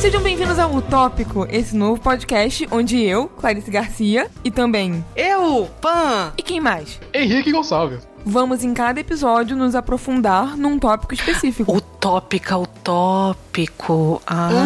Sejam bem-vindos ao Utópico, esse novo podcast onde eu, Clarice Garcia, e também Eu, Pan! e quem mais? Henrique Gonçalves. Vamos em cada episódio nos aprofundar num tópico específico. Utópica, utópico. Ah.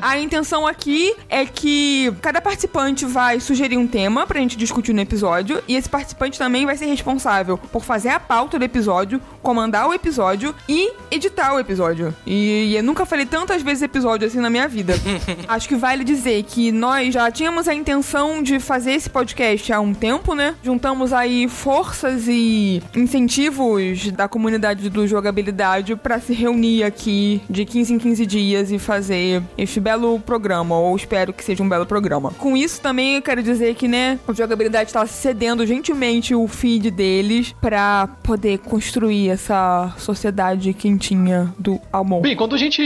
Ah, A intenção aqui é que cada participante vai sugerir um tema pra gente discutir no episódio e esse participante também vai ser responsável por fazer a pauta do episódio, comandar o episódio e editar o episódio. E eu nunca falei tantas vezes episódio assim na minha vida. Acho que vale dizer que nós já tínhamos a intenção de fazer esse podcast há um tempo, né? Juntamos aí forças e incentivos da comunidade do jogabilidade pra se reunir aqui de 15 em 15 dias e fazer este belo programa, ou espero que seja um belo programa. Com isso também eu quero dizer que, né, a jogabilidade tá cedendo gentilmente o feed deles pra poder construir essa sociedade quentinha do amor. Bem, quando a gente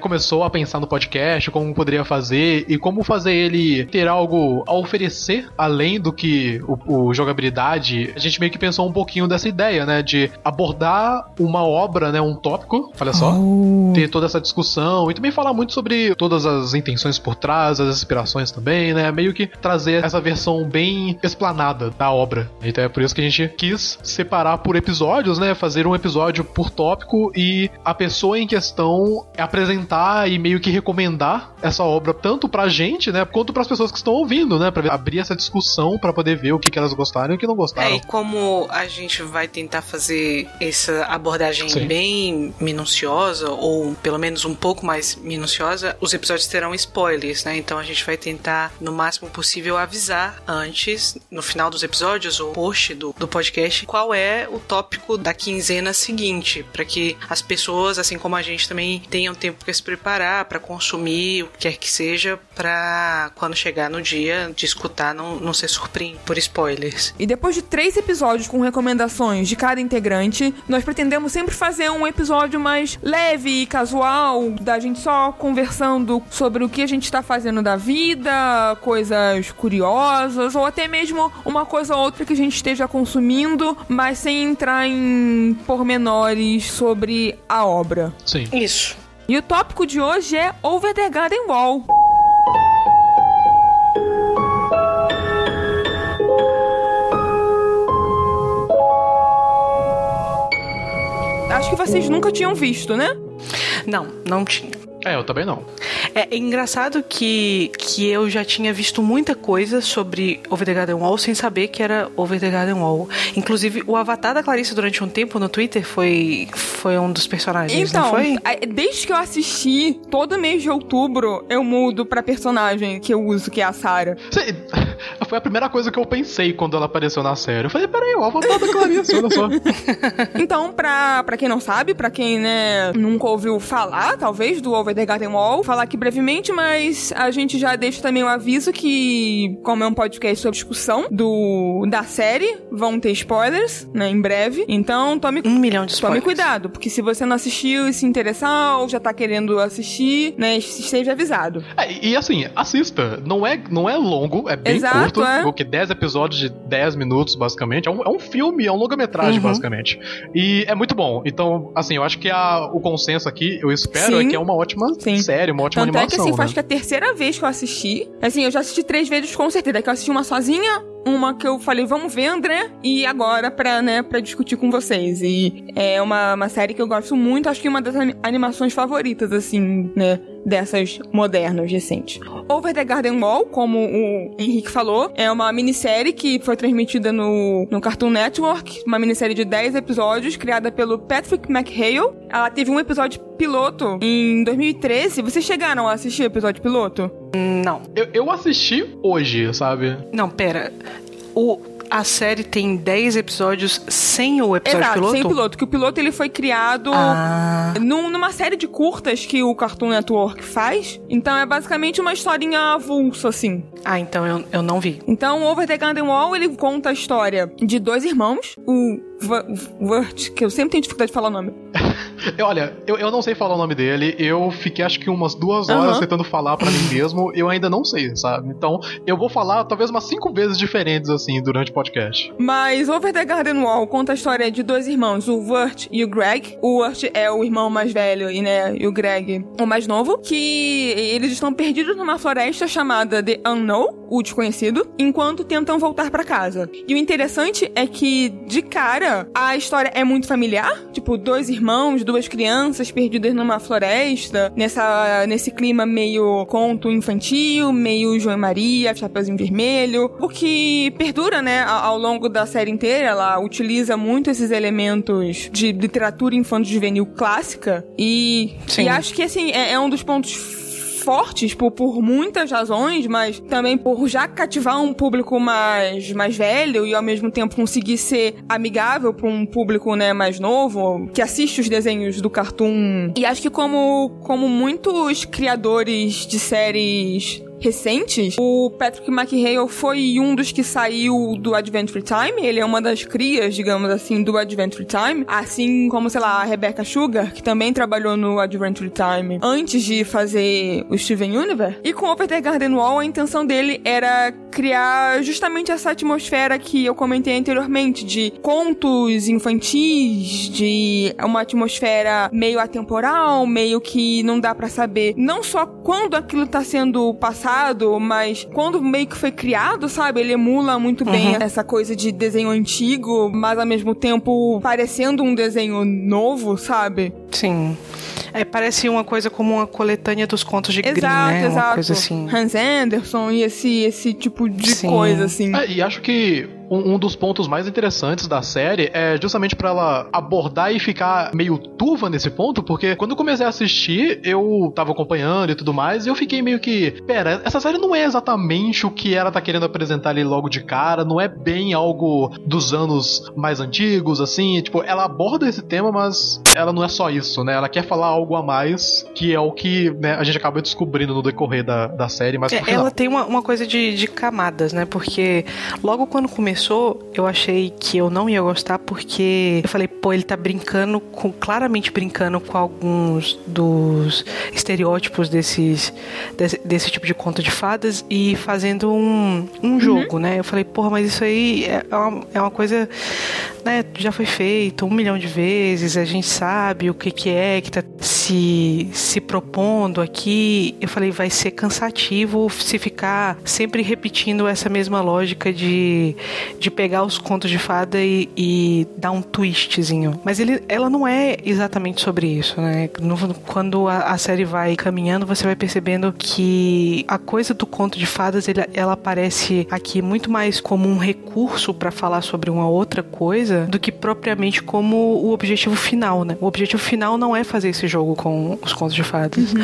começou a pensar no podcast, como poderia fazer e como fazer ele ter algo a oferecer além do que o, o jogabilidade, a gente meio que pensou um pouquinho dessa ideia, né, de abordar uma obra, né, um tópico, olha só, Oh. Ter toda essa discussão e também falar muito sobre todas as intenções por trás, as inspirações também, né, meio que trazer essa versão bem explanada da obra. Então é por isso que a gente quis separar por episódios, né, fazer um episódio por tópico e a pessoa em questão apresentar e meio que recomendar essa obra tanto pra gente, né, quanto pras pessoas que estão ouvindo, né, para abrir essa discussão pra poder ver o que, que elas gostaram e o que não É, gostaram. e como a gente vai tentar fazer essa abordagem Sim. bem minuciosa, ou pelo menos um pouco mais minuciosa, os episódios terão spoilers, né? Então a gente vai tentar, no máximo possível, avisar antes, no final dos episódios, ou post do, do podcast, qual é o tópico da quinzena seguinte, para que as pessoas, assim como a gente, também tenham tempo para se preparar, para consumir o que quer que seja, para quando chegar no dia de escutar, não, não ser surpreendido por spoilers. E depois de três episódios com recomendações de cada integrante, nós pretendemos sempre fazer um episódio mais leve e casual, da gente só conversando sobre o que a gente está fazendo da vida, coisas curiosas, ou até mesmo uma coisa ou outra que a gente esteja consumindo, mas sem entrar em pormenores sobre a obra. Sim. Isso. E o tópico de hoje é Over the Garden Wall. Acho que vocês nunca tinham visto, né? Não, não tinha. É, eu também não. É engraçado que, que eu já tinha visto muita coisa sobre Over the Garden Wall sem saber que era Over the Garden Wall. Inclusive, o avatar da Clarice durante um tempo no Twitter foi, foi um dos personagens, Então, não foi? a- desde que eu assisti, todo mês de outubro eu mudo pra personagem que eu uso, que é a Sarah. Cê- Foi a primeira coisa que eu pensei quando ela apareceu na série. Eu falei, peraí, o avatar da Clarice, olha só. Então, pra, pra quem não sabe, pra quem, né, nunca ouviu falar, talvez, do Over the Garden Wall, falar aqui brevemente, mas a gente já deixa também o aviso que, como é um podcast sobre discussão do, da série, vão ter spoilers, né, em breve. Então, tome, Um milhão de tome spoilers. cuidado, porque se você não assistiu e se interessar ou já tá querendo assistir, né, esteja avisado. É, e e assim, assista. Não é, não é longo, é bem Exato, curto. é. O que 10 episódios de 10 minutos, basicamente. É um, é um filme, é um longa-metragem, Uhum. basicamente. E é muito bom. Então, assim, eu acho que a, o consenso aqui, eu espero, Sim. é que é uma ótima Sim. série, uma ótima Tanto é que animação. assim, né? faz que a terceira vez que eu assisti. Assim, eu já assisti três vezes com certeza. É que eu assisti uma sozinha, uma que eu falei, vamos ver, André, e agora pra, né, pra discutir com vocês. E é uma, uma série que eu gosto muito, acho que uma das ani- animações favoritas, assim, né, dessas modernas, recentes. Over the Garden Wall, como o Henrique falou, é uma minissérie que foi transmitida no, no Cartoon Network, uma minissérie de 10 episódios, criada pelo Patrick McHale. Ela teve um episódio piloto em 2013. Vocês chegaram a assistir o episódio piloto? Não. Eu, eu assisti hoje, sabe? Não, pera. O, a série tem 10 episódios sem o episódio Exato, piloto? sem o piloto. Que o piloto ele foi criado Ah. num- numa série de curtas que o Cartoon Network faz. Então é basicamente uma historinha avulsa, assim. Ah, então eu, eu não vi. Então, Over the Garden Wall, ele conta a história de dois irmãos, o Vert, que eu sempre tenho dificuldade de falar o nome. Olha, eu, eu não sei falar o nome dele. Eu fiquei acho que umas duas horas Aham. tentando falar pra mim mesmo. Eu ainda não sei, sabe? Então eu vou falar talvez umas cinco vezes diferentes assim durante o podcast. Mas Over the Garden Wall conta a história de dois irmãos, o Wurt e o Greg. O Wurt é o irmão mais velho e, né, e o Greg o mais novo, que eles estão perdidos numa floresta chamada The Unknown, o desconhecido, enquanto tentam voltar pra casa. E o interessante é que, de cara, a história é muito familiar, tipo, dois irmãos, duas crianças perdidas numa floresta, nessa, nesse clima meio conto infantil, meio João e Maria, Chapeuzinho Vermelho, o que perdura, né, ao, longo da série inteira, ela utiliza muito esses elementos de literatura infanto-juvenil clássica, e, e acho que, assim, é, é um dos pontos fortes por, por muitas razões, mas também por já cativar um público mais, mais velho e ao mesmo tempo conseguir ser amigável para um público né, mais novo que assiste os desenhos do cartoon. E acho que como, como muitos criadores de séries recentes, o Patrick McHale foi um dos que saiu do Adventure Time. Ele é uma das crias, digamos assim, do Adventure Time. Assim como, sei lá, a Rebecca Sugar, que também trabalhou no Adventure Time antes de fazer o Steven Universe. E com Over the Garden Wall, a intenção dele era criar justamente essa atmosfera que eu comentei anteriormente, de contos infantis, de uma atmosfera meio atemporal, meio que não dá pra saber não só quando aquilo tá sendo passado, mas quando meio que foi criado, sabe? Ele emula muito bem essa coisa de desenho antigo, mas ao mesmo tempo parecendo um desenho novo, sabe? Sim. É, parece uma coisa como uma coletânea dos contos de Grimm, exato, né? exato. Coisa assim. Hans Anderson e esse, esse tipo de Sim. coisa, assim. É, e acho que um, um dos pontos mais interessantes da série é justamente pra ela abordar e ficar meio turva nesse ponto, porque quando eu comecei a assistir, eu tava acompanhando e tudo mais, e eu fiquei meio que, pera, essa série não é exatamente o que ela tá querendo apresentar ali logo de cara, não é bem algo dos anos mais antigos, assim, tipo, ela aborda esse tema, mas ela não é só isso, né? Ela quer falar algo a mais, que é o que né, a gente acaba descobrindo no decorrer da, da série, mas É, ela tem uma, uma coisa de, de camadas, né? Porque logo quando começou, eu achei que eu não ia gostar, porque eu falei, pô, ele tá brincando com. claramente brincando com alguns dos estereótipos desses, desse, desse tipo de conto de fadas e fazendo um, um jogo, né? Eu falei, porra, mas isso aí é uma, é uma coisa. Né, já foi feito um milhão de vezes, a gente sabe o que, que é que tá se, se propondo aqui. Eu falei, vai ser cansativo se ficar sempre repetindo essa mesma lógica de, de pegar os contos de fada e, e dar um twistzinho. Mas ele, ela não é exatamente sobre isso, né? No- quando a, a série vai caminhando, você vai percebendo que a coisa do conto de fadas, ele, ela aparece aqui muito mais como um recurso para falar sobre uma outra coisa do que propriamente como o objetivo final, né? O objetivo final não é fazer esse jogo com os contos de fadas.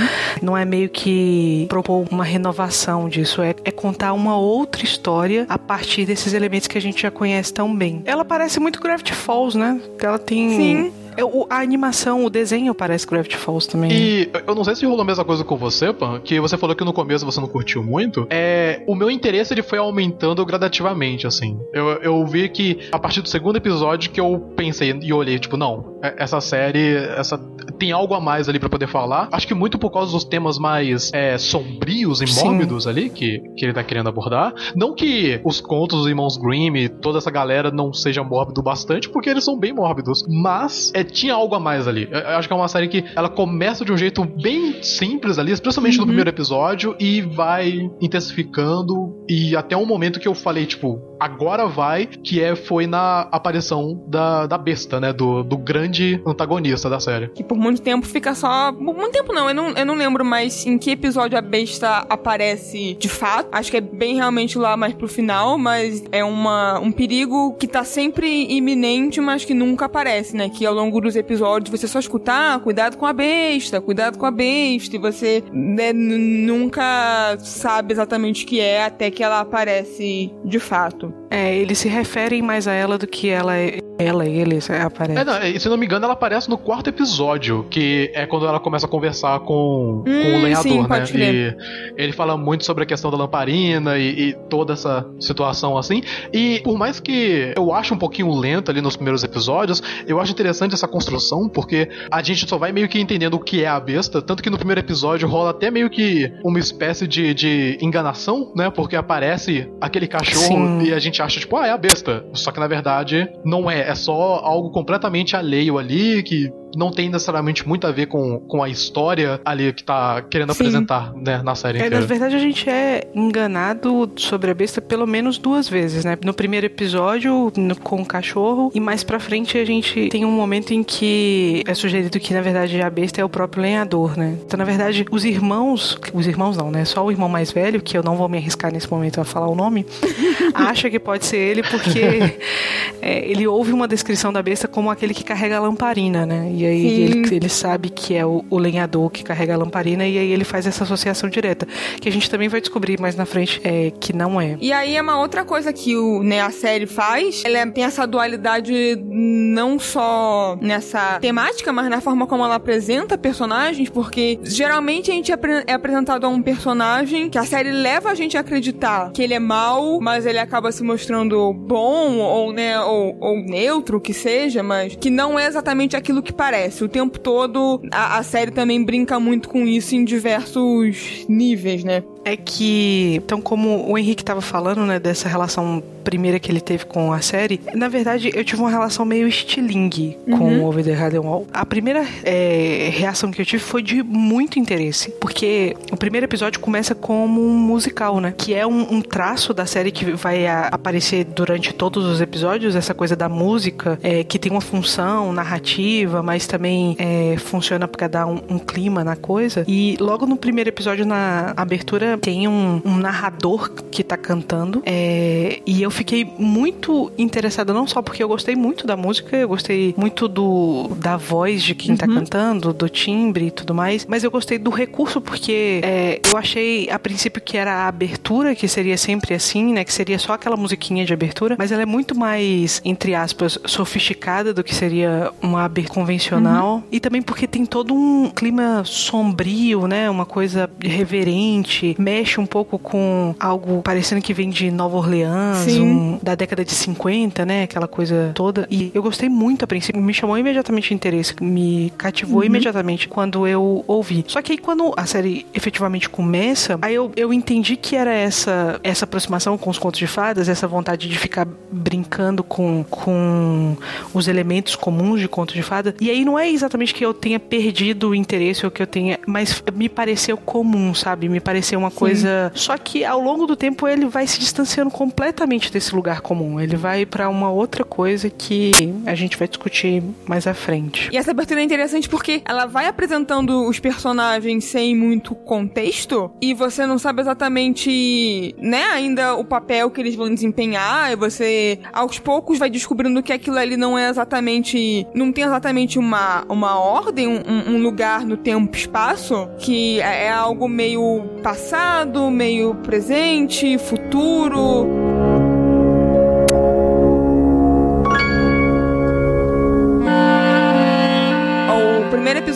Não é meio que propor uma renovação disso, é, é contar uma outra história a partir desses elementos que a gente já conhece tão bem. Ela parece muito Gravity Falls, né? Ela tem. Sim. É, o- A animação, o desenho parece Gravity Falls também. E eu não sei se rolou a mesma coisa com você, Pan, que você falou que no começo você não curtiu muito. É, o meu interesse ele foi aumentando gradativamente, assim. Eu, eu vi que a partir do segundo episódio que eu pensei e olhei, tipo, não, é- essa série, essa tem algo a mais ali pra poder falar. Acho que muito por causa dos temas mais é, sombrios e Sim. mórbidos ali que, que ele tá querendo abordar. Não que os contos dos irmãos Grimm e toda essa galera não sejam mórbido bastante, porque eles são bem mórbidos. Mas é, tinha algo a mais ali. Eu, eu acho que é uma série que ela começa de um jeito bem simples ali, especialmente no primeiro episódio, e vai intensificando. E até um momento que eu falei, tipo, agora vai, que é foi na aparição da, da besta, né? Do, do grande antagonista da série. Que por muito tempo fica só. Por muito tempo não, eu não, eu não lembro mais em que episódio a besta aparece de fato. Acho que é bem realmente lá mais pro final, mas é uma, um perigo que tá sempre iminente, mas que nunca aparece, né? Que ao longo dos episódios você só escutar, ah, cuidado com a besta, cuidado com a besta, e você né, nunca sabe exatamente o que é até que ela aparece de fato. Cristo É, eles se referem mais a ela do que ela é ela, ele, aparece. É, não, se não me engano, ela aparece no quarto episódio, que é quando ela começa a conversar com, hum, com o lenhador, sim, né? E ele fala muito sobre a questão da lamparina e, e, toda essa situação assim. E por mais que eu acho um pouquinho lento ali nos primeiros episódios, eu acho interessante essa construção, porque a gente só vai meio que entendendo o que é a besta, tanto que no primeiro episódio rola até meio que uma espécie de, de enganação, né? Porque aparece aquele cachorro Sim. e a gente acha, tipo, ah, é a besta. Só que na verdade não é. É só algo completamente alheio ali que não tem necessariamente muito a ver com, com a história ali que tá querendo Sim. apresentar né, na série. É, na verdade, a gente é enganado sobre a besta pelo menos duas vezes, né? No primeiro episódio, no, com o cachorro, e mais pra frente a gente tem um momento em que é sugerido que, na verdade, a besta é o próprio lenhador, né? Então, na verdade, os irmãos, os irmãos não, né? Só o irmão mais velho, que eu não vou me arriscar nesse momento a falar o nome, acha que pode ser ele porque é, ele ouve uma descrição da besta como aquele que carrega a lamparina, né? E aí ele, ele, sabe que é o, o, lenhador que carrega a lamparina e aí ele faz essa associação direta. Que a gente também vai descobrir mais na frente é, que não é. E aí é uma outra coisa que o, né, a série faz. Ela tem essa dualidade não só nessa temática, mas na forma como ela apresenta personagens, porque geralmente a gente é apresentado a um personagem que a série leva a gente a acreditar que ele é mau, mas ele acaba se mostrando bom ou, né, ou, ou neutro, que seja, mas que não é exatamente aquilo que parece. O tempo todo a, a série também brinca muito com isso em diversos níveis, né? É que, então, como o Henrique estava falando, né, dessa relação primeira que ele teve com a série, na verdade, eu tive uma relação meio estilingue com uhum. Over the Garden Wall. A primeira é, reação que eu tive foi de muito interesse, porque o primeiro episódio começa como um musical, né, que é um, um traço da série que vai a, aparecer durante todos os episódios, essa coisa da música, é, que tem uma função narrativa, mas também é, funciona para dar um, um clima na coisa. E logo no primeiro episódio, na abertura, tem um, um narrador que tá cantando. É, e eu fiquei muito interessada, não só porque eu gostei muito da música, eu gostei muito do da voz de quem tá uhum. tá cantando, do timbre e tudo mais, mas eu gostei do recurso porque é, eu achei a princípio que era a abertura, que seria sempre assim, né? Que seria só aquela musiquinha de abertura, mas ela é muito mais, entre aspas, sofisticada do que seria uma abertura convencional. Uhum. E também porque tem todo um clima sombrio, né? Uma coisa reverente, mexe um pouco com algo parecendo que vem de Nova Orleans, um, da década de 50, né? Aquela coisa toda. E eu gostei muito a princípio, me chamou imediatamente interesse, me cativou uhum. imediatamente quando eu ouvi. Só que aí quando a série efetivamente começa, aí eu, eu entendi que era essa, essa aproximação com os contos de fadas, essa vontade de ficar brincando com, com os elementos comuns de contos de fada. E aí não é exatamente que eu tenha perdido o interesse ou que eu tenha, mas me pareceu comum, sabe? Me pareceu uma coisa. Só que ao longo do tempo ele vai se distanciando completamente desse lugar comum. Ele vai para uma outra coisa que a gente vai discutir mais à frente. E essa abertura é interessante porque ela vai apresentando os personagens sem muito contexto e você não sabe exatamente, né, ainda o papel que eles vão desempenhar. E você, aos poucos, vai descobrindo que aquilo ali não é exatamente. não tem exatamente uma, uma ordem, um, um lugar no tempo e espaço, que é, é algo meio passado passado, meio presente, futuro.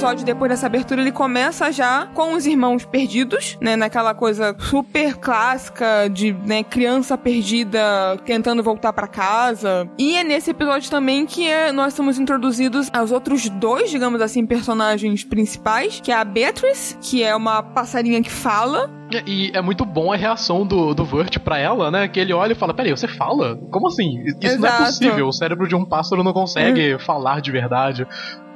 Episódio, depois dessa abertura, ele começa já com os irmãos perdidos, né? Naquela coisa super clássica de né, criança perdida tentando voltar para casa. E é nesse episódio também que é, nós somos introduzidos aos outros dois, digamos assim, personagens principais, que é a Beatrice, que é uma passarinha que fala, e é muito bom a reação do, do Vert pra ela, né? Que ele olha e fala: Peraí, você fala? Como assim? Isso Exato. não é possível. O cérebro de um pássaro não consegue falar de verdade.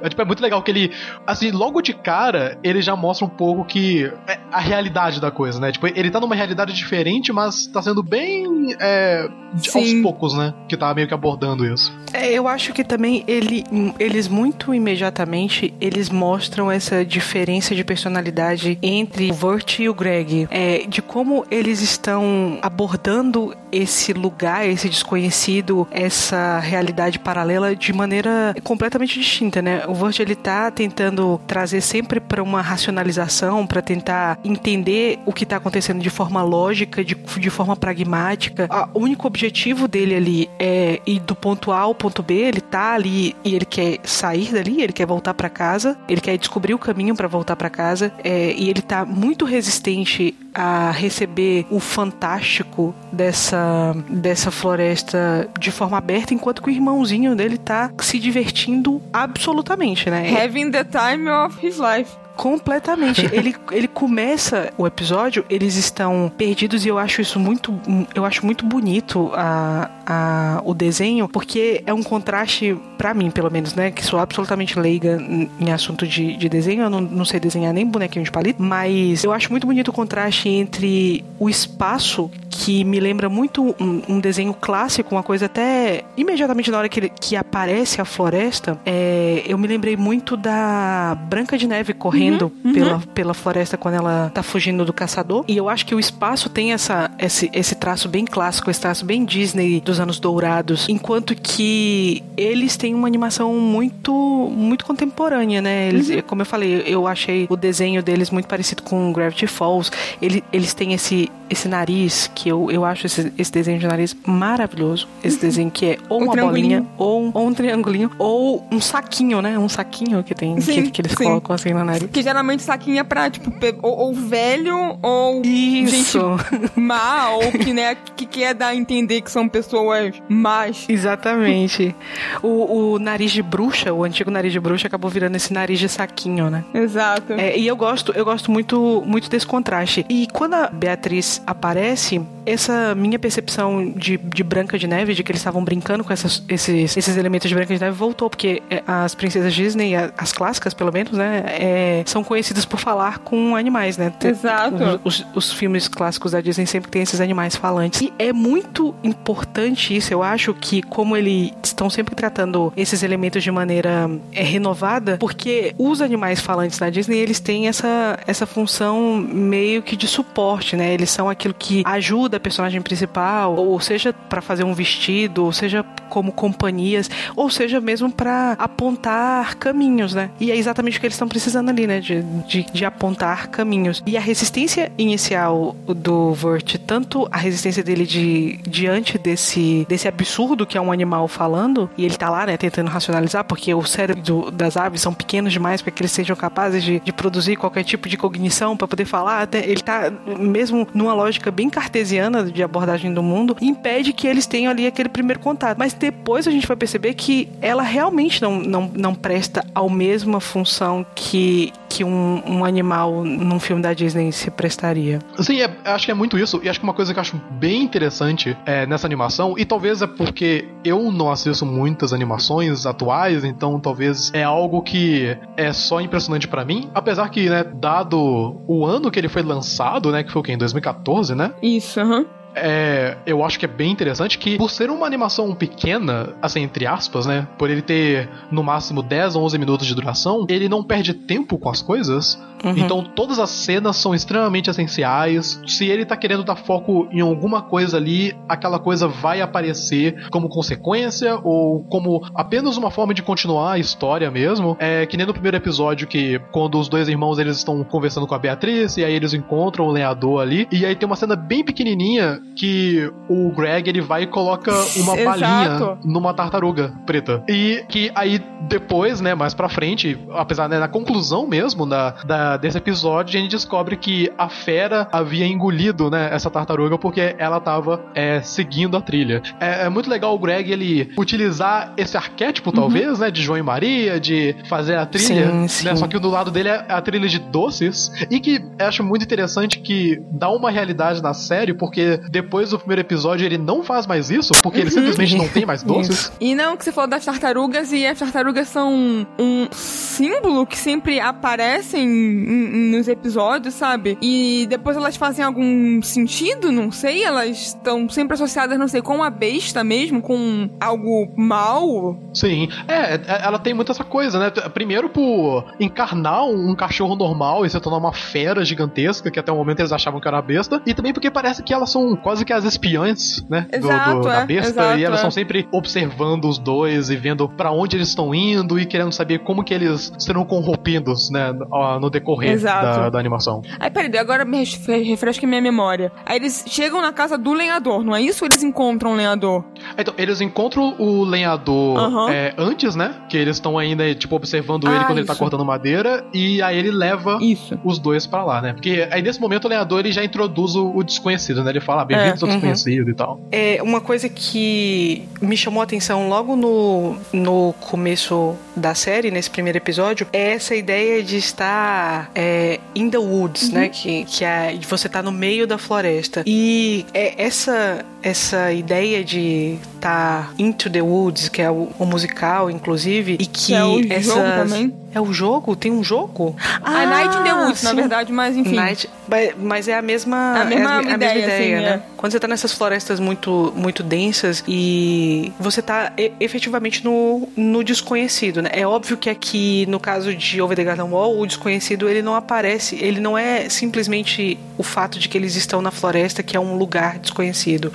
É, tipo, é muito legal que ele, assim, logo de cara, ele já mostra um pouco que é a realidade da coisa, né? Tipo, ele tá numa realidade diferente, mas tá sendo bem é, aos poucos, né? Que tá meio que abordando isso. É, eu acho que também ele, eles muito imediatamente, eles mostram essa diferença de personalidade entre o Vert e o Greg. É, de como eles estão abordando esse lugar, esse desconhecido, essa realidade paralela de maneira completamente distinta, né? o Word ele tá tentando trazer sempre para uma racionalização, para tentar entender o que está acontecendo de forma lógica, de, de forma pragmática. O único objetivo objetivo dele ali é ir do ponto A ao ponto B, ele tá ali e ele quer sair dali, ele quer voltar para casa, ele quer descobrir o caminho para voltar para casa, é, e ele tá muito resistente a receber o fantástico dessa, dessa floresta de forma aberta, enquanto que o irmãozinho dele tá se divertindo absolutamente, né? Having the time of his life. Completamente. ele, ele começa o episódio, eles estão perdidos e eu acho isso muito. Eu acho muito bonito a, a, o desenho, porque é um contraste, para mim, pelo menos, né? Que sou absolutamente leiga em assunto de, de desenho. Eu não, não sei desenhar nem bonequinho de palito, mas eu acho muito bonito o contraste entre o espaço que me lembra muito um, um, desenho clássico, uma coisa até imediatamente na hora que, ele, que aparece a floresta, é, eu me lembrei muito da Branca de Neve correndo uhum, uhum. Pela, pela floresta quando ela tá fugindo do caçador. E eu acho que o espaço tem essa, esse, esse traço bem clássico, esse traço bem Disney dos anos dourados, enquanto que eles têm uma animação muito muito contemporânea, né? Eles, uhum. Como eu falei, eu achei o desenho deles muito parecido com Gravity Falls. Ele, eles têm esse, esse nariz que eu, eu acho esse, esse desenho de nariz maravilhoso. Esse desenho que é ou um uma bolinha, ou um, ou um triangulinho, ou um saquinho, né? Um saquinho que tem, sim, que, que, eles sim. colocam assim no nariz. Que geralmente saquinho é pra, tipo, ou, ou velho, ou Isso. gente má, ou que, né, que quer dar a entender que são pessoas más. Exatamente. o, o nariz de bruxa, o antigo nariz de bruxa acabou virando esse nariz de saquinho, né? Exato. É, e eu gosto, eu gosto muito, muito desse contraste. E quando a Beatriz aparece, essa minha percepção de, de Branca de Neve, de que eles estavam brincando com essas, esses, esses elementos de Branca de Neve, voltou, porque é, as princesas Disney, as clássicas pelo menos, né, é, são conhecidas por falar com animais, né? Exato. Os, os, os, filmes clássicos da Disney sempre tem esses animais falantes. E é muito importante isso, eu acho que como eles estão sempre tratando esses elementos de maneira é, renovada, porque os animais falantes da Disney, eles têm essa, essa função meio que de suporte, né? Eles são aquilo que ajuda a personagem principal, ou seja, para fazer um vestido, ou seja, como companhias, ou seja, mesmo para apontar caminhos, né? E é exatamente o que eles estão precisando ali, né? De, de, de, apontar caminhos. E a resistência inicial do Vert, tanto a resistência dele de, diante desse, desse absurdo que é um animal falando, e ele tá lá, né, tentando racionalizar, porque o cérebro do, das aves são pequenos demais para que eles sejam capazes de, de produzir qualquer tipo de cognição para poder falar. Até ele tá mesmo numa lógica bem cartesiana de abordagem do mundo, impede que eles tenham ali aquele primeiro contato. Mas depois a gente vai perceber que ela realmente não, não, não presta a mesma função que, que um, um animal num filme da Disney se prestaria. Sim, é, acho que é muito isso. E acho que uma coisa que eu acho bem interessante é, nessa animação, e talvez é porque eu não assisto muitas animações atuais, então talvez é algo que é só impressionante para mim. Apesar que, né, dado o ano que ele foi lançado, né, que foi o quê? Em 2014, né? Isso, aham. Uhum é, eu acho que é bem interessante que, por ser uma animação pequena, assim, entre aspas, né? Por ele ter no máximo 10 ou 11 minutos de duração, ele não perde tempo com as coisas. Uhum. Então todas as cenas são extremamente essenciais. Se ele tá querendo dar foco em alguma coisa ali, aquela coisa vai aparecer como consequência ou como apenas uma forma de continuar a história mesmo. É que nem no primeiro episódio que quando os dois irmãos eles estão conversando com a Beatriz e aí eles encontram o lenhador ali e aí tem uma cena bem pequenininha que o Greg ele vai e coloca uma balinha numa tartaruga preta. E que aí depois, né, mais pra frente, apesar né, na conclusão mesmo da, da, desse episódio, a gente descobre que a fera havia engolido, né, essa tartaruga porque ela tava é, seguindo a trilha. É, é, muito legal o Greg ele utilizar esse arquétipo, uhum. talvez, né, de João e Maria, de fazer a trilha, sim, sim. Né, só que do lado dele é a trilha de doces e que eu acho muito interessante que dá uma realidade na série porque depois do primeiro episódio ele não faz mais isso, porque ele uhum. simplesmente não tem mais doces. E não, que você falou das tartarugas, e as tartarugas são um símbolo que sempre aparecem nos episódios, sabe? E depois elas fazem algum sentido, não sei, elas estão sempre associadas, não sei, com a besta mesmo, com algo mal. Sim, é, é, ela tem muito essa coisa, né? Primeiro por encarnar um cachorro normal e se tornar uma fera gigantesca, que até o momento eles achavam que era besta, e também porque parece que elas são quase que as espiãs, né? Do, Exato, do- é, da besta. exato, e elas é. estão sempre observando os dois e vendo pra onde eles estão indo e querendo saber como que eles serão corrompidos, né? No, decorrer da, da animação. Aí, peraí, agora me refre- refresca minha memória. Aí eles chegam na casa do lenhador, não é isso? Eles encontram o lenhador? Então, eles encontram o lenhador Aham. é, antes, né? Que eles estão ainda, tipo, observando ele Ah, quando ele tá isso. cortando madeira. E aí ele leva Isso. os dois pra lá, né? Porque aí nesse momento o lenhador ele já introduz o, o desconhecido, né? Ele fala, ah, bem-vindos É, ao uhum. desconhecido e tal. É uma coisa que me chamou a atenção logo no, no começo da série, nesse primeiro episódio, é essa ideia de estar é, in the woods, né? Que, que é de você estar no meio da floresta. E é essa essa ideia de estar into the woods, que é o, o musical, inclusive, e que, Que é o jogo essas... também. É o jogo? Tem um jogo? a Night in the Woods, na sim. verdade, mas enfim. Night, mas- é a mesma, A mesma é a, me- a mesma ideia, ideia, assim, né? é. Quando você tá nessas florestas muito, muito densas e você tá e- efetivamente no, no desconhecido, né? É óbvio que aqui, no caso de Over the Garden Wall, o desconhecido ele não aparece, ele não é simplesmente o fato de que eles estão na floresta, que é um lugar desconhecido.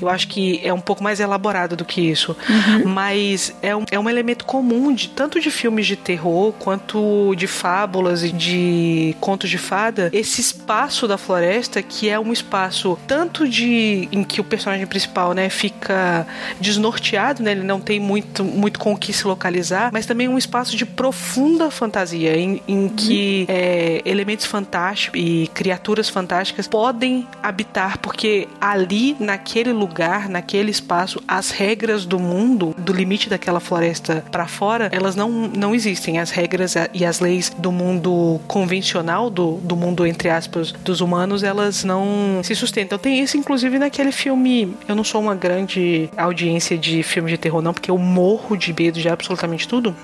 Eu acho que é um pouco mais elaborado do que isso. Mas é um, é um elemento comum de tanto de filmes de terror quanto de fábulas e de contos de fada, esse espaço da floresta que é um espaço tanto de em que o personagem principal, né, fica desnorteado, né, ele não tem muito muito com o que se localizar, mas também um espaço de profunda fantasia em, em que é, elementos fantásticos e criaturas fantásticas podem habitar porque ali naquele lugar, naquele espaço, as regras do mundo, do limite daquela floresta pra fora, elas não, não existem. As regras e as leis do mundo convencional, do, do mundo, entre aspas, dos humanos, elas não se sustentam. Tem isso, inclusive, naquele filme. Eu não sou uma grande audiência de filme de terror, não, porque eu morro de medo de absolutamente tudo.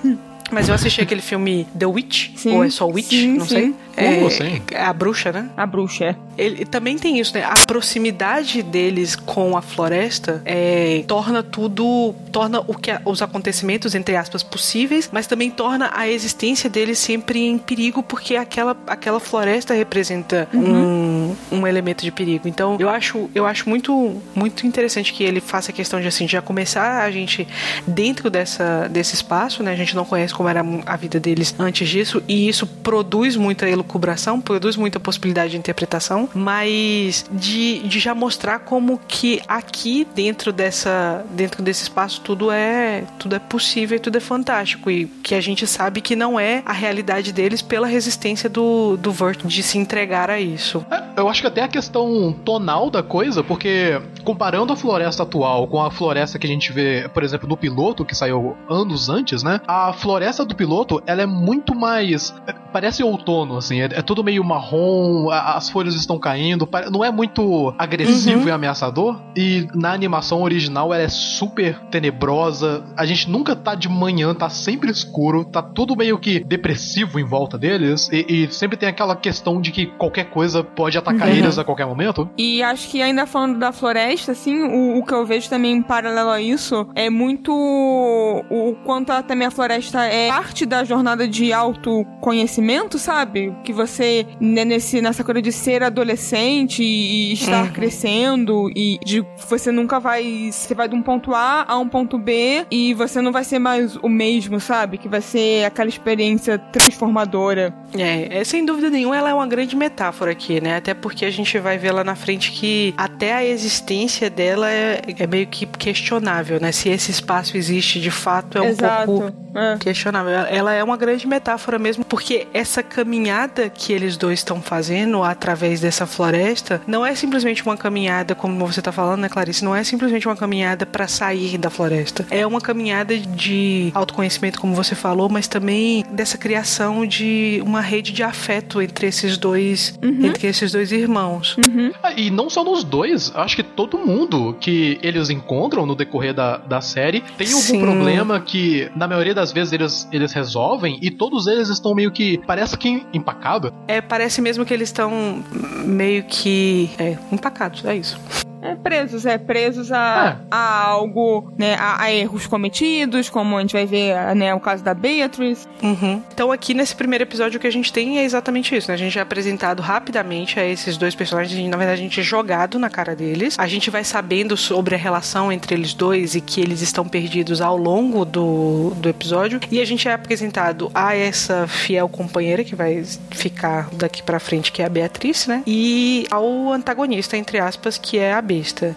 Mas eu assisti aquele filme The Witch, Sim, ou é só Witch, sim, não sim. sei. É, Uh, sim. é a bruxa, né? A bruxa é. Ele também tem isso, né? A proximidade deles com a floresta é, torna tudo, torna o que os acontecimentos entre aspas possíveis, mas também torna a existência deles sempre em perigo porque aquela, aquela floresta representa um, um elemento de perigo. Então eu acho eu acho muito muito interessante que ele faça a questão de assim já começar a gente dentro dessa desse espaço, né? A gente não conhece como era a vida deles antes disso e isso produz muita elucubração, produz muita possibilidade de interpretação, mas de, de já mostrar como que aqui dentro dessa dentro desse espaço tudo é tudo é possível e tudo é fantástico e que a gente sabe que não é a realidade deles pela resistência do do Vert de se entregar a isso. É, Eu acho que até a questão tonal da coisa, porque comparando a floresta atual com a floresta que a gente vê, por exemplo, no piloto, que saiu anos antes, né? A floresta do piloto, ela é muito mais. é, Parece outono, assim, é, é tudo meio marrom, a- as folhas estão caindo, não é muito agressivo e ameaçador. E na animação original ela é super tenebrosa. A gente nunca tá de manhã, tá sempre escuro, tá tudo meio que depressivo em volta deles. E, e sempre tem aquela questão de que qualquer coisa pode atacar Uhum. eles a qualquer momento. E acho que ainda falando da floresta, assim, o, o que eu vejo também em paralelo a isso é muito o quanto a- também a floresta é parte da jornada de autoconhecimento, sabe? Que você, né, nesse, nessa coisa de ser adolescente e estar Uhum. crescendo e de você nunca vai. Você vai de um ponto A a um ponto B e você não vai ser mais o mesmo, sabe? Que vai ser aquela experiência transformadora. É, é, sem dúvida nenhuma, ela é uma grande metáfora aqui, né? Até porque a gente vai ver lá na frente que até a existência dela é, é meio que questionável, né? Se esse espaço existe de fato é um Exato. pouco É. questionável. Ela é uma grande metáfora mesmo, porque essa caminhada que eles dois estão fazendo através dessa floresta não é simplesmente uma caminhada, como você tá falando, né, Clarice? Não é simplesmente uma caminhada para sair da floresta. É uma caminhada de autoconhecimento, como você falou, mas também dessa criação de uma rede de afeto entre esses dois, entre esses dois irmãos. Ah, E não só nos dois, acho que todo mundo que eles encontram no decorrer da, da série tem algum Sim. problema que, na maioria das vezes, eles, eles resolvem e todos eles estão meio que. Parece que empacado. É, parece mesmo que eles estão meio que é, empacados, é isso. É, presos, é, presos a, É. a algo, né, a, a erros cometidos, como a gente vai ver, né, o caso da Beatrice. Uhum. Então aqui nesse primeiro episódio o que a gente tem é exatamente isso, né? A gente é apresentado rapidamente a esses dois personagens, e, na verdade a gente é jogado na cara deles. A gente vai sabendo sobre a relação entre eles dois e que eles estão perdidos ao longo do, do episódio. E a gente é apresentado a essa fiel companheira que vai ficar daqui pra frente, que é a Beatriz, né? E ao antagonista, entre aspas, que é a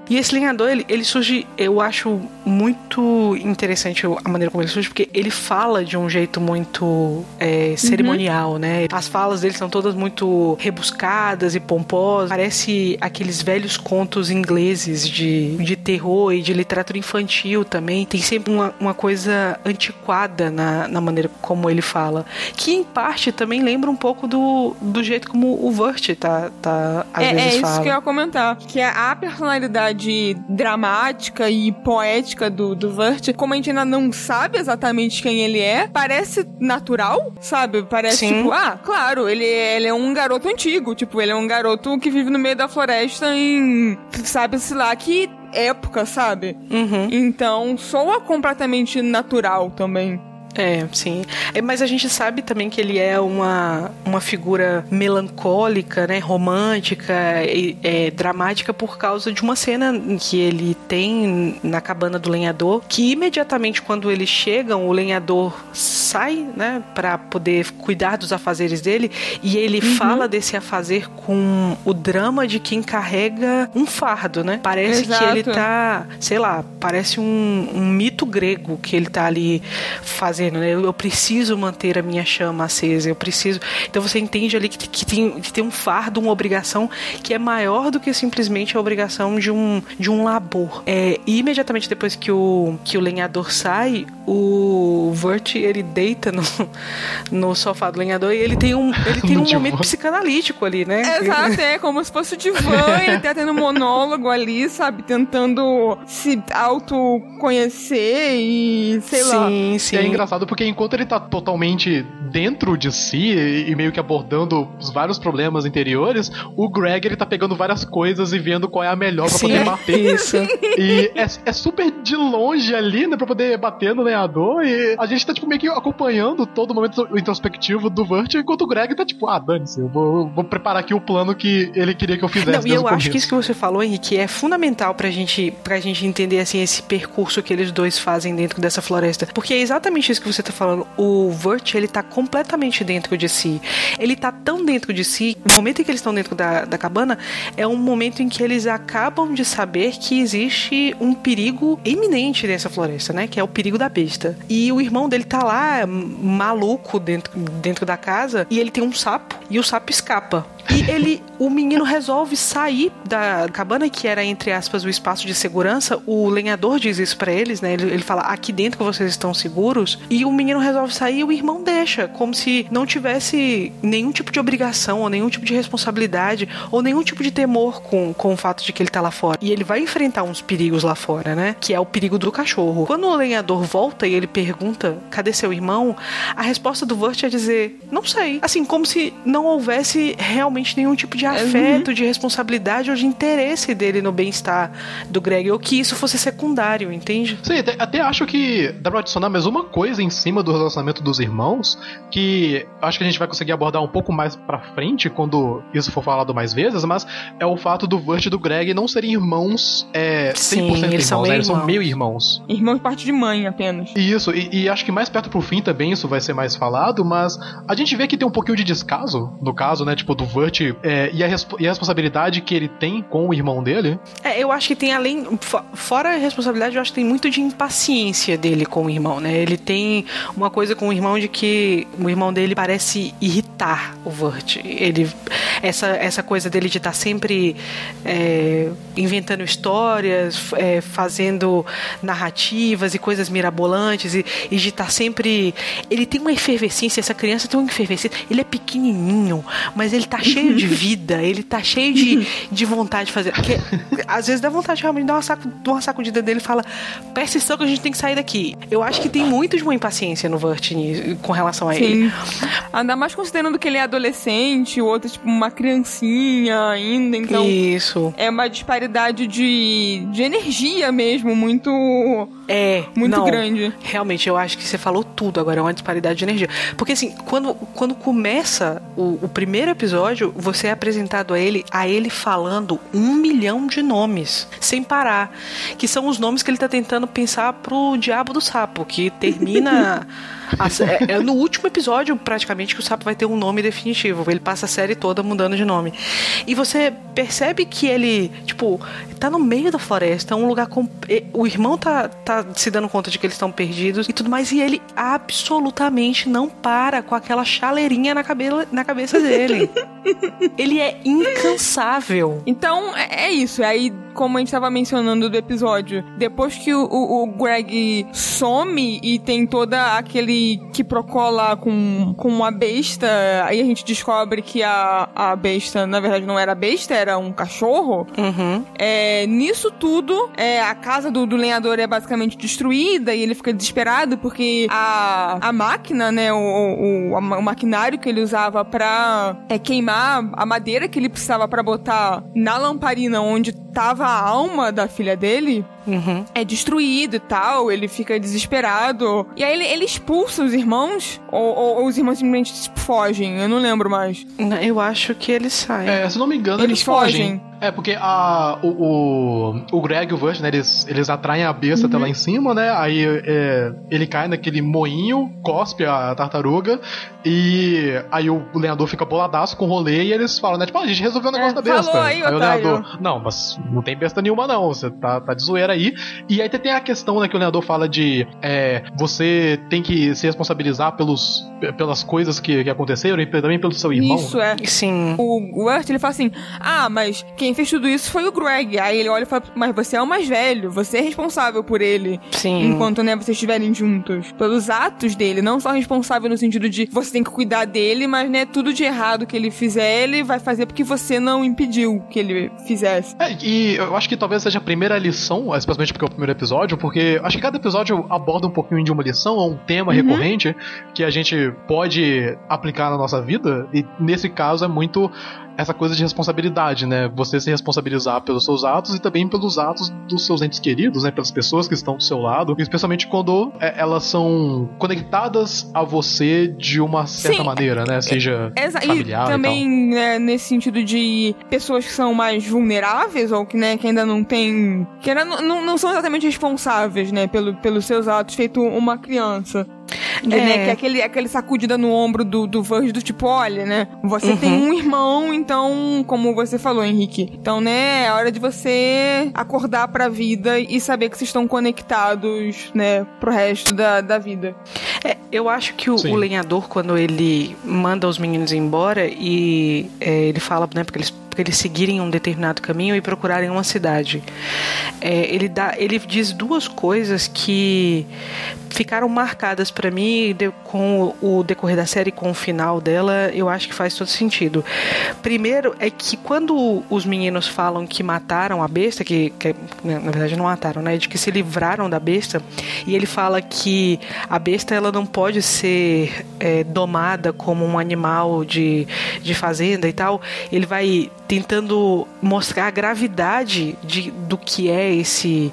E esse lenhador, ele, ele surge, eu acho muito interessante a maneira como ele surge, porque ele fala de um jeito muito é, cerimonial, né? As falas dele são todas muito rebuscadas e pomposas. Parece aqueles velhos contos ingleses de, de terror e de literatura infantil também. Tem sempre uma, uma coisa antiquada na, na maneira como ele fala. Que em parte também lembra um pouco do, do jeito como o Vert tá, tá às É, vezes é isso fala. que eu ia comentar. Que a, a personalidade dramática e poética do, do Vert, como a gente ainda não sabe exatamente quem ele é, parece natural, sabe? Parece Sim. tipo, ah, claro, ele, é- ele é um garoto antigo. Tipo, ele é um garoto que vive no meio da floresta em. Sabe-se lá que época, sabe? Uhum. Então, soa completamente natural também. É, sim. É, mas a gente sabe também que ele é uma, uma figura melancólica, né? Romântica, e, é, dramática por causa de uma cena que ele tem na cabana do lenhador, que imediatamente quando eles chegam, o lenhador sai, né? Pra poder cuidar dos afazeres dele e ele fala desse afazer com o drama de quem carrega um fardo, né? Parece que ele Exato. tá, sei lá, parece um, um mito grego que ele tá ali fazendo, né? Eu, preciso manter a minha chama acesa, eu preciso. Então você entende ali que, que, tem, que tem um fardo, uma obrigação que é maior do que simplesmente a obrigação de um, de um labor. É, e imediatamente depois que o, que o lenhador sai, o Vert ele deita no, no sofá do lenhador e ele tem um, ele tem um divã. momento psicanalítico ali, né? Exato, é como se fosse o divã, ele tá tendo um monólogo ali, sabe? Tentando se autoconhecer e sei lá. Sim, sim. E é engraçado porque enquanto ele tá totalmente dentro de si e, e meio que abordando os vários problemas interiores, o Greg ele tá pegando várias coisas e vendo qual é a melhor pra Sim, poder bater. Isso. E é, é super de longe ali, né, pra poder bater no lenhador. E a gente tá, tipo, meio que acompanhando todo o momento introspectivo do Vert, enquanto o Greg tá, tipo, ah, dane-se, eu vou, vou preparar aqui o plano que ele queria que eu fizesse. Não, e eu acho que isso que você falou, Henrique, é fundamental pra gente, pra gente entender assim esse percurso que eles dois fazem dentro dessa floresta. Porque é exatamente isso que você tá falando. O Vert, ele tá completamente dentro de si. Ele tá tão dentro de si. O momento em que eles estão dentro da, da cabana é um momento em que eles acabam de saber que existe um perigo iminente nessa floresta, né? Que é o perigo da besta. E o irmão dele tá lá, maluco, dentro, dentro da casa, e ele tem um sapo, e o sapo escapa. E ele, o menino resolve sair da cabana, que era, entre aspas, o espaço de segurança. O lenhador diz isso pra eles, né? Ele, ele fala, aqui dentro vocês estão seguros. E o menino resolve sair e o irmão deixa, como se não tivesse nenhum tipo de obrigação, ou nenhum tipo de responsabilidade, ou nenhum tipo de temor com, com o fato de que ele tá lá fora. E ele vai enfrentar uns perigos lá fora, né? Que é o perigo do cachorro. Quando o lenhador volta e ele pergunta, cadê seu irmão? A resposta do Vert é dizer, não sei. Assim, como se não houvesse realmente nenhum tipo de afeto, de responsabilidade ou de interesse dele no bem-estar do Greg, ou que isso fosse secundário, entende? Sim, até, até acho que dá pra adicionar mais uma coisa em cima do relacionamento dos irmãos, que acho que a gente vai conseguir abordar um pouco mais pra frente quando isso for falado mais vezes, mas é o fato do Vert e do Greg não serem irmãos é, 100% Sim, irmãos, eles são né? Eles são meio irmãos. Irmão de parte de mãe apenas. E Isso, e, e acho que mais perto pro fim também isso vai ser mais falado, mas a gente vê que tem um pouquinho de descaso, no caso, né, tipo, do Vert é, e, a e a responsabilidade que ele tem com o irmão dele. É, eu acho que tem além. fo- Fora a responsabilidade, eu acho que tem muito de impaciência dele com o irmão, né? Ele tem uma coisa com o irmão de que o irmão dele parece irritar o Vert. Ele, essa, essa coisa dele de estar sempre é, inventando histórias, é, fazendo narrativas e coisas mirabolantes, e, e de estar sempre. Ele tem uma efervescência, essa criança tem uma efervescência. Ele é pequenininho, mas ele tá cheio de vida, ele tá cheio de, de vontade de fazer. Porque às vezes dá vontade realmente de dar uma, saco, uma sacudida dele e fala: atenção que a gente tem que sair daqui. Eu acho que tem muito de uma impaciência no Vert com relação a Sim. ele. Ainda mais considerando que ele é adolescente, o outro é tipo uma criancinha ainda, então. Isso. É uma disparidade de, de energia mesmo, muito. É. Muito não, grande. Realmente, eu acho que você falou tudo agora, é uma disparidade de energia. Porque assim, quando, quando começa o, o primeiro episódio, você é apresentado a ele, a ele falando um milhão de nomes, sem parar. Que são os nomes que ele tá tentando pensar pro Diabo do Sapo, que termina. é, é no último episódio, praticamente, que o sapo vai ter um nome definitivo. Ele passa a série toda mudando de nome. E você percebe que ele, tipo, tá no meio da floresta, um lugar com. O irmão tá, tá se dando conta de que eles estão perdidos e tudo mais, e ele absolutamente não para com aquela chaleirinha na, cabela, na cabeça dele. ele é incansável. Então, é, é isso. Aí, como a gente tava mencionando do episódio, depois que o, o- o Greg some e tem toda aquele que procola com, com a besta, aí a gente descobre que a, a besta, na verdade, não era besta, era um cachorro. Uhum. É, nisso tudo, é, a casa do, do lenhador é basicamente destruída e ele fica desesperado porque a, a máquina, né, o, o, o, maquinário que ele usava pra é, queimar a madeira que ele precisava pra botar na lamparina onde tava a alma da filha dele, Uhum. é destruído e tal, ele fica desesperado. E aí ele, ele expulsa os irmãos, ou, ou- ou os irmãos simplesmente tipo, fogem, eu não lembro mais. Eu acho que ele sai. É, se não me engano, Eles eles, fogem. fogem. É, porque a, o, o, o Greg e o Vert, né, eles, eles atraem a besta até lá em cima, né? Aí é, ele cai naquele moinho, cospe a tartaruga, e aí o lenhador fica boladaço com o rolê e eles falam, né? Tipo, ah, a gente resolveu o negócio É, da besta. falou aí, o lenhador, não, mas não tem besta nenhuma não, você tá, tá de zoeira aí. E aí tem a questão, né, que o lenhador fala de é, você tem que se responsabilizar pelos, pelas coisas que, que aconteceram e também pelo seu irmão. Isso é. Sim. O Wurt, ele fala assim: Ah, mas quem fez tudo isso foi o Greg. Aí ele olha e fala: Mas você é o mais velho, você é responsável por ele. Sim. Enquanto, né, vocês estiverem juntos. Pelos atos dele, não só responsável no sentido de você tem que cuidar dele, mas, né, tudo de errado que ele fizer, ele vai fazer porque você não impediu que ele fizesse. É, e eu acho que talvez seja a primeira lição, especialmente porque é o primeiro episódio, porque acho que cada episódio aborda um pouquinho de uma lição ou um tema recorrente que a gente pode aplicar na nossa vida, e nesse caso é muito essa coisa de responsabilidade, né? Você se responsabilizar pelos seus atos e também pelos atos dos seus entes queridos, né? Pelas pessoas que estão do seu lado, especialmente quando é, elas são conectadas a você de uma certa Sim. maneira, né? Seja Exa familiar e e, também, né, nesse sentido de pessoas que são mais vulneráveis ou que, né, que ainda não têm. que ainda não, não, não são exatamente responsáveis, né, pelo, pelos seus atos, feito uma criança. É. né, que é aquele, aquele sacudida no ombro do, do Verge do tipo, olha, né? Você tem um irmão, então, como você falou, Henrique. Então, né, é hora de você acordar pra vida e saber que vocês estão conectados, né, pro resto da, da vida. É, eu acho que o, o lenhador, quando ele manda os meninos embora e é, ele fala, né, porque eles, porque eles seguirem um determinado caminho e procurarem uma cidade, é, ele, dá, ele diz duas coisas que ficaram marcadas pra mim com o, o decorrer da série, com o final dela, eu acho que faz todo sentido. Primeiro é que quando os meninos falam que mataram a besta, que, que né, na verdade não mataram, né, de que se livraram da besta, e ele fala que a besta ela não pode ser é, domada como um animal de, de fazenda e tal, ele vai tentando mostrar a gravidade de, do que é esse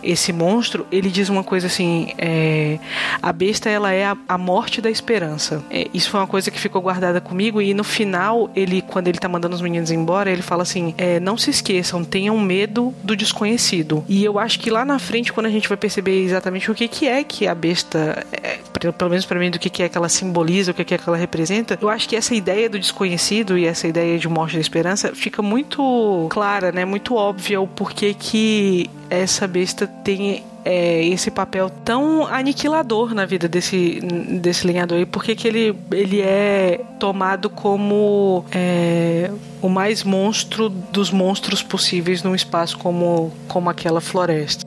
esse monstro. Ele diz uma coisa assim: é, a besta ela é a, a morte da esperança. É, isso foi uma coisa que ficou guardada comigo e no final ele, quando ele tá mandando os meninos embora, ele fala assim: é, não se esqueçam, tenham medo do desconhecido. E eu acho que lá na frente, quando a gente vai perceber exatamente o que que é que a besta é, pelo menos para mim, do que, que é que ela simboliza, o que, que é que ela representa, eu acho que essa ideia do desconhecido e essa ideia de morte da esperança fica muito clara, né? Muito óbvia o porquê que essa besta tem é, esse papel tão aniquilador na vida desse, desse lenhador e por que ele, ele é tomado como é, o mais monstro dos monstros possíveis num espaço como, como aquela floresta.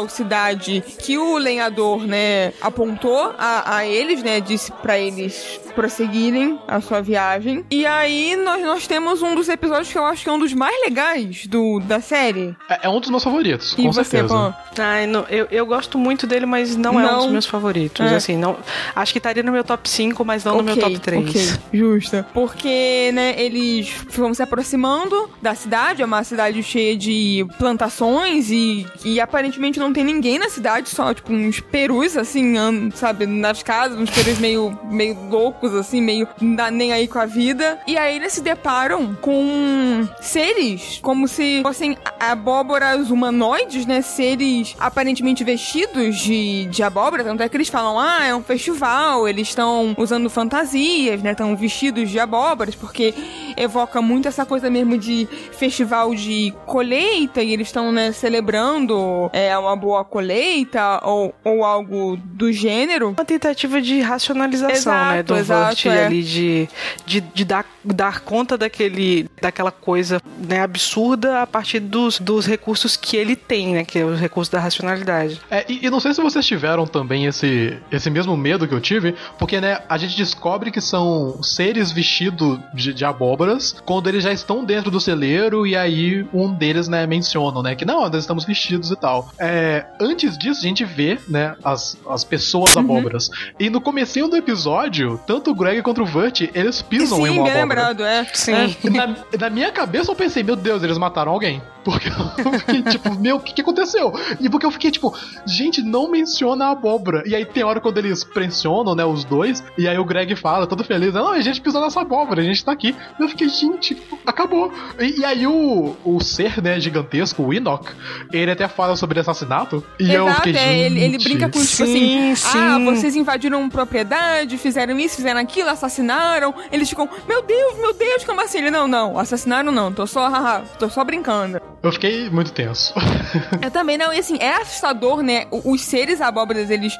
Tal cidade que o lenhador, né, apontou a, a eles, né, disse para eles prosseguirem a sua viagem. E aí nós, nós temos um dos episódios que eu acho que é um dos mais legais do, da série. É, é um dos meus favoritos, E com você, certeza. Pan? Ai, não, eu, eu gosto muito dele, mas não, é um Não. dos meus favoritos. É. Assim, não, acho que estaria no meu top 5, mas não no meu top 3. Ok, justa. Porque, né, eles vão se aproximando da cidade, é uma cidade cheia de plantações e, e aparentemente não tem ninguém na cidade, só, tipo, uns perus, assim, sabe, nas casas, uns perus meio, meio loucos, assim, meio nem aí com a vida. E aí eles se deparam com seres, como se fossem abóboras humanoides, né, seres aparentemente vestidos de, de abóbora, tanto é que eles falam, ah, é um festival, eles estão usando fantasias, né, estão vestidos de abóboras, porque evoca muito essa coisa mesmo de festival de colheita, e eles estão, né, celebrando é, uma boa colheita, ou, ou algo do gênero. Uma tentativa de racionalização, Exato, né? Do exato, Vurt é. ali de, de, de dar, dar conta daquele, daquela coisa né, absurda a partir dos, dos recursos que ele tem, né? Que é os recursos da racionalidade. É, e, e não sei se vocês tiveram também esse, esse mesmo medo que eu tive, porque, né, a gente descobre que são seres vestidos de, de abóboras quando eles já estão dentro do celeiro e aí um deles, né, menciona, né, que não, nós estamos vestidos e tal. É, antes disso, a gente vê, né, as, as pessoas abóboras. E no comecinho do episódio, tanto o Greg quanto o Vert, eles pisam em Sim, uma bem abóbora. É. Sim. É. Na, na minha cabeça eu pensei, meu Deus, eles mataram alguém. Porque eu fiquei tipo, meu, o que, que aconteceu? E porque eu fiquei tipo, gente, não menciona a abóbora. E aí tem hora quando eles pressionam, né, os dois, e aí o Greg fala, todo feliz, não, a gente pisou nessa abóbora, a gente tá aqui. E eu fiquei, gente, acabou. E, e aí o, o ser, né, gigantesco, o Enoch, ele até fala sobre assassinato. E eu Exato, fiquei, é, ele, ele brinca com, tipo Sim, assim, ah, sim. vocês invadiram propriedade, fizeram isso, fizeram aquilo, assassinaram. Eles ficam, meu Deus, meu Deus, como assim? Ele, não, não, assassinaram não, tô só, haha, tô só brincando. Eu fiquei muito tenso. Eu também não, e assim, é assustador, né? Os seres abóboras, eles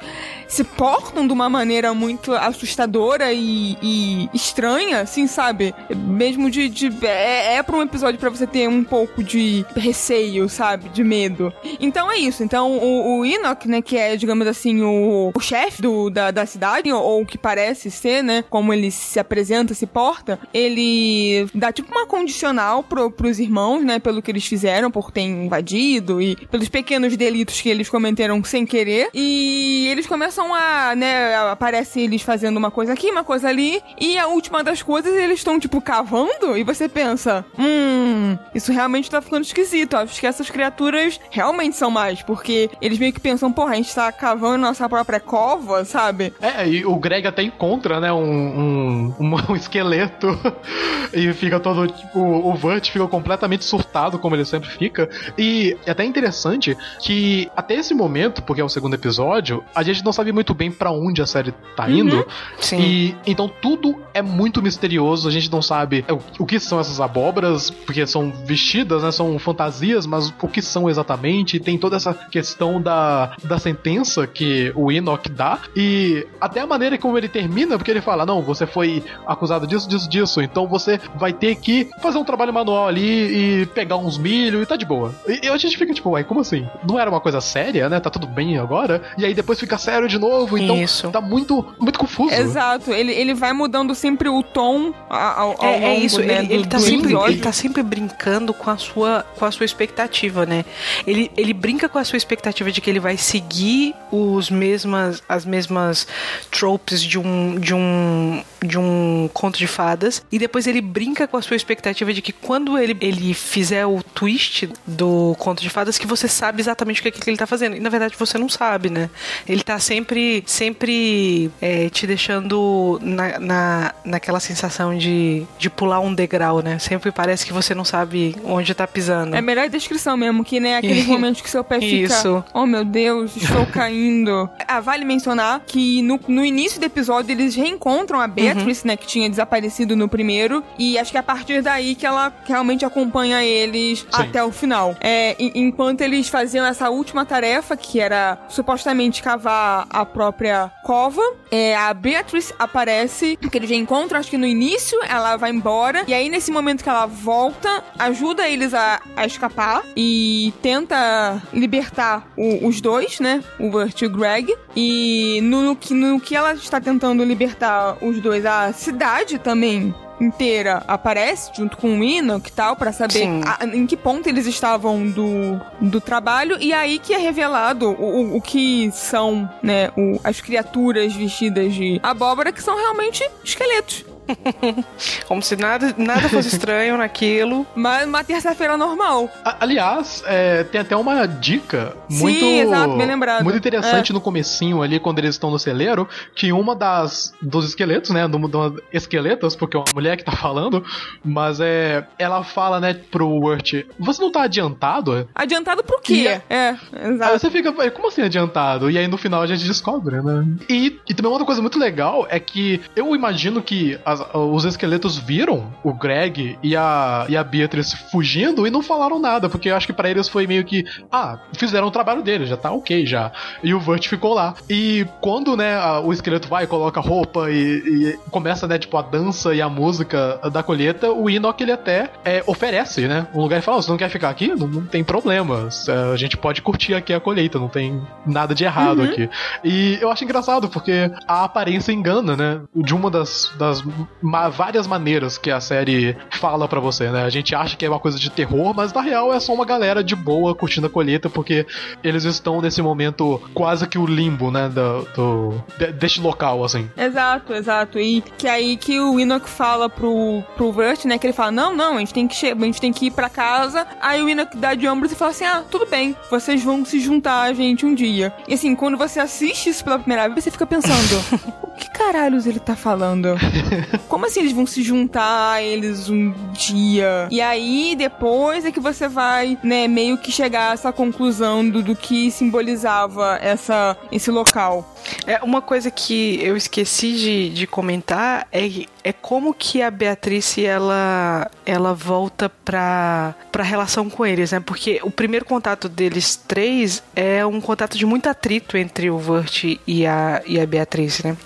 se portam de uma maneira muito assustadora e, e estranha, assim, sabe? Mesmo de. de é, é pra um episódio pra você ter um pouco de receio, sabe? De medo. Então é isso. Então o, o Enoch, né, que é, digamos assim, o, o chefe da, da cidade, ou o que parece ser, né? Como ele se apresenta, se porta, ele dá tipo uma condicional pro, pros irmãos, né? Pelo que eles fizeram, por ter invadido e pelos pequenos delitos que eles cometeram sem querer. E eles começam a, né? Aparece eles fazendo uma coisa aqui, uma coisa ali. E a última das coisas, eles estão, tipo, cavando. E você pensa, hum, isso realmente tá ficando esquisito. Acho que essas criaturas realmente são mais. Porque eles meio que pensam, porra, a gente tá cavando nossa própria cova, sabe? É, e o Greg até encontra, né, um, um, um, um esqueleto e fica todo, tipo, o Vert fica completamente surtado, como ele sempre fica. E é até interessante que até esse momento, porque é o segundo episódio, a gente não sabe muito bem pra onde a série tá indo. Sim. E então tudo é muito misterioso, a gente não sabe o, o que são essas abóboras, porque são vestidas, né, são fantasias, mas o que são exatamente? E tem toda essa questão da, da sentença que o Enoch dá e até a maneira como ele termina, porque ele fala: "Não, você foi acusado disso, disso, disso, então você vai ter que fazer um trabalho manual ali e pegar uns milho e tá de boa". E, e a gente fica tipo, uai, como assim? Não era uma coisa séria, né? Tá tudo bem agora? E aí depois fica sério de novo, então Isso. tá muito muito confuso. Exato, ele, ele vai mudando sempre o tom ao, ao É, é longo, isso, né, ele, do, ele tá do sempre, ele tá sempre brincando com a sua, com a sua expectativa, né? Ele, ele brinca com a sua expectativa de que ele vai seguir os mesmas, as mesmas tropes de um, de um, de um conto de fadas e depois ele brinca com a sua expectativa de que quando ele, ele fizer o twist do conto de fadas que você sabe exatamente o que, é que ele tá fazendo e na verdade você não sabe, né? Ele tá sempre, sempre é, te deixando na, na, naquela sensação de, de pular um degrau, né? Sempre parece que você não sabe onde tá pisando. É a melhor descrição mesmo, que né, aqueles momentos que seu pé fica. Isso. Oh meu Deus, estou caindo. Ah, vale mencionar que no, no início do episódio eles reencontram a Beatrice, né, que tinha desaparecido no primeiro. E acho que é a partir daí que ela realmente acompanha eles Sim. Até o final. É, enquanto eles faziam essa última tarefa, que era supostamente cavar a própria cova, é, a Beatrice aparece, que eles já encontram, acho que no início, ela vai embora, e aí nesse momento que ela volta, ajuda eles a, a escapar e tenta libertar o, os dois, né? O Burt e o Greg. E no, no, no que ela está tentando libertar os dois, a cidade também inteira aparece junto com o Enoch e tal para saber a, em que ponto eles estavam do, do trabalho e aí que é revelado o, o que são né o, as criaturas vestidas de abóbora que são realmente esqueletos Como se nada, nada fosse estranho naquilo. Mas uma terça-feira normal. aliás, é, tem até uma dica Sim, muito, exato, bem lembrado. muito interessante é. no comecinho ali, quando eles estão no celeiro, que uma das dos esqueletos, né, do, do esqueletos, porque é uma mulher que tá falando, mas é, ela fala, né, pro Wirt, você não tá adiantado? Adiantado pro quê? É, é exato. Aí você fica, como assim adiantado? E aí no final a gente descobre, né? E, e também uma outra coisa muito legal é que eu imagino que as os esqueletos viram o Greg e a, e a Beatrice fugindo e não falaram nada, porque eu acho que para eles foi meio que, ah, fizeram o trabalho deles, já tá ok já. E o Vert ficou lá. E quando, né, o esqueleto vai, coloca roupa e, e, começa, né, tipo, a dança e a música da colheita, o Enoch ele até é, oferece, né, um lugar e fala, oh, você não quer ficar aqui? Não, não, tem problema, a gente pode curtir aqui a colheita, não tem nada de errado uhum. aqui. E eu acho engraçado, porque a aparência engana, né, de uma das, das várias maneiras que a série fala para você, né? A gente acha que é uma coisa de terror, mas na real é só uma galera de boa curtindo a colheita, porque eles estão nesse momento quase que o limbo, né? Do, do de, deste local, assim. Exato, exato. E que é aí que o Enoch fala pro, pro Vert, né? Que ele fala: Não, não, a gente tem que, a gente tem que ir pra casa. Aí o Enoch dá de ombros e fala assim: Ah, tudo bem, vocês vão se juntar a gente um dia. E assim, quando você assiste isso pela primeira vez, você fica pensando: O que caralhos ele tá falando? Como assim eles vão se juntar eles um dia? E aí depois é que você vai, né, meio que chegar a essa conclusão do, do que simbolizava essa, esse local. É uma coisa que eu esqueci de, de comentar é, é como que a Beatrice ela ela volta pra, pra relação com eles, né? Porque o primeiro contato deles três é um contato de muito atrito entre o Vert e a, e a Beatrice, né?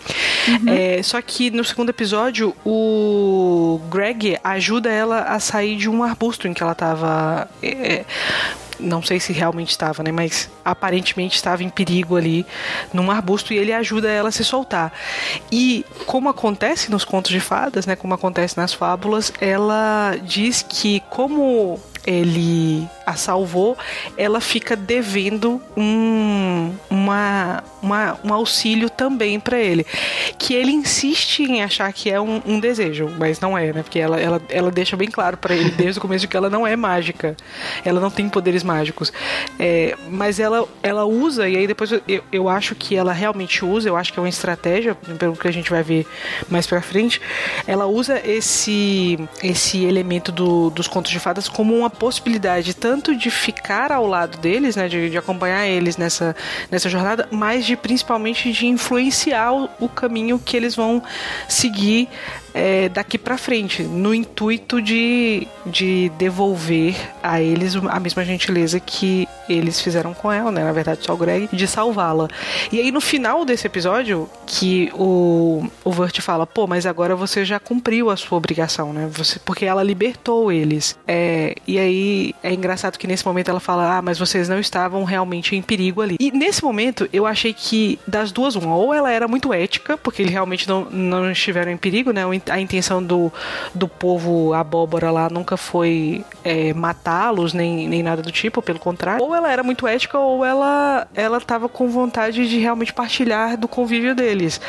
Uhum. É, só que no segundo episódio, o Greg ajuda ela a sair de um arbusto em que ela tava. É, não sei se realmente estava, né? Mas aparentemente estava em perigo ali num arbusto e ele ajuda ela a se soltar. E como acontece nos contos de fadas, né? Como acontece nas fábulas, ela diz que como ele a salvou, ela fica devendo um, uma, uma, um auxílio também para ele. Que ele insiste em achar que é um, um, desejo, mas não é, né? Porque ela, ela, ela deixa bem claro para ele desde o começo que ela não é mágica. Ela não tem poderes mágicos. É, mas ela, ela usa, e aí depois eu, eu acho que ela realmente usa, eu acho que é uma estratégia, pelo que a gente vai ver mais pra frente. Ela usa esse, esse elemento do, dos contos de fadas como uma possibilidade tanto de ficar ao lado deles, né, de, de acompanhar eles nessa, nessa jornada, mas de principalmente de influenciar o, o caminho que eles vão seguir é, daqui para frente, no intuito de, de devolver a eles a mesma gentileza que eles fizeram com ela, né? Na verdade, só o Greg, de salvá-la. E aí, no final desse episódio, que o, o Vert fala, pô, mas agora você já cumpriu a sua obrigação, né? Você, porque ela libertou eles. É, e aí, é engraçado que nesse momento ela fala, ah, mas vocês não estavam realmente em perigo ali. E nesse momento, eu achei que das duas, uma, ou ela era muito ética, porque eles realmente não, não estiveram em perigo, né? A intenção do, do povo abóbora lá nunca foi é, matá-los, nem, nem nada do tipo, pelo contrário. Ou ela era muito ética, ou ela, ela tava com vontade de realmente partilhar do convívio deles.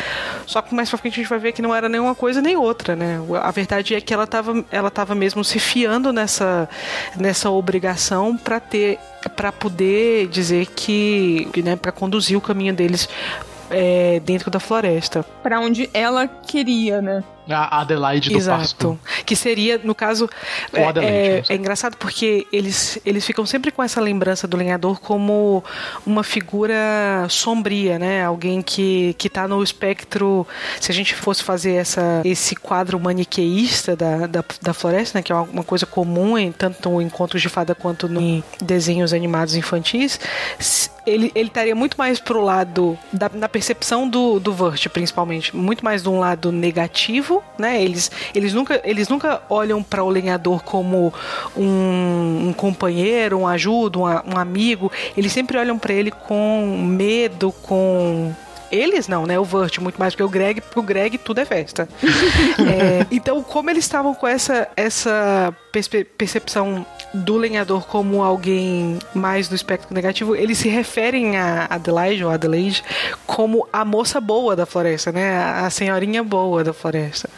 Só que mais pra frente a gente vai ver que não era nenhuma coisa nem outra, né? A verdade é que ela tava, ela tava mesmo se fiando nessa, nessa obrigação para ter para poder dizer que, né, para conduzir o caminho deles é, dentro da floresta. Para onde ela queria, né? A Adelaide do Exato. Pasto. Que seria, no caso. É, Adelaide, é, é engraçado porque eles, eles ficam sempre com essa lembrança do lenhador como uma figura sombria, né? Alguém que, que tá no espectro. Se a gente fosse fazer essa, esse quadro maniqueísta da, da, da floresta, né? Que é uma, coisa comum em tanto em contos de fada quanto em desenhos animados infantis, ele, ele estaria muito mais pro lado da, na percepção do, do Vert, principalmente, muito mais de um lado negativo, né? Eles, eles, nunca, eles nunca olham para o lenhador como um, um companheiro, um ajuda, um, um amigo. Eles sempre olham para ele com medo, com eles não, né? O Vert, muito mais porque o Greg, pro Greg tudo é festa. É, então, como eles estavam com essa, essa percepção do lenhador como alguém mais do espectro negativo, eles se referem a Adelaide ou Adelaide como a moça boa da floresta, né? A senhorinha boa da floresta.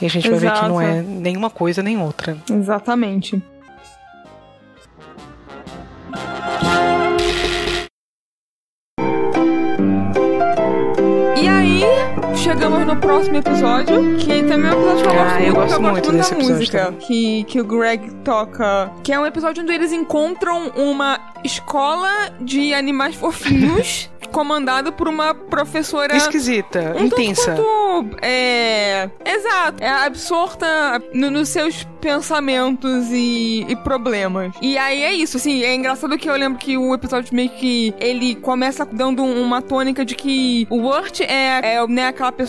E a gente vai ver que não é Exato. nenhuma coisa nem outra. Exatamente. Chegamos no próximo episódio, que também é um episódio que eu Ah, gosto eu muito, gosto porque muito da episódio música também. que, que o Greg toca. Que é um episódio onde eles encontram uma escola de animais fofinhos, comandado por uma professora Esquisita, um tanto intensa. quanto, é. Exato. É absorta no- nos seus pensamentos e, e problemas. E aí é isso, assim, é engraçado que eu lembro que o episódio meio que ele começa dando um- uma tônica de que o Wurt é, é né, aquela pessoa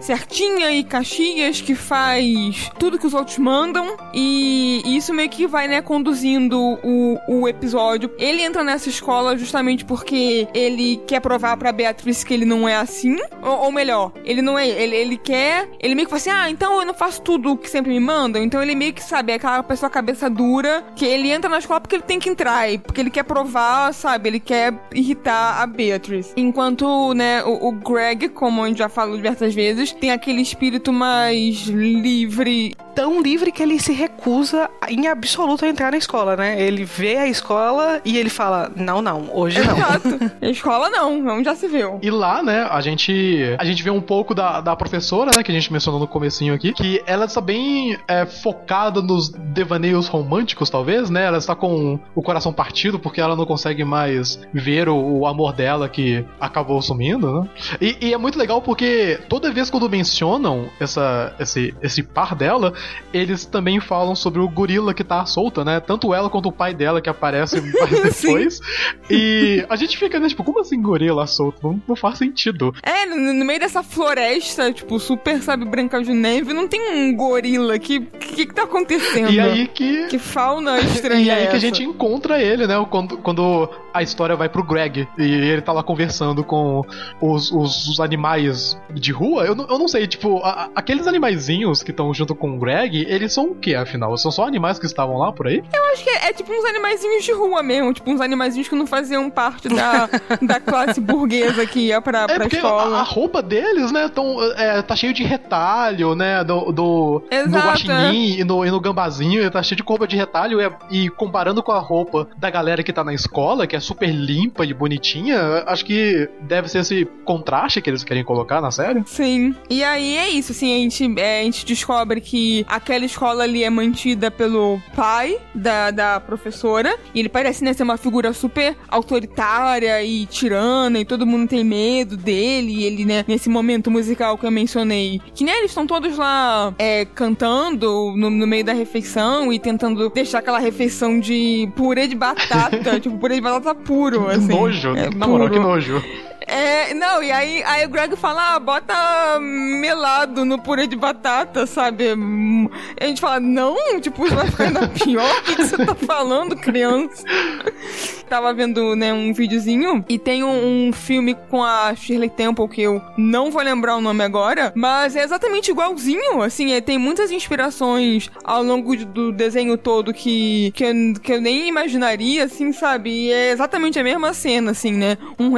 certinha e caxias que faz tudo que os outros mandam e isso meio que vai, né, conduzindo o, o episódio. Ele entra nessa escola justamente porque ele quer provar pra Beatriz que ele não é assim, ou, ou melhor, ele não é, ele, ele quer, ele meio que fala assim, ah, então eu não faço tudo que sempre me mandam, então ele meio que sabe, é aquela pessoa cabeça dura, que ele entra na escola porque ele tem que entrar, e porque ele quer provar, sabe, ele quer irritar a Beatriz. Enquanto, né, o, o Greg, como a gente já falou diversas vezes, tem aquele espírito mais livre Tão livre que ele se recusa em absoluto a entrar na escola, né? Ele vê a escola e ele fala: Não, não, hoje não. Exato. Escola não, não já se viu. E lá, né, a gente a gente vê um pouco da, da professora, né, que a gente mencionou no comecinho aqui, que ela está bem é, focada nos devaneios românticos, talvez, né? Ela está com o coração partido porque ela não consegue mais ver o, o amor dela que acabou sumindo, né? E, e é muito legal porque toda vez quando mencionam essa, esse, esse par dela, eles também falam sobre o gorila que tá solta, né? Tanto ela quanto o pai dela que aparece mais depois. E a gente fica, né, tipo, como assim gorila solto? Não, não faz sentido. É, no, no meio dessa floresta, tipo, super, sabe, branca de neve, não tem um gorila. Que que, que tá acontecendo? E aí que. Que fauna estranha E aí é que a gente encontra ele, né? Quando, quando a história vai pro Greg e ele tá lá conversando com os, os, os animais de rua. Eu não, eu não sei, tipo, a- aqueles animaizinhos que estão junto com o Greg, eles são o que, afinal? São só animais que estavam lá por aí? Eu acho que é, é tipo uns animaizinhos de rua mesmo, tipo uns animaizinhos que não faziam parte da, da classe burguesa que ia pra, É pra porque a, a escola. roupa deles, né, tão, é, tá cheio de retalho, né, do, do no Exato, guaxinim e no, e no gambazinho, tá cheio de roupa de retalho e, e comparando com a roupa da galera que tá na escola, que é super limpa e bonitinha, acho que deve ser esse contraste que eles querem colocar na série. Sim. E aí é isso, assim, a gente, é, a gente descobre que aquela escola ali é mantida pelo pai da, da professora. E ele parece, né, ser uma figura super autoritária e tirana, e todo mundo tem medo dele. E ele, né, nesse momento musical que eu mencionei, que né, eles estão todos lá é, cantando no, no meio da refeição e tentando deixar aquela refeição de purê de batata, tipo, purê de batata puro, Que assim. nojo, É, na moral, que nojo. É, não, e aí, aí o Greg fala, ah, bota melado no purê de batata, sabe? Hum, A gente fala, não, tipo, vai ficar ainda pior, o que, você tá falando, criança? Tava vendo, né, um videozinho, e tem um, um filme com a Shirley Temple, que eu não vou lembrar o nome agora, mas é exatamente igualzinho, assim, é, tem muitas inspirações ao longo do desenho todo que, que, eu, que eu nem imaginaria, assim, sabe? E é exatamente a mesma cena, assim, né? Um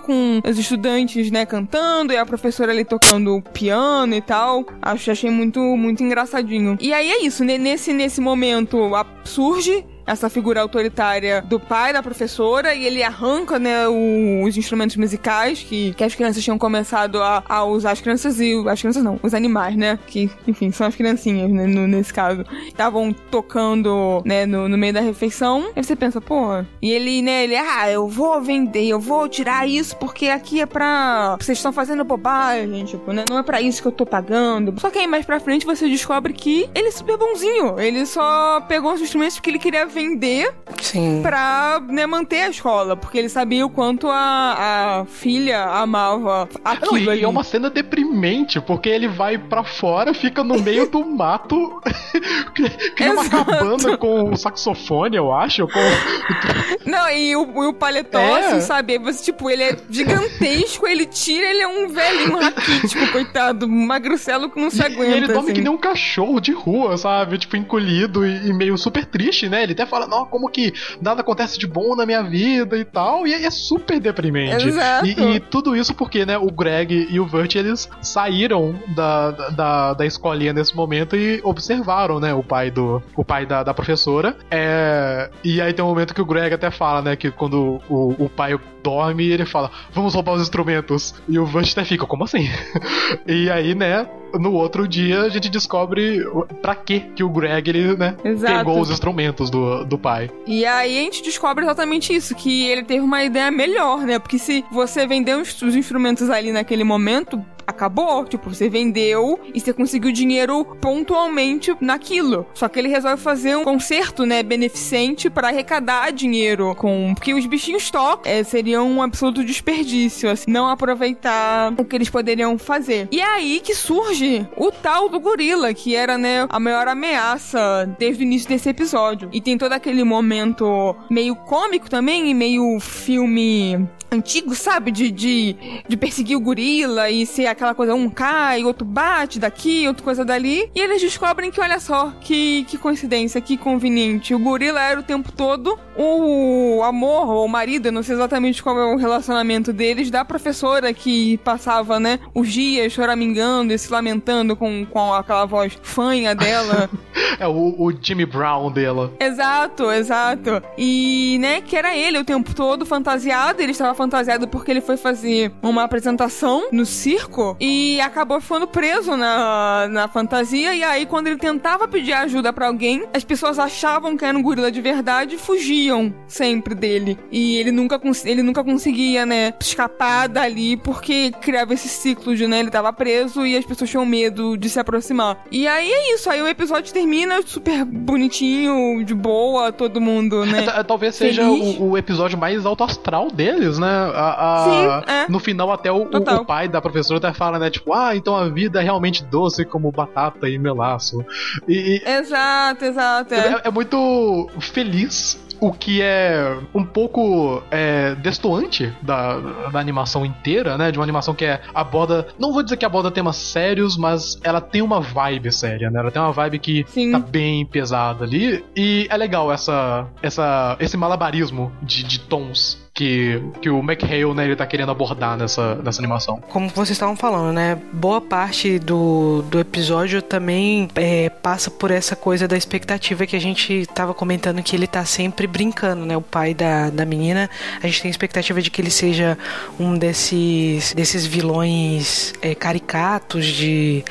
com os estudantes, né, cantando e a professora ali tocando piano e tal. Acho, achei muito, muito engraçadinho. E aí é isso, né? Nesse, nesse momento a- surge essa figura autoritária do pai da professora e ele arranca, né, os instrumentos musicais que, que as crianças tinham começado a, a usar. As crianças e. As crianças não, os animais, né? Que, enfim, são as criancinhas, né, no, nesse caso. Estavam tocando, né, no, no meio da refeição. Aí você pensa, pô. E ele, né, ele, ah, eu vou vender, eu vou tirar isso porque aqui é pra. Vocês estão fazendo bobagem, tipo, né? Não é pra isso que eu tô pagando. Só que aí mais pra frente você descobre que ele é super bonzinho. Ele só pegou os instrumentos porque ele queria vender Sim. pra né, manter a escola. Porque ele sabia o quanto a, a filha amava aquilo. Não, e ali. é uma cena deprimente, porque ele vai pra fora, fica no meio do mato, cria uma Exato. cabana com o saxofone, eu acho, com... Não, e o, e o paletó, É. assim, sabe? Você, tipo, ele é gigantesco, ele tira, ele é um velhinho raquítico, coitado, um magricelo que não se E, aguenta. e ele dorme assim. que nem um cachorro de rua, sabe? Tipo, encolhido e, e meio super triste, né? Ele até fala, não, como que nada acontece de bom na minha vida e tal. E é super deprimente. Exato. E, e tudo isso porque, né, o Greg e o Vert, eles saíram da, da, da escolinha nesse momento e observaram, né, o pai do o pai da, da professora. É, e aí tem um momento que o Greg até fala, né, que quando o, o pai dorme, ele fala, vamos roubar os instrumentos. E o Vert até fica, como assim? e aí, né, no outro dia a gente descobre pra que que o Greg, ele, né, Exato. pegou os instrumentos do, do pai. E aí a gente descobre exatamente isso, que ele teve uma ideia melhor, né? Porque se você vendeu os, os instrumentos ali naquele momento, acabou. Tipo, você vendeu e você conseguiu dinheiro pontualmente naquilo. Só que ele resolve fazer um concerto, né, beneficente pra arrecadar dinheiro com... Porque os bichinhos tocam, é, seria um absoluto desperdício, assim, não aproveitar o que eles poderiam fazer. E é aí que surge o tal do gorila, que era, né, a maior ameaça desde o início desse episódio. E tem todo aquele momento meio cômico também, e meio filme antigo, sabe? De, de, de perseguir o gorila e ser aquela coisa, um cai, outro bate daqui, outra coisa dali. E eles descobrem que, olha só, que, que coincidência, que conveniente. O gorila era o tempo todo o amor, ou o marido, eu não sei exatamente qual é o relacionamento deles, da professora que passava, né, os dias choramingando e se lamentando com, com aquela voz fanha dela. É o, o Jimmy Brown dela. Exato, exato. E, né, que era ele o tempo todo fantasiado. Ele estava fantasiado porque ele foi fazer uma apresentação no circo e acabou ficando preso na, na fantasia. E aí, quando ele tentava pedir ajuda pra alguém, as pessoas achavam que era um gorila de verdade e fugiam sempre dele. E ele nunca, ele nunca conseguia, né, escapar dali porque criava esse ciclo de, né, ele tava preso e as pessoas tinham medo de se aproximar. E aí é isso, aí o episódio termina super bonitinho, de boa, todo mundo, né? É, talvez seja o, o episódio mais alto astral deles, né? A- a- Sim, é. No final, até o, o- o pai da professora até fala, né? Tipo, ah, então a vida é realmente doce como batata e melaço. E, e Exato, exato. É. é, é muito feliz. O que é um pouco é, destoante da, da animação inteira, né? De uma animação que é aborda. Não vou dizer que aborda temas sérios, mas ela tem uma vibe séria, né? Ela tem uma vibe que Sim. tá bem pesada ali. E é legal essa, essa, esse malabarismo de, de tons que, que o McHale, né, ele tá querendo abordar nessa, nessa animação. Como vocês estavam falando, né? Boa parte do, do episódio também é, passa por essa coisa da expectativa que a gente tava comentando que ele tá sempre brincando, né? O pai da, da menina, a gente tem expectativa de que ele seja um desses, desses vilões é, caricatos de.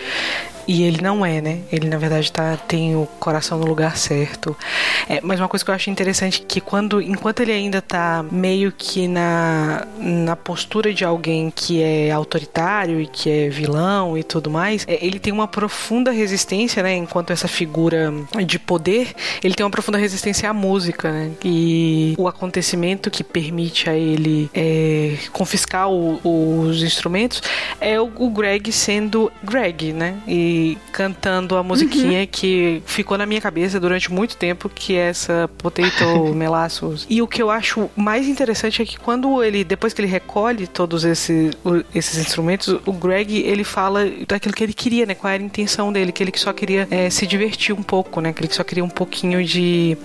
E ele não é, né? Ele na verdade tá, tem o coração no lugar certo. É, mas uma coisa que eu acho interessante é que quando, enquanto ele ainda tá meio que na, na postura de alguém que é autoritário e que é vilão e tudo mais, é, ele tem uma profunda resistência, né? Enquanto essa figura de poder, ele tem uma profunda resistência à música, né? E o acontecimento que permite a ele é, confiscar o- os instrumentos é o, o Greg sendo Greg, né? E cantando a musiquinha que ficou na minha cabeça durante muito tempo, que é essa Potato Melassos. E o que eu acho mais interessante é que quando ele, depois que ele recolhe todos esses, esses instrumentos, o Greg, ele fala daquilo que ele queria, né? Qual era a intenção dele, que ele só queria é, se divertir um pouco, né? Que ele só queria um pouquinho de,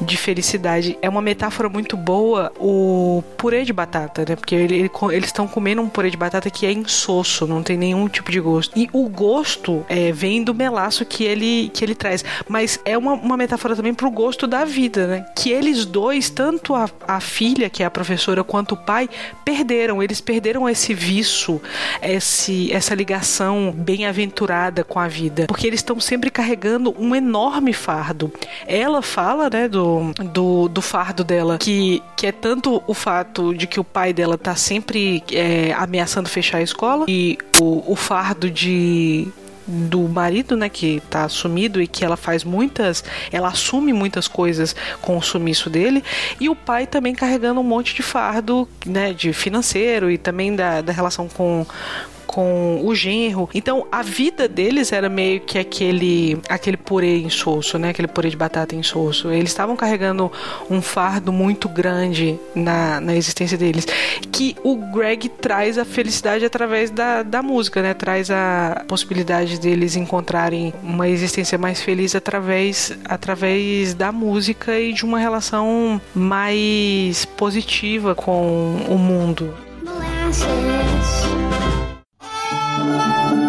de felicidade. É uma metáfora muito boa o purê de batata, né? Porque ele- ele eles estão comendo um purê de batata que é insosso, não tem nenhum tipo de gosto. E o gosto é é, vem do melaço que ele, que ele traz. Mas é uma, uma metáfora também pro gosto da vida, né? Que eles dois, tanto a, a filha, que é a professora, quanto o pai, perderam. Eles perderam esse vício, esse, essa ligação bem-aventurada com a vida. Porque eles estão sempre carregando um enorme fardo. Ela fala, né, do, do, do fardo dela, que, que é tanto o fato de que o pai dela tá sempre é, ameaçando fechar a escola e o, o fardo de do marido, né, que tá sumido e que ela faz muitas, ela assume muitas coisas com o sumiço dele, e o pai também carregando um monte de fardo, né, de financeiro e também da, da relação com, com o genro. Então a vida deles era meio que aquele aquele purê insosso, né? Aquele purê de batata insosso. Eles estavam carregando um fardo muito grande na, na existência deles. Que o Greg traz a felicidade através da, da música, né? Traz a possibilidade deles encontrarem uma existência mais feliz através, através da música e de uma relação mais positiva com o mundo. Thank you.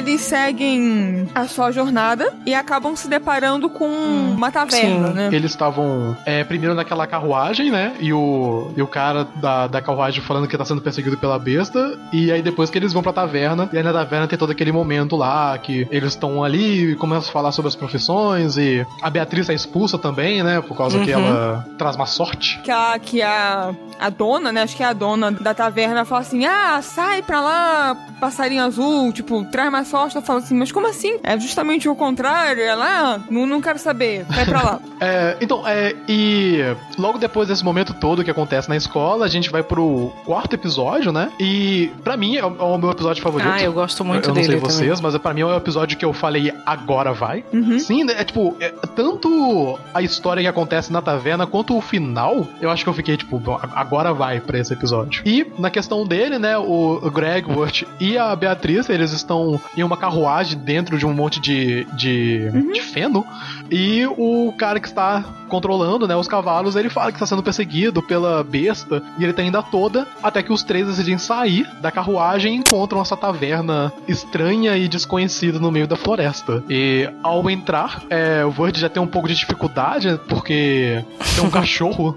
Eles seguem a sua jornada e acabam se deparando com hum, uma taverna, Sim. né? Eles estavam é, primeiro naquela carruagem, né? E o, e o cara da, da carruagem falando que tá sendo perseguido pela besta. E aí depois que eles vão pra taverna, e aí na taverna tem todo aquele momento lá que eles estão ali e começam a falar sobre as profissões. E a Beatriz é expulsa também, né? Por causa uhum. que ela traz má sorte. Que a, que a, a dona, né? Acho que é a dona da taverna fala assim: ah, sai pra lá, passarinho azul, tipo, traz mais sorte. Ela fala assim, mas como assim? É justamente o contrário. Ela, ah, não, não quero saber, vai pra lá. é, então, é, e logo depois desse momento todo que acontece na escola, a gente vai pro quarto episódio, né? E pra mim é o, é o meu episódio favorito. Ah, eu gosto muito eu, eu dele. Eu não sei vocês, também. mas pra mim é o episódio que eu falei agora vai. Uhum. Sim, né? É tipo, é, tanto a história que acontece na taverna quanto o final, eu acho que eu fiquei tipo, agora vai pra esse episódio. E na questão dele, né? O Greg, Wurt e a Beatriz, eles estão em uma carruagem dentro de um monte de, de, uhum. de feno. E o cara que está controlando, né, os cavalos, ele fala que está sendo perseguido pela besta e ele tá indo a toda até que os três decidem sair da carruagem e encontram essa taverna estranha e desconhecida no meio da floresta. E ao entrar, é, o Verde já tem um pouco de dificuldade porque tem um cachorro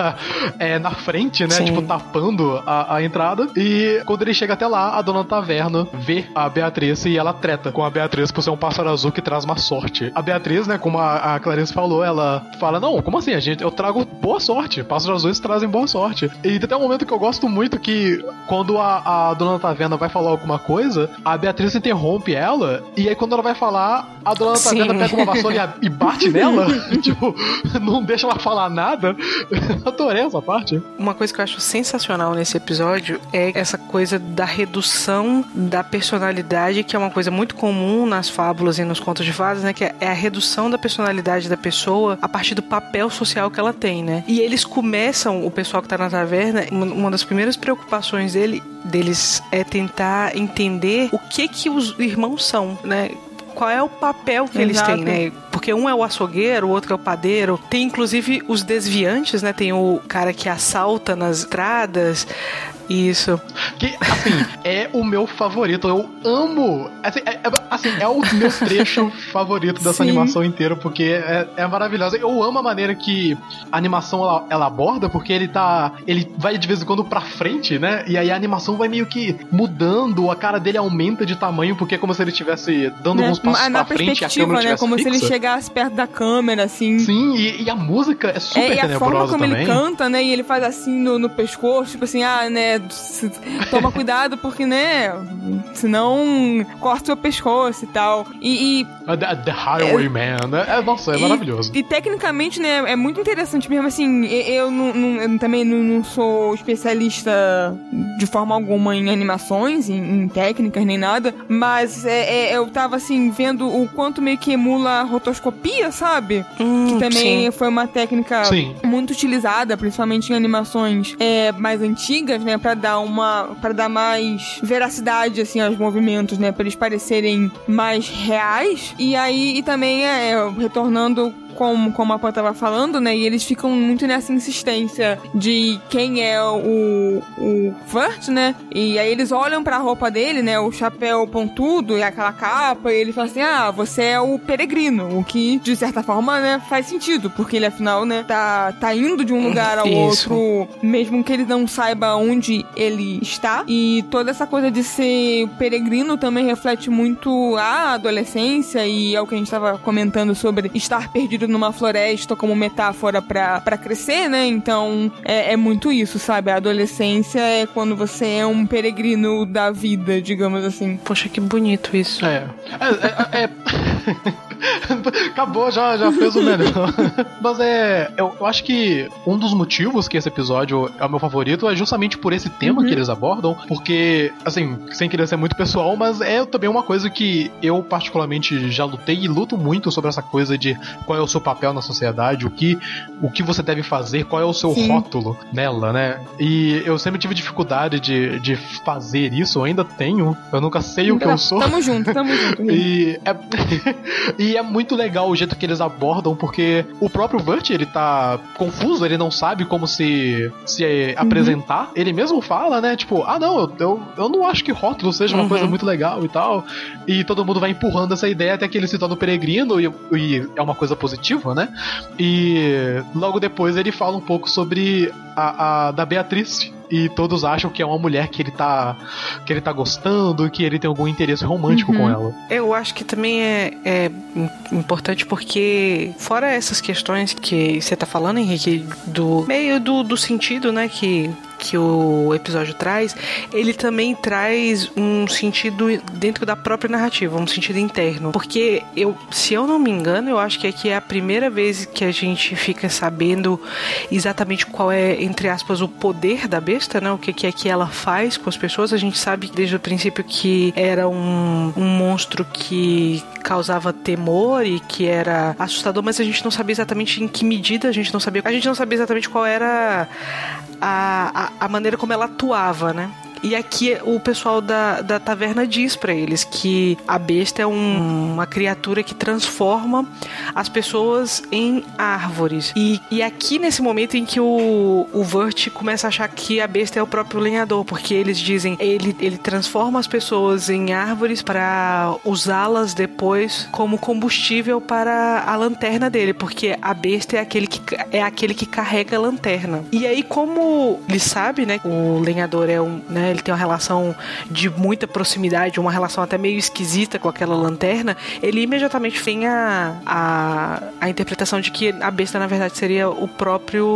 é, na frente, né, Sim. tipo tapando a, a entrada. E quando ele chega até lá, a dona da taverna vê a Beatriz e ela treta com a Beatriz por ser um pássaro azul que traz má sorte. A Beatriz, né, como a, a Clarice falou, ela fala: Não, como assim? A gente, eu trago boa sorte. Pássaros azuis trazem boa sorte. E tem até um momento que eu gosto muito que quando a, a dona da taverna vai falar alguma coisa, a Beatriz interrompe ela, e aí quando ela vai falar, a dona da taverna pega uma vassoura e, e bate nela. tipo, não deixa ela falar nada. Adorei essa parte. Uma coisa que eu acho sensacional nesse episódio é essa coisa da redução da personalidade, que é uma coisa muito comum nas fábulas e nos contos de fadas, né? Que é a redução da personalidade da pessoa a partir do papel social que ela tem, né? E eles começam, o pessoal que tá na taverna, uma das primeiras preocupações dele, deles é tentar entender o que que os irmãos são, né? qual é o papel que Exato. eles têm, né? Porque um é o açougueiro, o outro é o padeiro. Tem inclusive os desviantes, né? Tem o cara que assalta nas estradas. Isso. Que, assim, é o meu favorito. Eu amo. Assim, é, é assim, é o meu trecho favorito dessa Sim. animação inteira, porque é, é maravilhosa. Eu amo a maneira que a animação ela, ela, aborda, porque ele tá. Ele vai de vez em quando pra frente, né? E aí a animação vai meio que mudando, a cara dele aumenta de tamanho, porque é como se ele estivesse dando né? alguns passos Na pra frente e a câmera né? Como fixa. se ele chegasse perto da câmera, assim. Sim, e, e a música é super é, e a forma como também. ele canta, né? E ele faz assim no, no pescoço, tipo assim, ah, né? Toma cuidado porque, né, senão corta o seu pescoço e tal. E. e the, the, Highwayman, né? É, nossa, é e, maravilhoso. E tecnicamente, né, é muito interessante mesmo, assim, eu, não, não eu também não, não, sou especialista de forma alguma em animações, em, em técnicas, nem nada, mas é, é, eu tava, assim, vendo o quanto meio que emula a rotoscopia, sabe? Hum, que também sim. foi uma técnica sim. muito utilizada, principalmente em animações é, mais antigas, né, pra dar uma para dar mais veracidade assim aos movimentos, né, para eles parecerem mais reais. E aí e também é, retornando como, como a Pan tava falando, né? E eles ficam muito nessa insistência de quem é o, o Vert, né? E aí eles olham pra roupa dele, né? O chapéu pontudo e aquela capa, e ele fala assim: ah, você é o peregrino. O que, de certa forma, né, faz sentido, porque ele afinal, né, tá, tá indo de um lugar ao Isso. outro, mesmo que ele não saiba onde ele está. E toda essa coisa de ser peregrino também reflete muito a adolescência e é o que a gente tava comentando sobre estar perdido numa floresta como metáfora pra, pra crescer, né? Então é, é muito isso, sabe? A adolescência é quando você é um peregrino da vida, digamos assim. Poxa, que bonito isso. É. É. é- é- Acabou, já, já fez o melhor. Mas é. Eu, eu acho que um dos motivos que esse episódio é o meu favorito é justamente por esse tema que eles abordam. Porque, assim, sem querer ser muito pessoal, mas é também uma coisa que eu, particularmente, já lutei e luto muito sobre essa coisa de qual é o seu papel na sociedade, o que, o que você deve fazer, qual é o seu Sim. rótulo nela, né? E eu sempre tive dificuldade de, de fazer isso, eu ainda tenho. Eu nunca sei o que eu sou. Tamo junto, tamo junto. E é, e é muito legal o jeito que eles abordam, porque o próprio Vert, ele tá confuso, ele não sabe como se, se apresentar. Ele mesmo fala, né? Tipo, ah, não, eu, eu, eu não acho que rótulo seja uma Uhum. coisa muito legal e tal. E todo mundo vai empurrando essa ideia até que ele se torna um peregrino e, e é uma coisa positiva, né? E logo depois ele fala um pouco sobre a, a da Beatriz. E todos acham que é uma mulher que ele tá que ele tá gostando, que ele tem algum interesse romântico Uhum. com ela. Eu acho que também é, é im- importante porque, fora essas questões que você tá falando, Henrique, do meio do, do sentido, né, que, que o episódio traz, ele também traz um sentido dentro da própria narrativa, um sentido interno. Porque eu, se eu não me engano, eu acho que aqui é a primeira vez que a gente fica sabendo exatamente qual é, entre aspas, o poder da besta, né? O que, que é que ela faz com as pessoas. A gente sabe desde o princípio que era um, um monstro que causava temor e que era assustador, mas a gente não sabia exatamente em que medida, a gente não sabia. A gente não sabia exatamente qual era a, a, a maneira como ela atuava, né? E aqui o pessoal da, da taverna diz pra eles que a besta é um- uma criatura que transforma as pessoas em árvores. E, e aqui nesse momento em que o, o Vert começa a achar que a besta é o próprio lenhador, porque eles dizem ele, ele transforma as pessoas em árvores para usá-las depois como combustível para a lanterna dele, porque a besta é aquele que, é aquele que carrega a lanterna. E aí, como ele sabe, né, o lenhador é um, né, ele tem uma relação de muita proximidade, uma relação até meio esquisita com aquela lanterna, ele imediatamente tem a, a, a interpretação de que a besta, na verdade, seria o próprio,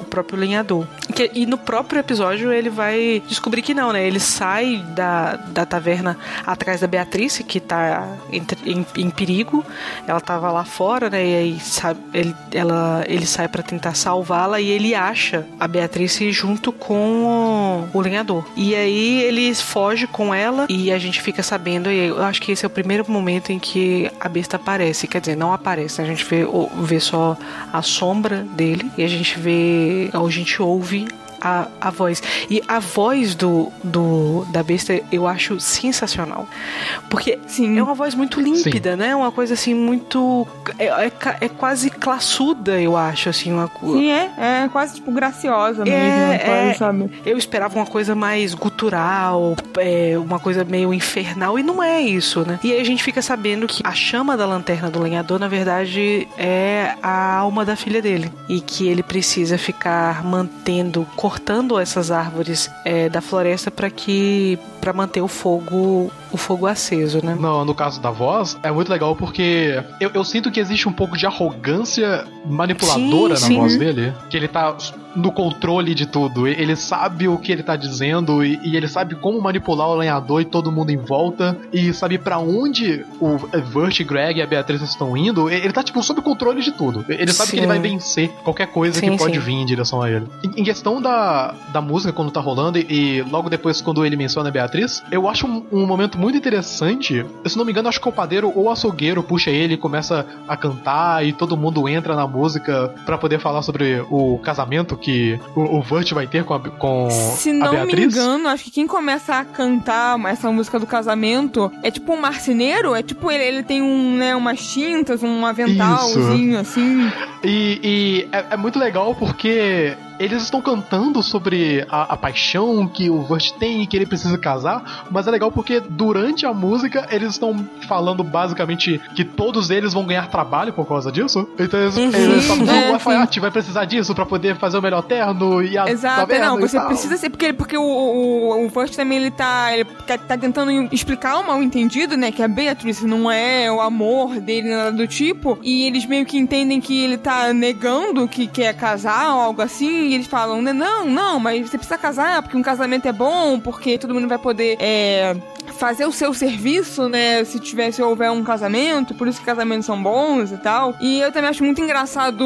o próprio lenhador. Que- e no próprio episódio ele vai descobrir que não, né? Ele sai da, da taverna atrás da Beatriz, que tá entre- em, em perigo. Ela tava lá fora, né? E aí sabe, ele, ela, ele sai pra tentar salvá-la e ele acha a Beatriz junto com o, o lenhador. E aí ele foge com ela e a gente fica sabendo. E eu acho que esse é o primeiro momento em que a besta aparece. Quer dizer, não aparece, né? A gente vê, vê só a sombra dele e a gente vê, ou a gente ouve a, a voz. E a voz do, do da besta eu acho sensacional. Porque Sim. é uma voz muito límpida, né? Uma coisa assim muito. É, é, é quase classuda, eu acho, assim. Uma, Sim, é, é quase tipo graciosa mesmo, É, quase, é. sabe? eu esperava uma coisa mais gutural, é, uma coisa meio infernal, e não é isso, né? E aí a gente fica sabendo que a chama da lanterna do lenhador, na verdade, é a alma da filha dele. E que ele precisa ficar mantendo, cortando essas árvores é, da floresta para que. para manter o fogo. o fogo aceso, né? No, no caso da voz, é muito legal porque eu, eu sinto que existe um pouco de arrogância manipuladora Sim, na sim. voz dele. Que ele tá no controle de tudo. Ele sabe o que ele tá dizendo e, e ele sabe como manipular o lenhador e todo mundo em volta. E sabe pra onde o Vert, Greg e a Beatriz estão indo. Ele tá, tipo, sob controle de tudo. Ele sabe que Sim. ele vai vencer qualquer coisa Sim, que pode sim. vir em direção a ele. Em, em questão da, da música, quando tá rolando, e, e logo depois, quando ele menciona a Beatriz, eu acho um, um, momento muito interessante. Se não me engano, acho que o padeiro ou o açougueiro puxa ele e começa a cantar e todo mundo entra na música para poder falar sobre o casamento que o, o Vert vai ter com a, com Se não me engano, acho que quem começa a cantar essa música do casamento é tipo um marceneiro, é tipo ele, ele tem um, né, umas tintas, um aventalzinho Isso. assim. E, e é, é muito legal porque eles estão cantando sobre a, a, paixão que o Vert tem e que ele precisa casar, mas é legal porque durante a música eles estão falando basicamente que todos eles vão ganhar trabalho por causa disso. Então eles, uhum. eles falam, é, o alfaiate vai precisar disso para poder fazer o melhor terno e a Exato, não, você precisa ser, porque, porque o, o, o Vert também ele tá, ele tá tentando explicar o mal entendido, né, que a Beatriz não é o amor dele, nada do tipo, e eles meio que entendem que ele tá negando que quer casar ou algo assim, e eles falam, né, não, não, mas você precisa casar porque um casamento é bom, porque todo mundo vai poder é, fazer o seu serviço, né? Se tivesse houver um casamento, por isso que casamentos são bons e tal. E eu também acho muito engraçado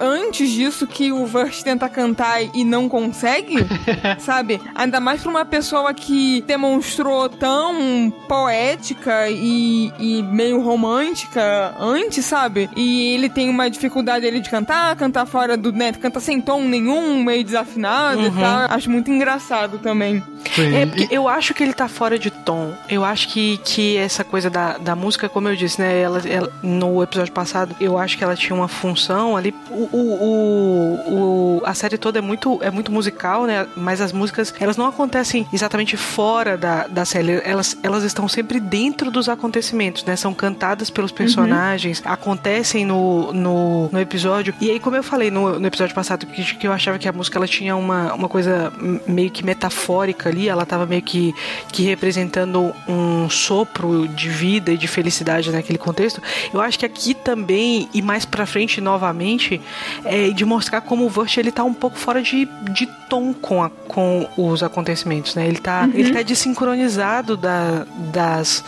antes disso que o Verse tenta cantar e não consegue, sabe? Ainda mais pra uma pessoa que demonstrou tão poética e, e meio romântica antes, sabe? E ele tem uma dificuldade ele de cantar, cantar fora do, né? Canta sem tom nenhum, meio desafinado uhum. e tal. Acho muito engraçado também. Sim. É, porque eu acho que ele tá fora de tom. Eu acho que, que essa coisa da, da música, como eu disse, né? Ela, ela, no episódio passado, eu acho que ela tinha uma função ali. O, o, o, a série toda é muito, é muito musical, né? Mas as músicas, elas não acontecem exatamente fora da, da série. Elas, elas estão sempre dentro dos acontecimentos, né? São cantadas pelos uhum. personagens, uhum. acontecem no, no, no, episódio. E aí, como eu falei no, no episódio passado, que, que eu achava que a música ela tinha uma, uma coisa meio que metafórica ali, ela tava meio que, que representando um sopro de vida e de felicidade naquele contexto. Eu acho que aqui também, e mais pra frente novamente, é de mostrar como o Vert ele tá um pouco fora de, de tom com, a, com os acontecimentos, né? Ele tá, uhum. ele tá desincronizado da, das,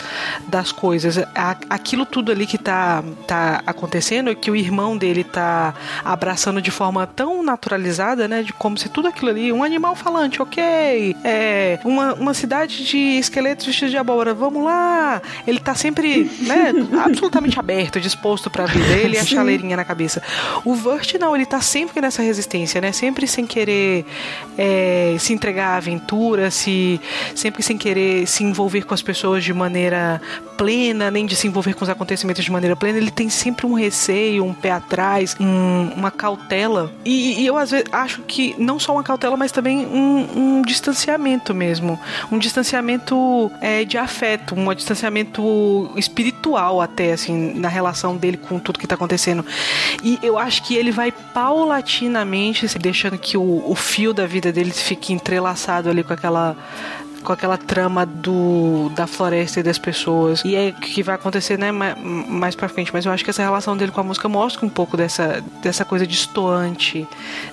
das coisas. Aquilo tudo ali que tá, tá acontecendo, que o irmão dele tá abraçando de forma tão naturalizada, né? De como se tudo aquilo ali, um animal falante, ok, é, uma, uma cidade de esqueletos vestidos de abóbora, vamos lá! Ele tá sempre, né, absolutamente aberto, disposto pra vida, ele e a chaleirinha na cabeça. O Vert não, ele tá sempre nessa resistência, né, sempre sem querer é, se entregar à aventura, se, sempre sem querer se envolver com as pessoas de maneira plena, nem de se envolver com os acontecimentos de maneira plena, ele tem sempre um receio, um pé atrás, um, uma cautela. E, e, eu às vezes acho que não só uma cautela, mas também um, um distanciamento mesmo um distanciamento é, de afeto, um distanciamento espiritual até, assim, na relação dele com tudo que tá acontecendo. E eu acho que ele vai paulatinamente deixando que o, o fio da vida dele fique entrelaçado ali com aquela com aquela trama do da floresta e das pessoas. E é que vai acontecer, né, mais, mais pra frente. Mas eu acho que essa relação dele com a música mostra um pouco dessa, dessa coisa distoante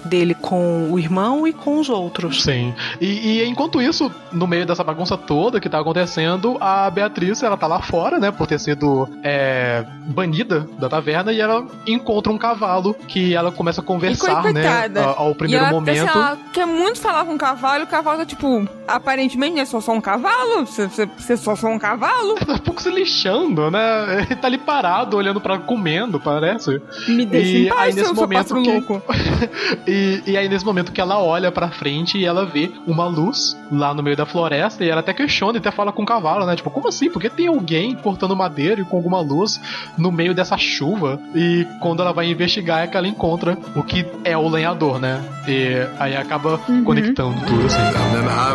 dele com o irmão e com os outros. Sim. E, e enquanto isso, no meio dessa bagunça toda que tá acontecendo, a Beatriz, ela tá lá fora, né, por ter sido é, banida da taverna e ela encontra um cavalo que ela começa a conversar, né, ao primeiro e ela, momento. Assim, ela quer muito falar com o cavalo, o cavalo tá tipo, aparentemente é só só um cavalo? Você, só só um cavalo? Tá um pouco se lixando, né? Ele tá ali parado, olhando para comendo, parece. Me deixa e em paz, aí, nesse momento que... louco. e, e aí nesse momento que ela olha pra frente e ela vê uma luz lá no meio da floresta e ela até questiona e até fala com o cavalo, né? Tipo, como assim? Por que tem alguém cortando madeira e com alguma luz no meio dessa chuva? E quando ela vai investigar é que ela encontra o que é o lenhador, né? E aí acaba uhum. conectando tudo assim.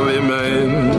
will I make it?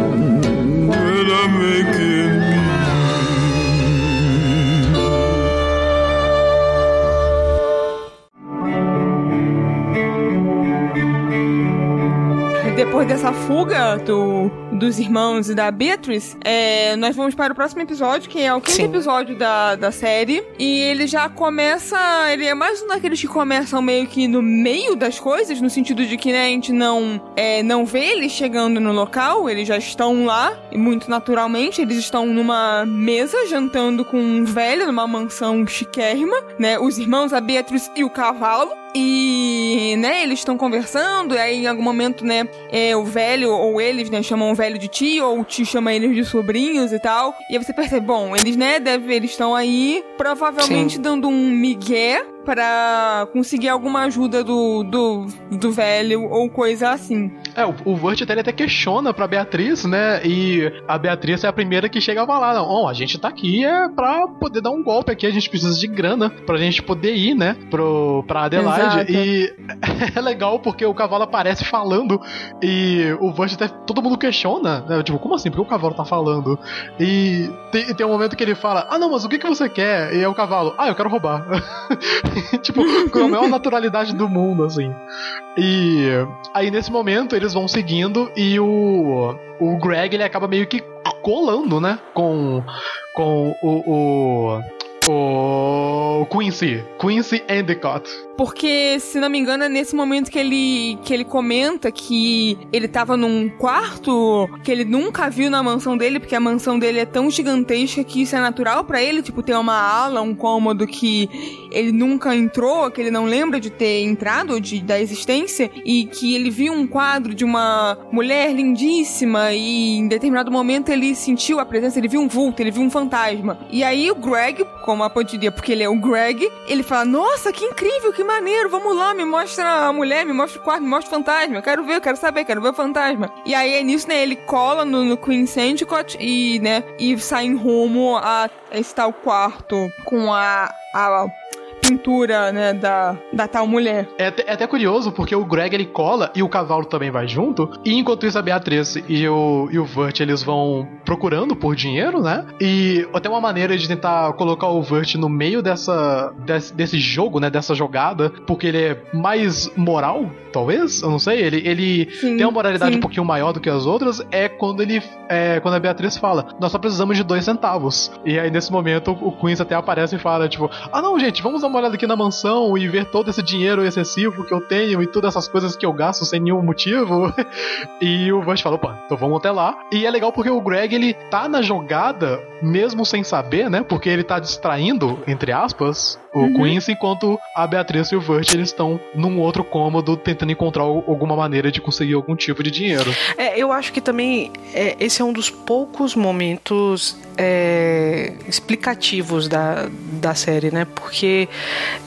Depois dessa fuga do, dos irmãos e da Beatrice, é, nós vamos para o próximo episódio, que é o quinto Sim. episódio da, da série. E ele já começa. Ele é mais um daqueles que começam meio que no meio das coisas, no sentido de que né, a gente não, é, não vê eles chegando no local, eles já estão lá, e muito naturalmente, eles estão numa mesa jantando com um velho, numa mansão chiquérrima, né? Os irmãos, a Beatrice e o cavalo. E, né, eles estão conversando, e aí em algum momento, né, é, o velho, ou eles, né, chamam o velho de tio, ou o tio chama eles de sobrinhos e tal. E aí você percebe, bom, eles, né, deve, eles estão aí, provavelmente Sim. dando um migué para conseguir alguma ajuda do, do, do velho ou coisa assim. É, o, o Vert até, até questiona pra Beatriz, né? E a Beatriz é a primeira que chega a falar: Não, a gente tá aqui é pra poder dar um golpe aqui, a gente precisa de grana pra gente poder ir, né? Pro, pra Adelaide. Exato. E é legal porque o cavalo aparece falando e o Vert até todo mundo questiona, né? Tipo, como assim? Por que o cavalo tá falando? E tem, tem um momento que ele fala: Ah, não, mas o que, que você quer? E é o cavalo: Ah, eu quero roubar. tipo, com a maior naturalidade do mundo, assim. E aí nesse momento eles vão seguindo e o o Greg ele acaba meio que colando, né, com com o, o o Quincy, Quincy Endicott. Porque, se não me engano, é nesse momento que ele, que ele comenta que ele tava num quarto que ele nunca viu na mansão dele, porque a mansão dele é tão gigantesca que isso é natural para ele, tipo, ter uma ala, um cômodo que ele nunca entrou, que ele não lembra de ter entrado, de, da existência, e que ele viu um quadro de uma mulher lindíssima e em determinado momento ele sentiu a presença, ele viu um vulto, ele viu um fantasma. E aí o Greg, como a porque ele é o Greg, ele fala: Nossa, que incrível, que maneiro, vamos lá, me mostra a mulher, me mostra o quarto, me mostra o fantasma, eu quero ver, eu quero saber, quero ver o fantasma. E aí é nisso, né, ele cola no, no Queen Sandicott e, né, e sai em rumo a esse tal quarto com a, a pintura, né, da, da tal mulher. É, é até curioso, porque o Greg ele cola e o cavalo também vai junto. E enquanto isso, a Beatriz e o, e o Vert eles vão procurando por dinheiro, né? E até uma maneira de tentar colocar o Vert no meio dessa, desse, desse jogo, né? Dessa jogada, porque ele é mais moral, talvez? Eu não sei. Ele, ele sim, tem uma moralidade sim. um pouquinho maior do que as outras. É quando ele. É quando a Beatriz fala: Nós só precisamos de dois centavos. E aí, nesse momento, o Queens até aparece e fala: Tipo, ah, não, gente, vamos dar uma olhada aqui na mansão e ver todo esse dinheiro excessivo que eu tenho e todas essas coisas que eu gasto sem nenhum motivo. e o Vance fala: Opa, então vamos até lá. E é legal porque o Greg ele tá na jogada mesmo sem saber, né? Porque ele tá distraindo, entre aspas, o uhum. Quincy, enquanto a Beatriz e o Vert eles estão num outro cômodo tentando encontrar alguma maneira de conseguir algum tipo de dinheiro. É, eu acho que também é, esse é um dos poucos momentos é, explicativos da, da série, né? Porque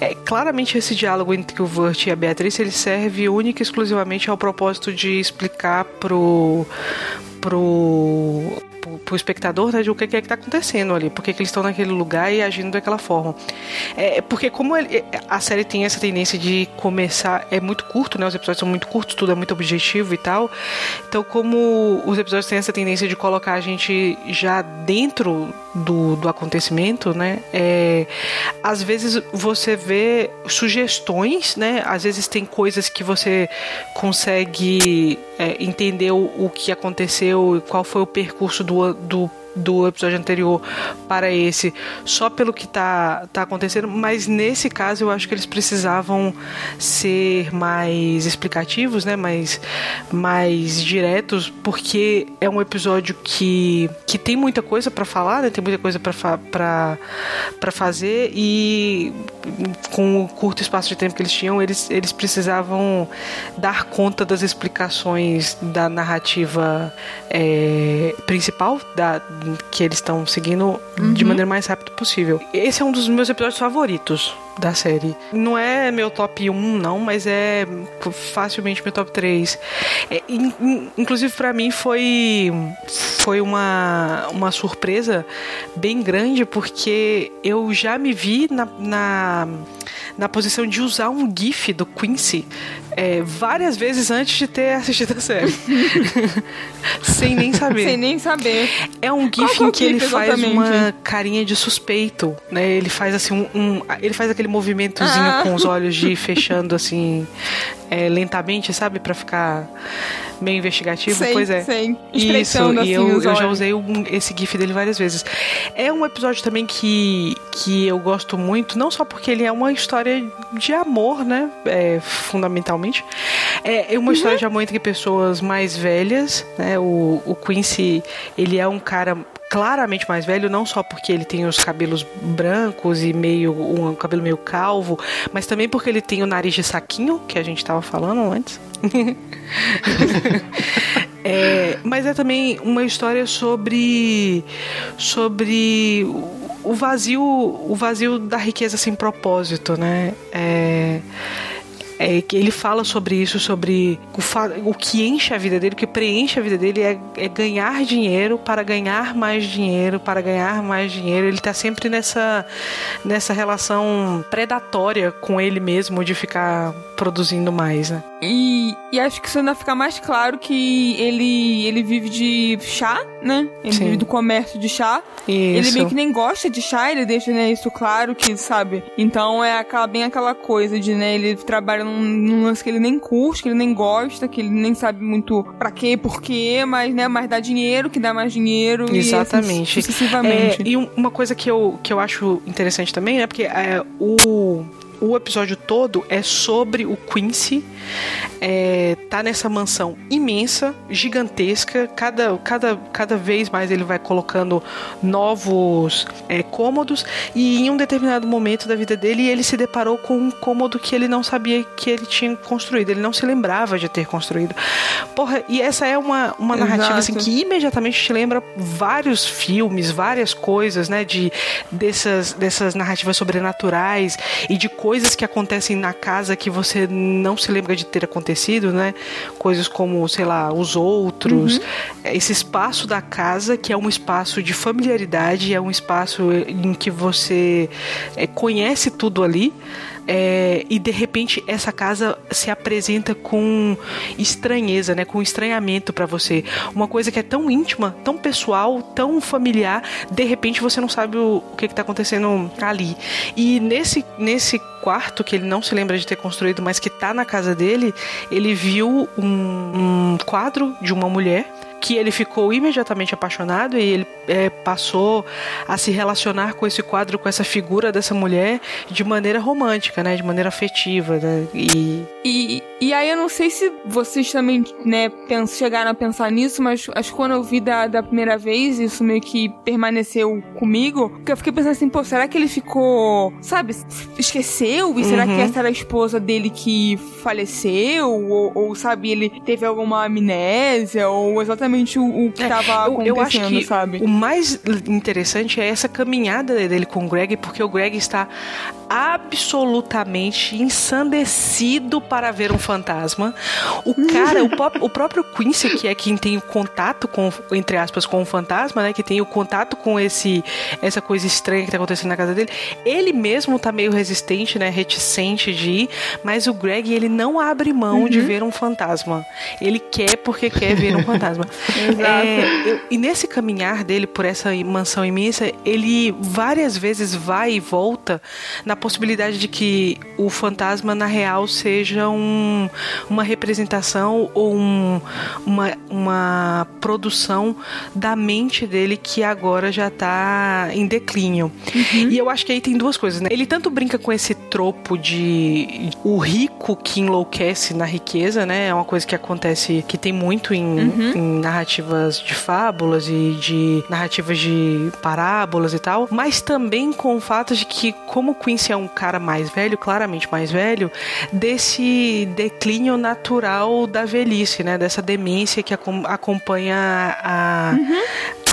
é, claramente esse diálogo entre o Vert e a Beatriz ele serve única e exclusivamente ao propósito de explicar pro pro pro espectador, né, de o que, que é que tá acontecendo ali, porque que eles estão naquele lugar e agindo daquela forma. É, porque como ele, é, a série tem essa tendência de começar, é muito curto, né, os episódios são muito curtos, tudo é muito objetivo e tal, então como os episódios têm essa tendência de colocar a gente já dentro do, do acontecimento, né, é, às vezes você vê sugestões, né, às vezes tem coisas que você consegue é, entender o, o que aconteceu e qual foi o percurso do do, do do episódio anterior para esse só pelo que tá, tá acontecendo, mas nesse caso eu acho que eles precisavam ser mais explicativos, né? Mais, mais diretos, porque é um episódio que, que tem muita coisa para falar, né? Tem muita coisa para fazer e com o curto espaço de tempo que eles tinham, eles, eles precisavam dar conta das explicações da narrativa é, principal da que eles estão seguindo uhum. de maneira mais rápida possível. Esse é um dos meus episódios favoritos da série. Não é meu top 1, não, mas é facilmente meu top 3. É, in, inclusive, para mim, foi, foi uma, uma surpresa bem grande, porque eu já me vi na, na, na posição de usar um GIF do Quincy é, várias vezes antes de ter assistido a série. Sem nem saber. Sem nem saber. É um GIF em que ele faz uma carinha de suspeito, né? Ele faz assim um, um ele faz aquele movimentozinho ah. com os olhos de fechando assim é, lentamente, sabe, para ficar meio investigativo, sei, pois é. Sei. Isso, assim, e eu, eu já usei um, esse GIF dele várias vezes. É um episódio também que, que eu gosto muito, não só porque ele é uma história de amor, né? É, fundamentalmente. É, é uma uhum. história de amor entre pessoas mais velhas, né? O, o Quincy, ele é um cara claramente mais velho, não só porque ele tem os cabelos brancos e meio um cabelo meio calvo, mas também porque ele tem o nariz de saquinho, que a gente estava falando antes. é, mas é também uma história sobre sobre o vazio o vazio da riqueza sem propósito, né? É, é, que ele fala sobre isso, sobre o, o, que enche a vida dele, o que preenche a vida dele é, é, ganhar dinheiro para ganhar mais dinheiro, para ganhar mais dinheiro. Ele está sempre nessa, nessa relação predatória com ele mesmo de ficar produzindo mais, né? E, e acho que isso ainda fica mais claro que ele, ele vive de chá, né? Ele Sim. vive do comércio de chá. Isso. Ele meio que nem gosta de chá, ele deixa né, isso claro que, sabe? Então é aquela, bem aquela coisa de, né, ele trabalha num, num, lance que ele nem curte, que ele nem gosta, que ele nem sabe muito pra quê, por quê, mas, né, mas dá dinheiro, que dá mais dinheiro. Exatamente. E assim, sucessivamente. É, e uma coisa que eu, que eu acho interessante também, né, porque é, o o episódio todo é sobre o Quincy. É, tá nessa mansão imensa, gigantesca. Cada, cada, cada vez mais ele vai colocando novos é, cômodos. E em um determinado momento da vida dele, ele se deparou com um cômodo que ele não sabia que ele tinha construído. Ele não se lembrava de ter construído. Porra, e essa é uma, uma narrativa assim, que imediatamente te lembra vários filmes, várias coisas, né? De, dessas, dessas narrativas sobrenaturais e de coisas que acontecem na casa que você não se lembra de ter acontecido, né? Coisas como, sei lá, os outros. Uhum. Esse espaço da casa, que é um espaço de familiaridade, é um espaço em que você é, conhece tudo ali. É, e de repente essa casa se apresenta com estranheza, né, com estranhamento para você. Uma coisa que é tão íntima, tão pessoal, tão familiar, de repente você não sabe o, o que está acontecendo ali. E nesse, nesse quarto que ele não se lembra de ter construído, mas que está na casa dele, ele viu um, um quadro de uma mulher que ele ficou imediatamente apaixonado e ele é, passou a se relacionar com esse quadro, com essa figura dessa mulher de maneira romântica, né? De maneira afetiva, né? E... e, e aí eu não sei se vocês também, né, chegaram a pensar nisso, mas acho que quando eu vi da, da primeira vez, isso meio que permaneceu comigo, porque eu fiquei pensando assim, pô, será que ele ficou, sabe, esqueceu? E será que uhum. essa era a esposa dele que faleceu? Ou, ou sabe, ele teve alguma amnésia? Ou exatamente exatamente o, o que estava é, acontecendo, eu acho que sabe? O mais interessante é essa caminhada dele com o Greg, porque o Greg está absolutamente ensandecido para ver um fantasma. O cara, o, o, próprio Quincy, que é quem tem o contato com, entre aspas, com o fantasma, né? Que tem o contato com esse essa coisa estranha que está acontecendo na casa dele. Ele mesmo tá meio resistente, né? Reticente de ir, mas o Greg, ele não abre mão uhum. de ver um fantasma. Ele quer porque quer ver um fantasma. É, e nesse caminhar dele por essa mansão imensa, ele várias vezes vai e volta na possibilidade de que o fantasma, na real, seja um, uma representação ou um, uma, uma produção da mente dele que agora já está em declínio. Uhum. E eu acho que aí tem duas coisas, né? Ele tanto brinca com esse tropo de o rico que enlouquece na riqueza, né? É uma coisa que acontece, que tem muito em, uhum. em narrativas de fábulas e de narrativas de parábolas e tal, mas também com o fato de que, como Quincy é um cara mais velho, claramente mais velho, desse declínio natural da velhice, né? Dessa demência que acompanha a, uhum.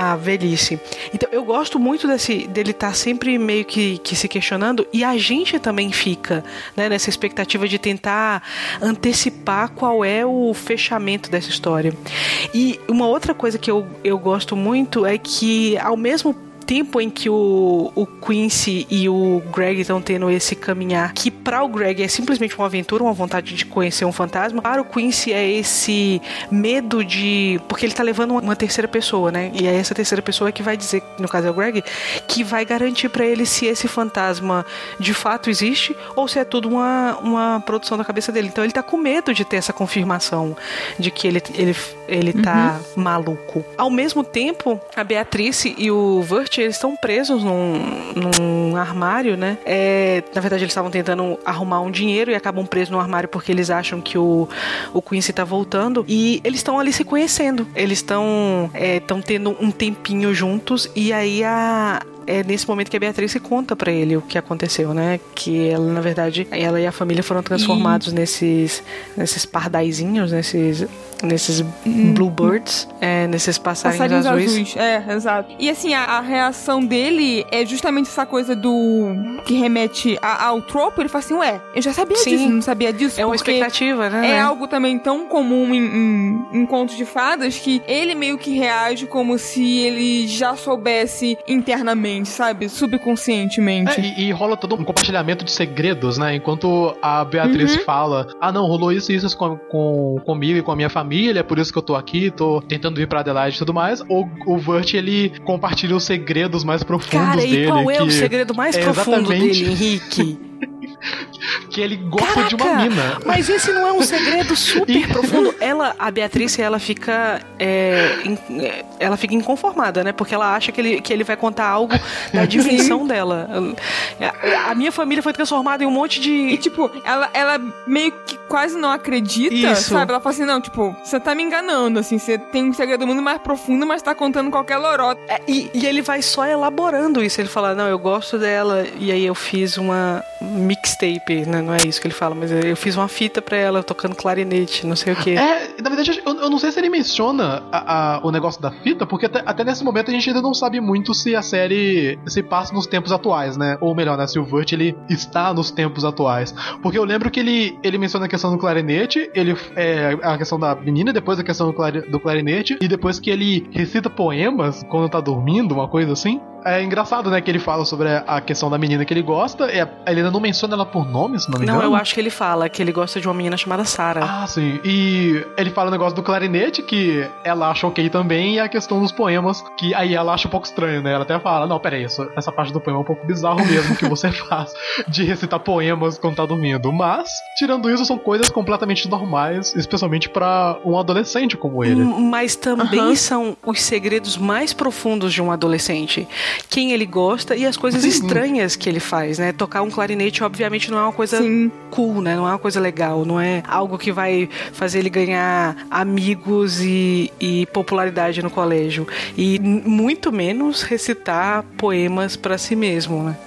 A velhice. Então, eu gosto muito desse, dele estar tá sempre meio que, que se questionando e a gente também fica né, nessa expectativa de tentar antecipar qual é o fechamento dessa história. E uma outra coisa que eu, eu gosto muito é que, ao mesmo tempo em que o, o Quincy e o Greg estão tendo esse caminhar, que para o Greg é simplesmente uma aventura, uma vontade de conhecer um fantasma, para o Quincy é esse medo de. Porque ele tá levando uma terceira pessoa, né? E é essa terceira pessoa que vai dizer, no caso é o Greg, que vai garantir para ele se esse fantasma de fato existe ou se é tudo uma, uma produção da cabeça dele. Então ele tá com medo de ter essa confirmação de que ele, ele, ele tá uhum. maluco. Ao mesmo tempo, a Beatrice e o Vert eles estão presos num, num armário, né? É, na verdade, eles estavam tentando arrumar um dinheiro e acabam presos no armário porque eles acham que o, o Quincy tá voltando. E eles estão ali se conhecendo. Eles estão é, tendo um tempinho juntos. E aí a, é nesse momento que a Beatriz conta para ele o que aconteceu, né? Que ela, na verdade, ela e a família foram transformados e... nesses, nesses pardaizinhos, nesses nesses hum. bluebirds, é, nesses passarinhos, passarinhos azuis. azuis. É, exato. E assim, a, a, reação dele é justamente essa coisa do que remete a, ao tropo. Ele fala assim, ué, eu já sabia Sim. disso, não sabia disso. É uma expectativa, né? É algo também tão comum em, em, em contos de fadas que ele meio que reage como se ele já soubesse internamente, sabe? Subconscientemente. É, e, e, rola todo um compartilhamento de segredos, né? Enquanto a Beatriz uhum. fala, ah não, rolou isso e isso com, com, comigo e com a minha família é por isso que eu tô aqui, tô tentando ir pra Adelaide e tudo mais. Ou o Vert, ele compartilha os segredos mais profundos Cara, dele. Cara, e qual é o segredo mais é profundo dele, Henrique? que ele gosta Caraca, de uma mina. Mas esse não é um segredo super profundo. Ela, a Beatriz, ela fica. É, é, ela fica inconformada, né? Porque ela acha que ele, que ele vai contar algo da dimensão dela. A minha família foi transformada em um monte de. E, tipo, ela, ela meio que quase não acredita, Isso. sabe? Ela fala assim: não, tipo, você tá me enganando, assim, você tem um segredo muito mais profundo, mas tá contando qualquer lorota. É, e, e ele vai só elaborando isso. Ele fala: não, eu gosto dela, e aí eu fiz uma mixtape, né? Não é isso que ele fala, mas eu fiz uma fita pra ela tocando clarinete, não sei o que. É, na verdade, eu, eu, não sei se ele menciona a, a, o negócio da fita, porque até, até, nesse momento a gente ainda não sabe muito se a série se passa nos tempos atuais, né? Ou melhor, né? Se o Vert ele está nos tempos atuais. Porque eu lembro que ele, ele menciona a questão do clarinete, ele é, a questão da menina, depois a questão do, clari, do clarinete, e depois que ele recita poemas quando tá dormindo, uma coisa assim. É engraçado, né, que ele fala sobre a questão da menina que ele gosta. É, ele ainda não menciona ela por nome, se não me engano. Não, eu acho que ele fala que ele gosta de uma menina chamada Sarah. Ah, sim. E ele fala o negócio do clarinete, que ela acha ok também, e a questão dos poemas, que aí ela acha um pouco estranho, né? Ela até fala, não, peraí, essa, essa parte do poema é um pouco bizarro mesmo que você faz, de recitar poemas quando tá dormindo. Mas, tirando isso, são coisas completamente normais, especialmente para um adolescente como ele. Mas também uhum. são os segredos mais profundos de um adolescente quem ele gosta e as coisas estranhas que ele faz, né? Tocar um clarinete, obviamente, não é uma coisa Sim. cool, né? Não é uma coisa legal, não é algo que vai fazer ele ganhar amigos e, e popularidade no colégio. E muito menos recitar poemas para si mesmo, né?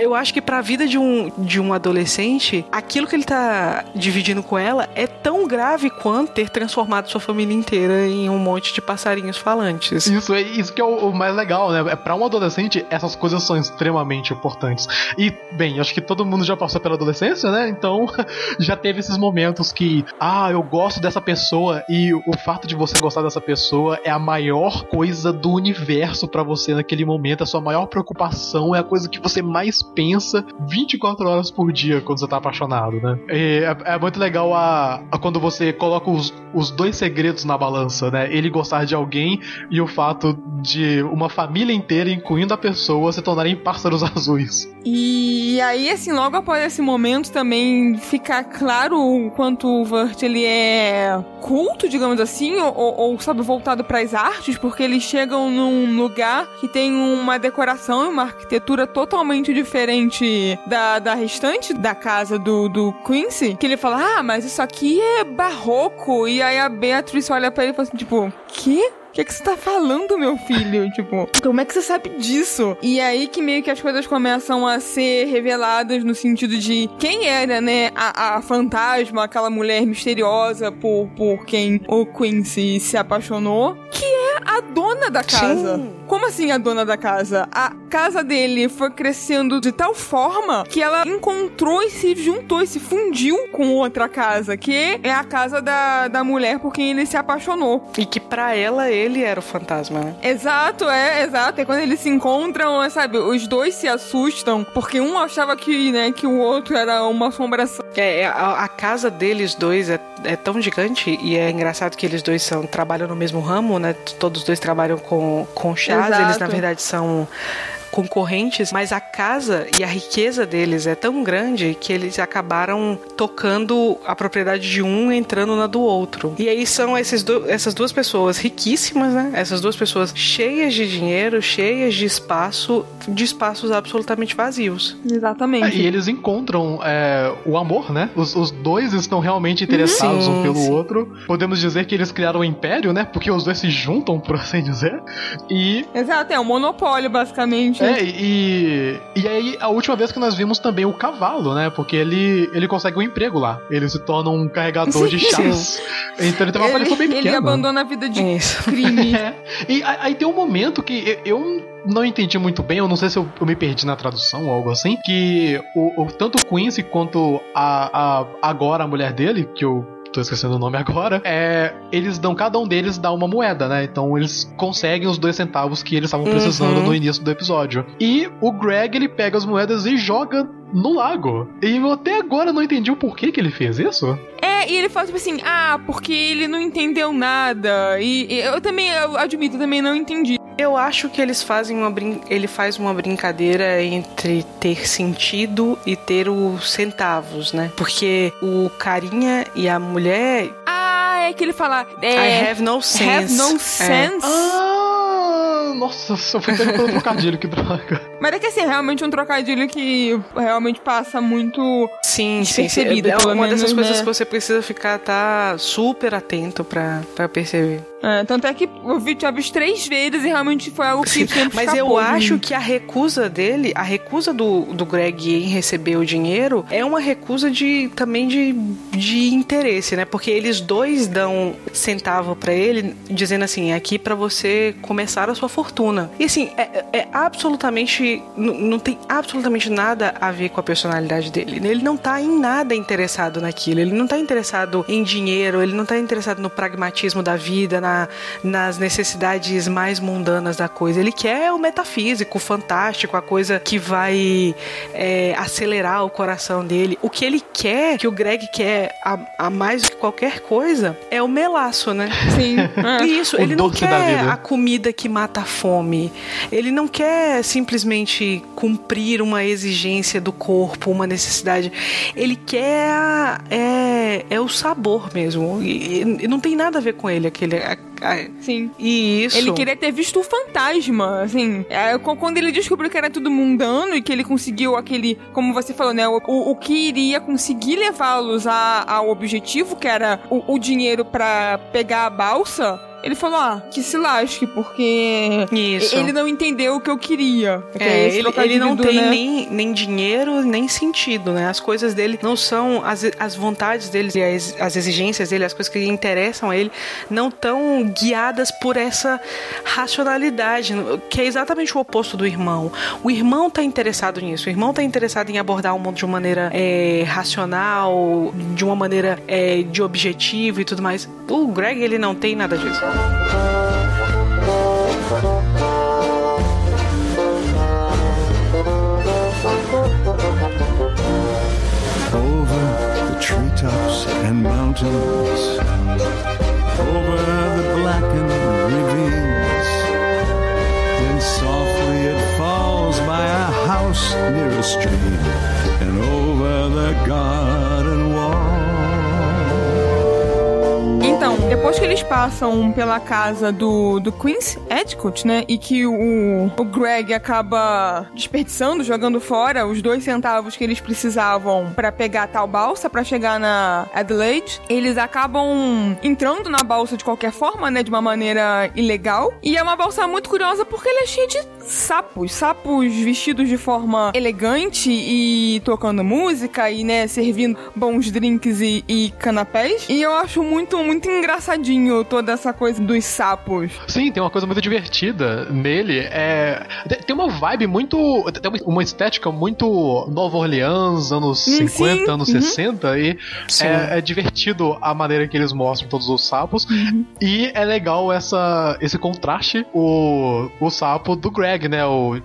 Eu acho que para a vida de um, de um adolescente, aquilo que ele tá dividindo com ela é tão grave quanto ter transformado sua família inteira em um monte de passarinhos falantes. Isso é isso que é o, o mais legal, né? É para um adolescente adolescente, essas coisas são extremamente importantes. E, bem, acho que todo mundo já passou pela adolescência, né? Então, já teve esses momentos que, ah, eu gosto dessa pessoa e o fato de você gostar dessa pessoa é a maior coisa do universo para você naquele momento, a sua maior preocupação é a coisa que você mais pensa 24 horas por dia quando você tá apaixonado, né? É, é, muito legal a, a, quando você coloca os, os dois segredos na balança, né? Ele gostar de alguém e o fato de uma família inteira, incluindo da pessoa se tornarem pássaros azuis. E aí, assim, logo após esse momento também fica claro o quanto o Vert ele é culto, digamos assim, ou, ou sabe, voltado para as artes, porque eles chegam num lugar que tem uma decoração e uma arquitetura totalmente diferente da, da restante da casa do, do Quincy, que ele fala, ah, mas isso aqui é barroco, e aí a Beatriz olha para ele e fala assim, tipo, que? Que, é que você tá falando, meu filho? tipo, como é que você sabe disso? E aí que meio que as coisas começam a ser reveladas no sentido de quem era, né, a, a fantasma, aquela mulher misteriosa por, por quem o Quincy se apaixonou, que é a dona da casa. Sim. Como assim a dona da casa? A casa dele foi crescendo de tal forma que ela encontrou e se juntou e se fundiu com outra casa, que é a casa da, da mulher por quem ele se apaixonou. E que para ela ele era o fantasma, né? Exato, é, exato. E quando eles se encontram, é, sabe, os dois se assustam, porque um achava que, né, que o outro era uma assombração. É, é a, a casa deles dois é, é tão gigante e é engraçado que eles dois são trabalham no mesmo ramo, né? Todos dois trabalham com, com chás, Exato. eles na verdade são concorrentes, mas a casa e a riqueza deles é tão grande que eles acabaram tocando a propriedade de um entrando na do outro. E aí são esses do, essas duas pessoas riquíssimas, né? Essas duas pessoas cheias de dinheiro, cheias de espaço, de espaços absolutamente vazios. Exatamente. É, e eles encontram é, o amor, né? Os, os, dois estão realmente interessados sim, um pelo sim. outro. Podemos dizer que eles criaram um império, né? Porque os dois se juntam, por assim dizer. E. Exato, é um monopólio, basicamente. É, e. E aí, a última vez que nós vimos também o cavalo, né? Porque ele, ele consegue um emprego lá. Ele se torna um carregador sim, de chás. Então ele tem uma aparição bem pequena. Ele abandona a vida de Isso. crime. é. E aí tem um momento que eu não entendi muito bem, eu não sei se eu, eu me perdi na tradução ou algo assim, que o, o tanto o Quincy quanto a, a agora a mulher dele, que eu tô esquecendo o nome agora, é, eles dão, cada um deles dá uma moeda, né? Então eles conseguem os dois centavos que eles estavam precisando uhum. no início do episódio. E o Greg, ele pega as moedas e joga no lago. E eu até agora não entendi o porquê que ele fez isso. É, e ele fala tipo assim, ah, porque ele não entendeu nada. E, e eu também, eu admito, também não entendi. Eu acho que eles fazem uma brin... ele faz uma brincadeira entre ter sentido e ter os centavos, né? Porque o carinha e a mulher. Ah, é que ele fala. É, I have no sense. Have no sense. É. Ah, nossa, só fui pego pelo trocadilho, que droga. Mas é que assim, é realmente um trocadilho que realmente passa muito. Sim, sim, sim. É, uma menos, dessas coisas né? que você precisa ficar tá super atento pra, pra perceber. É, tanto é que eu vi, vi três vezes e realmente foi algo que sempre Mas eu acho que a recusa dele, a recusa do, do Greg em receber o dinheiro é uma recusa de também de, de interesse, né? Porque eles dois dão centavo para ele, dizendo assim, é aqui para você começar a sua fortuna. E assim, é, é absolutamente não tem absolutamente nada a ver com a personalidade dele. Ele não tá em nada interessado naquilo. Ele não tá interessado em dinheiro, ele não tá interessado no pragmatismo da vida, na nas necessidades mais mundanas da coisa. Ele quer o metafísico, o fantástico, a coisa que vai é, acelerar o coração dele. O que ele quer, que o Greg quer a, a mais do que qualquer coisa, é o melaço, né? Sim. Isso, ele não quer a comida que mata a fome. Ele não quer simplesmente cumprir uma exigência do corpo, uma necessidade. Ele quer é, é o sabor mesmo. E, e não tem nada a ver com ele aquele, Sim. E isso. Ele queria ter visto o fantasma, assim. É, quando ele descobriu que era tudo mundano e que ele conseguiu aquele, como você falou, né? O, o que iria conseguir levá-los ao objetivo, que era o, o dinheiro para pegar a balsa ele falou, ah, que se lasque, porque Isso. ele não entendeu o que eu queria. É, ele, ele não tem né? nem, nem dinheiro, nem sentido, né? As coisas dele não são, as, as vontades dele, as, as exigências dele, as coisas que interessam a ele, não estão guiadas por essa racionalidade, que é exatamente o oposto do irmão. O irmão tá interessado nisso, o irmão tá interessado em abordar o mundo de uma maneira é, racional, de uma maneira é, de objetivo e tudo mais. O Greg, ele não tem nada disso. Over the treetops and mountains, over blackened ravines, then softly it falls by a house near a stream, and over the garden Então, depois que eles passam pela casa do, do Queen's Edcott, né? E que o, o Greg acaba desperdiçando, jogando fora os dois centavos que eles precisavam para pegar tal balsa para chegar na Adelaide, eles acabam entrando na balsa de qualquer forma, né? De uma maneira ilegal. E é uma balsa muito curiosa porque ela é cheia de sapos. Sapos vestidos de forma elegante e tocando música e, né, servindo bons drinks e, e canapés. E eu acho muito, muito engraçadinho toda essa coisa dos sapos. Sim, tem uma coisa muito divertida nele. É, tem uma vibe muito. Tem uma estética muito Nova Orleans, anos 50, sim, anos uhum. 60. E é, é, divertido a maneira que eles mostram todos os sapos. Uhum. E é legal essa, esse contraste, o, o sapo do Greg, né? O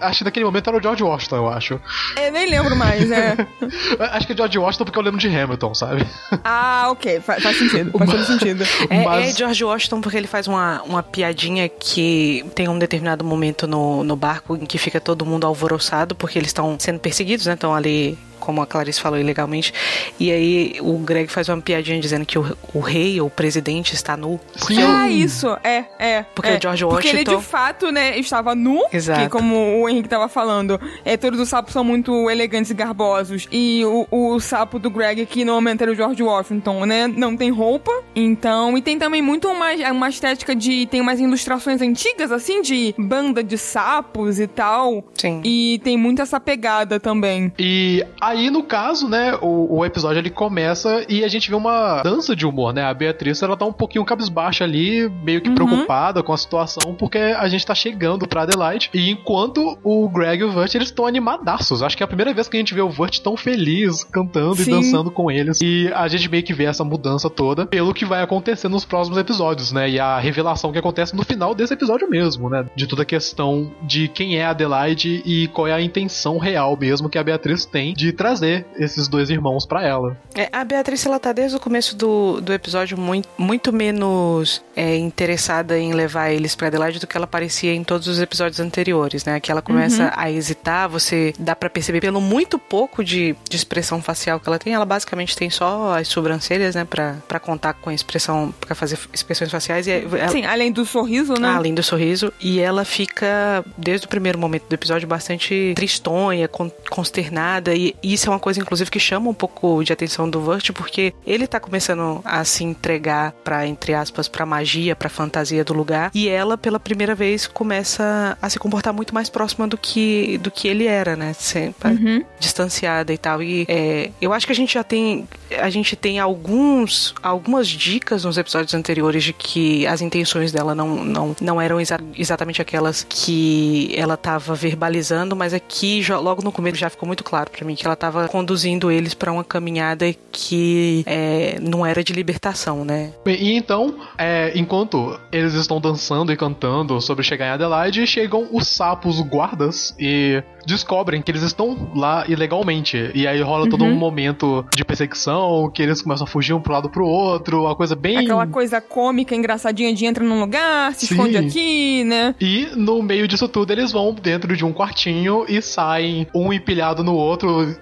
Acho que naquele momento era o George Washington, eu acho. Eu nem lembro mais, é. acho que é George Washington porque eu lembro de Hamilton, sabe? Ah, ok. Faz, faz sentido. Faz todo sentido. É, Mas... é, George Washington porque ele faz uma, uma piadinha que tem um determinado momento no, no barco em que fica todo mundo alvoroçado porque eles estão sendo perseguidos, né? Estão ali como a Clarice falou ilegalmente. E aí o Greg faz uma piadinha dizendo que o, o rei ou o presidente está nu. Sim. Ah, isso, é, é. Porque é. George Washington. Porque ele de fato, né, estava nu. Exato. Que, como o Henrique estava falando, é, todos os sapos são muito elegantes e garbosos. E o, o sapo do Greg, que normalmente era o George Washington, né, não tem roupa. Então, e tem também muito uma, uma estética de. Tem umas ilustrações antigas, assim, de banda de sapos e tal. Sim. E tem muito essa pegada também. E Aí, no caso, né, o, o, episódio ele começa e a gente vê uma dança de humor, né? A Beatriz, ela tá um pouquinho cabisbaixa ali, meio que uhum. preocupada com a situação, porque a gente tá chegando pra Adelaide. E enquanto o Greg e o Vert, eles estão animadaços. Acho que é a primeira vez que a gente vê o Vert tão feliz, cantando Sim. e dançando com eles. E a gente meio que vê essa mudança toda pelo que vai acontecer nos próximos episódios, né? E a revelação que acontece no final desse episódio mesmo, né? De toda a questão de quem é a Adelaide e qual é a intenção real mesmo que a Beatriz tem de trazer esses dois irmãos para ela. É, a Beatriz, ela tá desde o começo do, do episódio muito, muito menos é, interessada em levar eles pra Adelaide do que ela parecia em todos os episódios anteriores, né? Que ela começa uhum. a hesitar, você dá para perceber pelo muito pouco de, de expressão facial que ela tem, ela basicamente tem só as sobrancelhas, né? Pra, pra contar com a expressão, para fazer expressões faciais. E ela, Sim, além do sorriso, né? além do sorriso. E ela fica, desde o primeiro momento do episódio, bastante tristonha, consternada, e, e isso é uma coisa, inclusive, que chama um pouco de atenção do Vert, porque ele tá começando a se entregar para entre aspas, pra magia, pra fantasia do lugar, e ela, pela primeira vez, começa a se comportar muito mais próxima do que, do que ele era, né? Sempre uhum. distanciada e tal. E é, eu acho que a gente já tem. A gente tem alguns, algumas dicas nos episódios anteriores de que as intenções dela não, não, não eram exa exatamente aquelas que ela tava verbalizando, mas aqui, já, logo no começo, já ficou muito claro para mim que ela estava conduzindo eles para uma caminhada que é, não era de libertação, né? E então, é, enquanto eles estão dançando e cantando sobre chegar em Adelaide, chegam os sapos guardas e descobrem que eles estão lá ilegalmente. E aí rola uhum. todo um momento de perseguição, que eles começam a fugir um pro lado pro outro, uma coisa bem. Aquela coisa cômica, engraçadinha de entra num lugar, se Sim. esconde aqui, né? E no meio disso tudo, eles vão dentro de um quartinho e saem um empilhado no outro,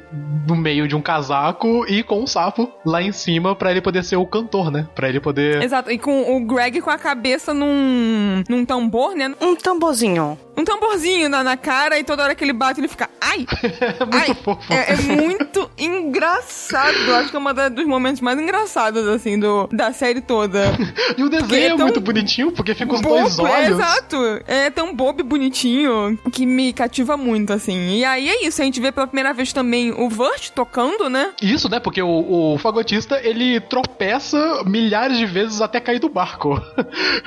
no meio de um casaco e com um sapo lá em cima para ele poder ser o cantor, né? Pra ele poder. Exato, e com o Greg com a cabeça num, num tambor, né? Um tamborzinho um tamborzinho na, na cara e toda hora que ele bate ele fica ai! é muito ai. fofo. É, é, muito engraçado. Acho que é um dos momentos mais engraçados, assim, do, da série toda. e o desenho é, é muito bonitinho, porque fica os bobo, dois olhos. É, exato. É tão bobo e bonitinho que me cativa muito, assim. E aí é isso, a gente vê pela primeira vez também o Vert tocando, né? Isso, né? Porque o, o fagotista, ele tropeça milhares de vezes até cair do barco.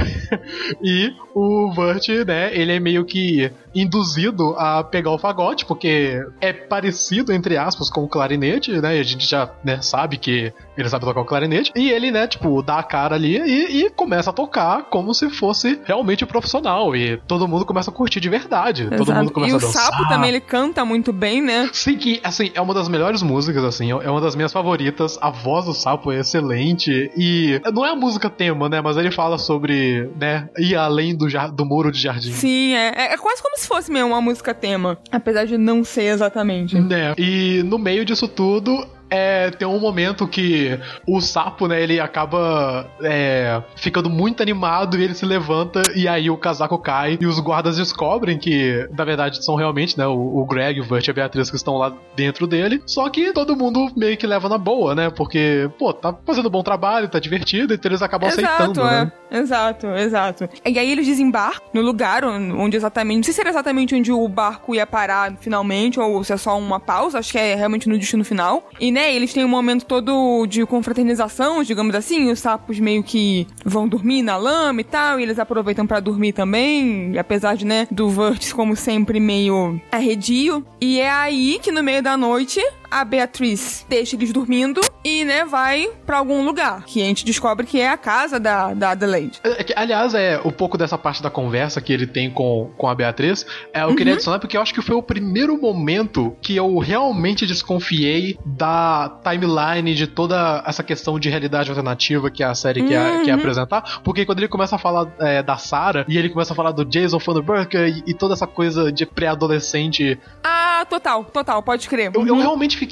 e o Vert, né, ele é meio que induzido a pegar o fagote, porque é parecido, entre aspas, com o clarinete, né? E a gente já né, sabe que ele sabe tocar o clarinete. E ele, né, tipo, dá a cara ali e, e começa a tocar como se fosse realmente profissional. E todo mundo começa a curtir de verdade. Exato. Todo mundo começa e a dançar. E o Sapo também, ele canta muito bem, né? Sim, que, assim, é uma das melhores músicas, assim. É uma das minhas favoritas. A voz do Sapo é excelente. E não é a música tema, né? Mas ele fala sobre, né, ir além do, do muro de jardim. Sim, é, é, é quase como se fosse mesmo uma música tema, apesar de não ser exatamente. Né? E no meio disso tudo, é, tem um momento que o sapo, né, ele acaba é, ficando muito animado e ele se levanta e aí o casaco cai e os guardas descobrem que, na verdade, são realmente, né, o, o Greg, o Vert e a Beatriz que estão lá dentro dele. Só que todo mundo meio que leva na boa, né, porque, pô, tá fazendo um bom trabalho, tá divertido, então eles acabam exato, aceitando, é. né? Exato, exato. E aí eles desembarcam no lugar onde exatamente, não sei se era exatamente onde o barco ia parar finalmente ou se é só uma pausa, acho que é realmente no destino final. E né, eles têm um momento todo de confraternização, digamos assim, os sapos meio que vão dormir na lama e tal, e eles aproveitam para dormir também, apesar de, né, do Vertis, como sempre, meio arredio. E é aí que no meio da noite a Beatriz deixa eles dormindo e, né, vai para algum lugar, que a gente descobre que é a casa da, da Adelaide. É, é aliás, é um pouco dessa parte da conversa que ele tem com, com a Beatriz, é, eu uhum. queria adicionar porque eu acho que foi o primeiro momento que eu realmente desconfiei da timeline de toda essa questão de realidade alternativa que a série uhum. quer, quer apresentar, porque quando ele começa a falar é, da Sarah e ele começa a falar do Jason Funderburker e, e toda essa coisa de pré-adolescente. Ah, total, total, pode crer. Eu, eu, realmente fiquei.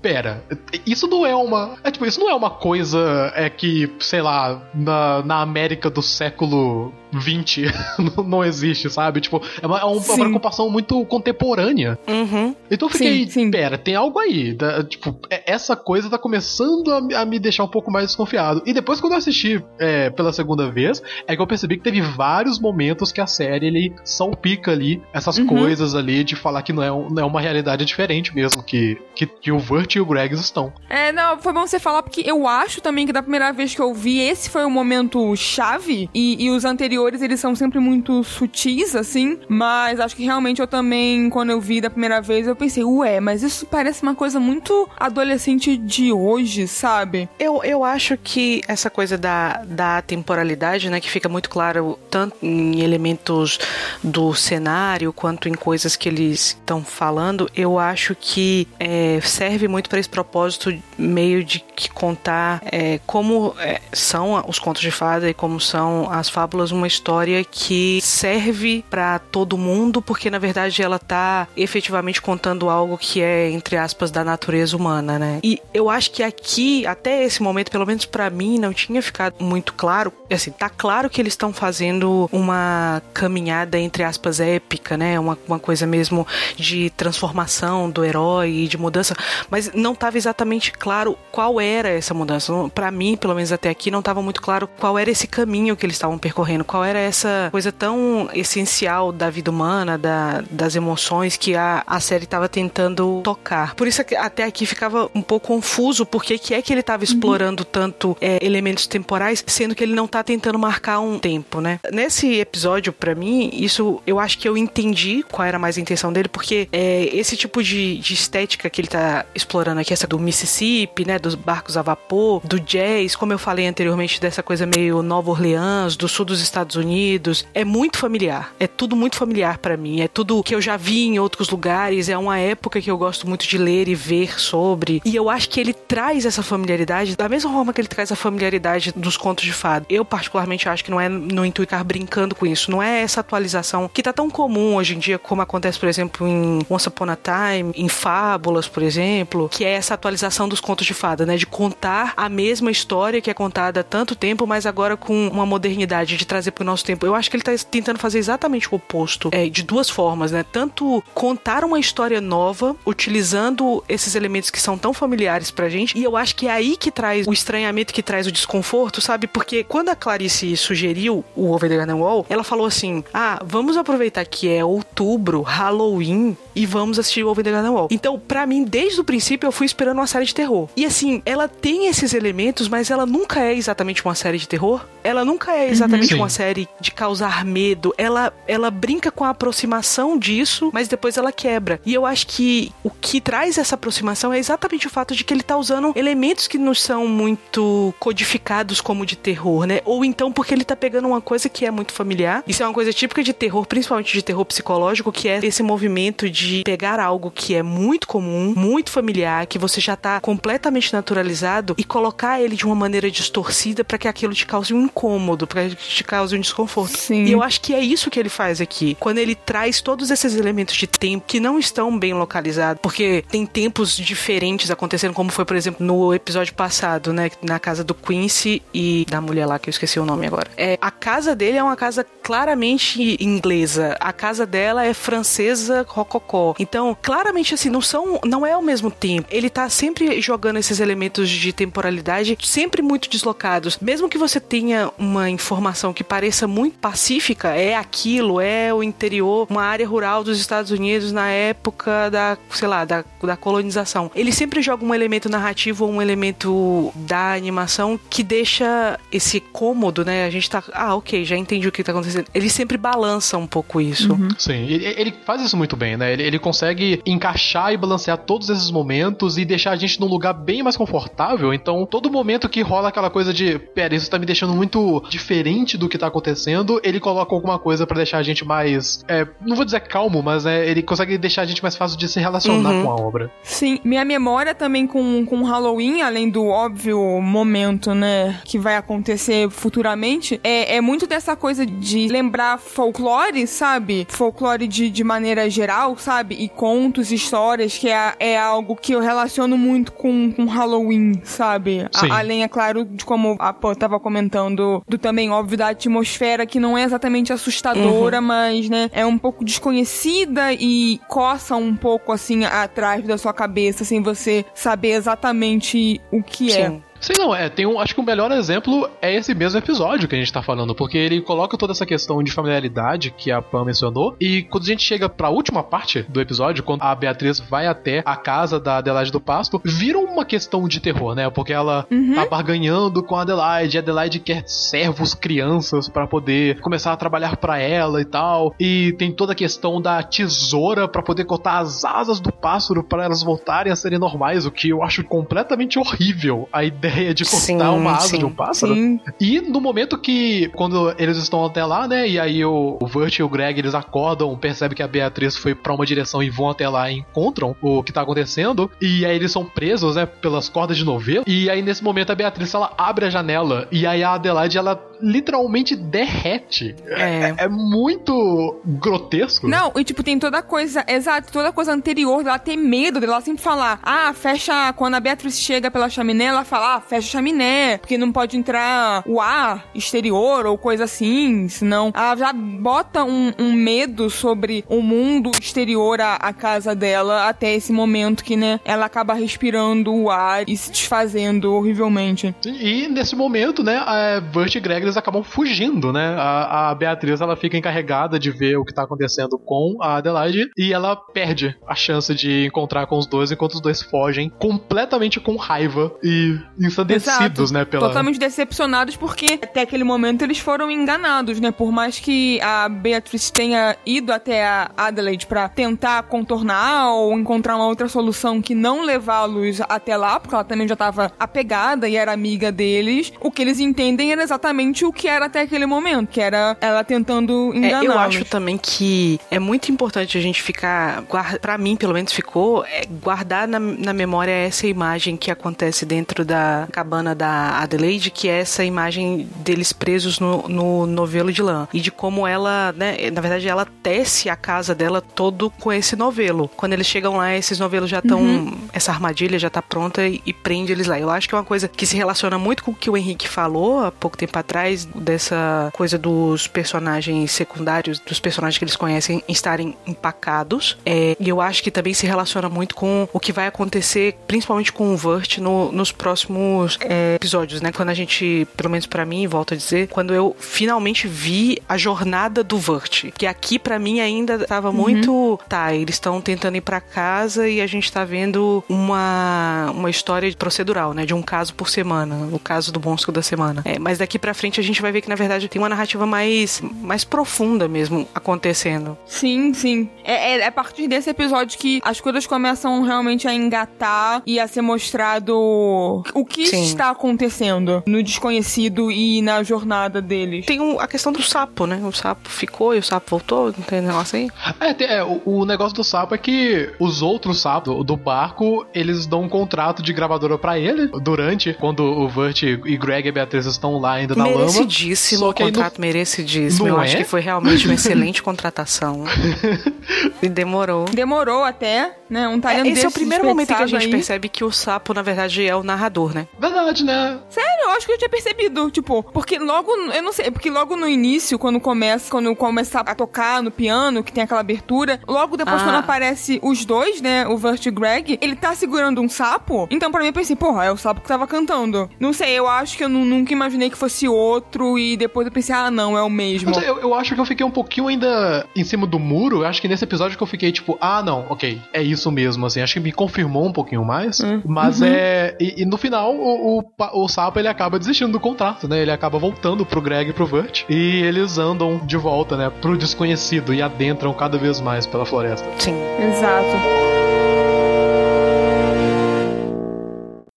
Pera, isso não é uma. É tipo, isso não é uma coisa é que, sei lá, na, na América do século 20 não existe, sabe? Tipo, é uma, é uma preocupação muito contemporânea. Uhum. Então eu fiquei, sim, sim. pera, tem algo aí. Tipo, é, essa coisa tá começando a, a, me deixar um pouco mais desconfiado. E depois, quando eu assisti é, pela segunda vez, é que eu percebi que teve vários momentos que a série ele salpica ali essas uhum. coisas ali de falar que não é, não é uma realidade diferente mesmo que, que, que o Vert e o Greg estão. É, não, foi bom você falar porque eu acho também que da primeira vez que eu vi, esse foi o momento chave e, e os anteriores anteriores, eles são sempre muito sutis, assim, mas acho que realmente eu também, quando eu vi da primeira vez, eu pensei, ué, mas isso parece uma coisa muito adolescente de hoje, sabe? Eu, eu acho que essa coisa da, da temporalidade, né, que fica muito claro tanto em elementos do cenário quanto em coisas que eles estão falando, eu acho que é, serve muito para esse propósito meio de que contar é, como é, são os contos de fada e como são as fábulas uma história que serve para todo mundo, porque na verdade ela tá efetivamente contando algo que é, entre aspas, da natureza humana, né? E eu acho que aqui, até esse momento, pelo menos para mim, não tinha ficado muito claro. Assim, tá claro que eles estão fazendo uma caminhada, entre aspas, épica, né? Uma, uma coisa mesmo de transformação do herói e de mudança, mas não tava exatamente claro qual era essa mudança. Para mim, pelo menos até aqui, não tava muito claro qual era esse caminho que eles estavam percorrendo, qual era essa coisa tão essencial da vida humana, da, das emoções que a, a série estava tentando tocar. Por isso até aqui ficava um pouco confuso porque que é que ele estava explorando uhum. tanto é, elementos temporais, sendo que ele não está tentando marcar um tempo, né? Nesse episódio, para mim, isso eu acho que eu entendi qual era mais a intenção dele, porque é, esse tipo de, de estética que ele está explorando aqui, essa do Mississippi, né, dos barcos a vapor, do jazz, como eu falei anteriormente, dessa coisa meio Nova Orleans, do sul dos Estados Unidos, é muito familiar. É tudo muito familiar para mim. É tudo que eu já vi em outros lugares. É uma época que eu gosto muito de ler e ver sobre. E eu acho que ele traz essa familiaridade da mesma forma que ele traz a familiaridade dos contos de fada. Eu, particularmente, acho que não é no intuito ficar brincando com isso. Não é essa atualização que tá tão comum hoje em dia, como acontece, por exemplo, em Once Upon a Time, em Fábulas, por exemplo, que é essa atualização dos contos de fada, né? De contar a mesma história que é contada há tanto tempo, mas agora com uma modernidade, de trazer pro nosso tempo. Eu acho que ele tá tentando fazer exatamente o oposto. É, de duas formas, né? Tanto contar uma história nova, utilizando esses elementos que são tão familiares pra gente, e eu acho que é aí que traz o estranhamento, que traz o desconforto, sabe? Porque quando a Clarice sugeriu o Over the Garden Wall, ela falou assim: ah, vamos aproveitar que é outubro, Halloween, e vamos assistir o Over the Garden Wall. Então, para mim, desde o princípio, eu fui esperando uma série de terror. E assim, ela tem esses elementos, mas ela nunca é exatamente uma série de terror. Ela nunca é exatamente uhum, uma série de causar medo. Ela, ela brinca com a aproximação disso, mas depois ela quebra. E eu acho que o que traz essa aproximação é exatamente o fato de que ele tá usando elementos que não são muito codificados como de terror, né? Ou então porque ele tá pegando uma coisa que é muito familiar. Isso é uma coisa típica de terror, principalmente de terror psicológico, que é esse movimento de pegar algo que é muito comum, muito familiar, que você já tá completamente naturalizado e colocar ele de uma maneira distorcida para que aquilo te cause um incômodo, para que te cause um desconforto. Sim. E eu acho que é isso que ele faz aqui. Quando ele traz todos esses elementos de tempo que não estão bem localizados, porque tem tempos diferentes acontecendo, como foi, por exemplo, no episódio passado, né? Na casa do Quincy e da mulher lá, que eu esqueci o nome agora. É, a casa dele é uma casa claramente inglesa. A casa dela é francesa rococó. Então, claramente assim, não são, não é ao mesmo tempo. Ele tá sempre jogando esses elementos de temporalidade sempre muito deslocados. Mesmo que você tenha uma informação que pareça muito pacífica, é aquilo, é o interior, uma área rural dos Estados Unidos na época da, sei lá, da, da colonização. Ele sempre joga um elemento narrativo ou um elemento da animação que deixa esse cômodo, né? A gente tá, ah, OK, já entendi o que tá acontecendo Ele sempre balança um pouco isso. Uhum. Sim, ele, ele faz isso muito bem, né? Ele, ele consegue encaixar e balancear todos esses momentos e deixar a gente num lugar bem mais confortável. Então, todo momento que rola aquela coisa de, pera, isso tá me deixando muito diferente do que tá acontecendo, ele coloca alguma coisa para deixar a gente mais. É, não vou dizer calmo, mas é, ele consegue deixar a gente mais fácil de se relacionar Uhum. com a obra. Sim, minha memória também com, com Halloween, além do óbvio momento, né, que vai acontecer futuramente, é, é muito dessa coisa de lembrar folclore, sabe? Folclore de, de maneira geral, sabe? E contos, histórias, que é, é algo que eu relaciono muito com, com Halloween, sabe? A- Sim. além, é claro, de como a Pô tava comentando, do também óbvio da atmosfera, que não é exatamente assustadora, mas, né, é um pouco desconhecida e coça um pouco, assim, atrás da sua cabeça, sem você saber exatamente o que é. Sei não, é, tem um, acho que o melhor exemplo é esse mesmo episódio que a gente tá falando, porque ele coloca toda essa questão de familiaridade que a Pam mencionou, e quando a gente chega pra última parte do episódio, quando a Beatriz vai até a casa da Adelaide do Pasto, vira uma questão de terror, né? Porque ela tá barganhando com a Adelaide, e a Adelaide quer servos, crianças, pra poder começar a trabalhar pra ela e tal, e tem toda a questão da tesoura pra poder cortar as asas do pássaro para elas voltarem a serem normais, o que eu acho completamente horrível a ideia de cortar Sim, uma asa sim. de um pássaro. Sim. E no momento que, quando eles estão até lá, né, e aí o, o Vert e o Greg, eles acordam, percebem que a Beatriz foi pra uma direção e vão até lá e encontram o que tá acontecendo, e aí eles são presos, né, pelas cordas de novelo, e aí nesse momento a Beatriz, ela abre a janela, e aí a Adelaide, ela literalmente derrete. É. é muito grotesco. Não, e tipo, tem toda a coisa, exato, toda a coisa anterior dela ter medo dela sempre falar, ah, fecha, quando a Beatriz chega pela chaminé, ela fala, ah, fecha a chaminé, porque não pode entrar o ar exterior ou coisa assim, senão ela já bota um, um medo sobre o mundo exterior à, à casa dela até esse momento que, né, ela acaba respirando o ar e se desfazendo horrivelmente. E nesse momento, né, a Bert e Greg eles acabam fugindo, né? A, a Beatriz ela fica encarregada de ver o que tá acontecendo com a Adelaide e ela perde a chance de encontrar com os dois enquanto os dois fogem completamente com raiva e ensandecidos, Exato. né? Pela... Totalmente decepcionados porque até aquele momento eles foram enganados, né? Por mais que a Beatriz tenha ido até a Adelaide pra tentar contornar ou encontrar uma outra solução que não levá-los até lá, porque ela também já tava apegada e era amiga deles, o que eles entendem era exatamente o que era até aquele momento, que era ela tentando É, enganá-los. eu acho também que é muito importante a gente ficar, para mim pelo menos ficou, é guardar na, na memória essa imagem que acontece dentro da cabana da Adelaide, que é essa imagem deles presos no, no novelo de lã e de como ela, né, na verdade ela tece a casa dela todo com esse novelo. Quando eles chegam lá, esses novelos já estão, essa armadilha já tá pronta e, e prende eles lá. Eu acho que é uma coisa que se relaciona muito com o que o Henrique falou há pouco tempo atrás, dessa coisa dos personagens secundários, dos personagens que eles conhecem estarem empacados. É, e eu acho que também se relaciona muito com o que vai acontecer, principalmente com o Vert no- nos próximos é, episódios, né? Quando a gente, pelo menos pra mim, volto a dizer, quando eu finalmente vi a jornada do Vert. Que aqui pra mim ainda tava muito. Tá, eles estão tentando ir pra casa e a gente tá vendo uma, uma história procedural, né? De um caso por semana. O caso do monstro da semana. É, mas daqui pra frente a gente vai ver que na verdade tem uma narrativa mais, mais profunda mesmo acontecendo. Sim, sim. É, é, é a partir desse episódio que as coisas começam realmente a engatar e a ser mostrado o que Sim. está acontecendo no desconhecido e na jornada deles. Tem um- a questão do sapo, né? O sapo ficou e o sapo voltou, não tem negócio aí? É, tem- é, o, o negócio do sapo é que os outros sapos do, do barco, eles dão um contrato de gravadora pra ele durante quando o Vert e Greg e a Beatriz estão lá ainda na lama. Merecidíssimo, o no- contrato merecidíssimo. Não Eu é? acho que foi realmente uma excelente contratação. e demorou. Demorou até, né? Um talento É, esse é o primeiro momento em que a gente aí. percebe que o sapo, na verdade, é o narrador, né? Verdade, né? Sério, eu acho que eu tinha percebido, tipo, porque logo, eu não sei, porque logo no início, quando começa, quando começa a tocar no piano, que tem aquela abertura, logo depois Ah. quando aparece os dois, né, o Vert e o Greg, ele tá segurando um sapo, então pra mim eu pensei, porra, é o sapo que tava cantando. Não sei, eu acho que eu nu- nunca imaginei que fosse outro, e depois eu pensei, ah, não, é o mesmo. Sei, eu, eu acho que eu fiquei um pouquinho ainda em cima do muro. Eu acho que nesse episódio que eu fiquei tipo, ah, não, ok, é isso mesmo, assim. Acho que me confirmou um pouquinho mais. Mas é. E, e no final, final, o, o, o, sapo ele acaba desistindo do contrato, né? Ele acaba voltando pro Greg e pro Vert. E eles andam de volta, né? Pro desconhecido e adentram cada vez mais pela floresta. Sim. Exato.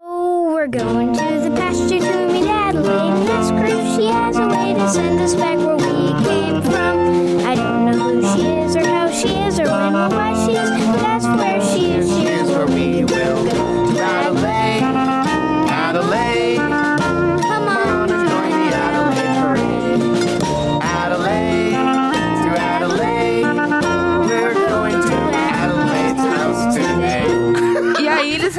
Oh, we're going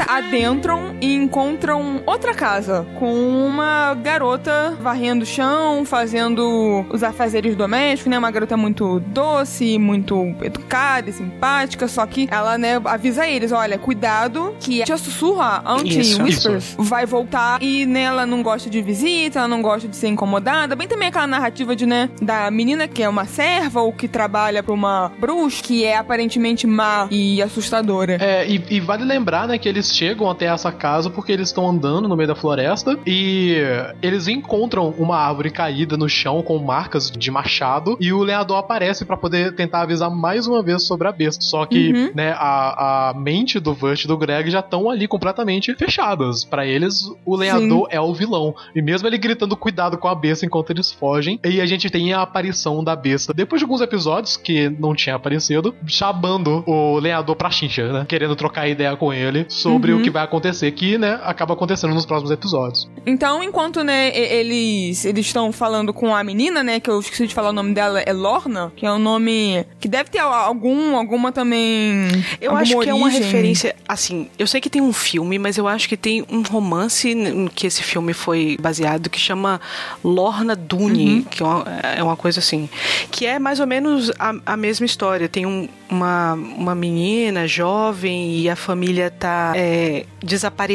adentram e encontram outra casa com uma garota varrendo o chão, fazendo os afazeres domésticos, né? Uma garota muito doce, muito educada e simpática, só que ela, né, avisa eles, olha, cuidado que a tia Sussurra, Anti-Whispers, vai voltar e né, ela não gosta de visita, ela não gosta de ser incomodada. Bem também aquela narrativa de, né, da menina que é uma serva ou que trabalha pra uma bruxa que é aparentemente má e assustadora. É, e, e vale lembrar, né, que eles chegam até essa casa porque eles estão andando no meio da floresta e eles encontram uma árvore caída no chão com marcas de machado e o lenhador aparece pra poder tentar avisar mais uma vez sobre a besta. Só que, Uhum. né, a, a mente do Vert e do Greg já estão ali completamente fechadas. Pra eles, o lenhador é o vilão. E mesmo ele gritando cuidado com a besta enquanto eles fogem, e a gente tem a aparição da besta depois de alguns episódios que não tinha aparecido, chamando o lenhador pra chincha, né? Querendo trocar ideia com ele sobre Uhum. o que vai acontecer, que, né, acaba acontecendo nos próximos episódios. Então, enquanto, né, eles eles estão falando com a menina, né, que eu esqueci de falar o nome dela, é Lorna, que é um nome que deve ter algum, alguma também. Eu alguma acho que é uma origem. referência, assim, eu sei que tem um filme, mas eu acho que tem um romance que esse filme foi baseado que chama Lorna Doone, que é uma, é uma coisa assim, que é mais ou menos a, a mesma história. Tem um- uma, uma menina jovem e a família tá é, desaparecida.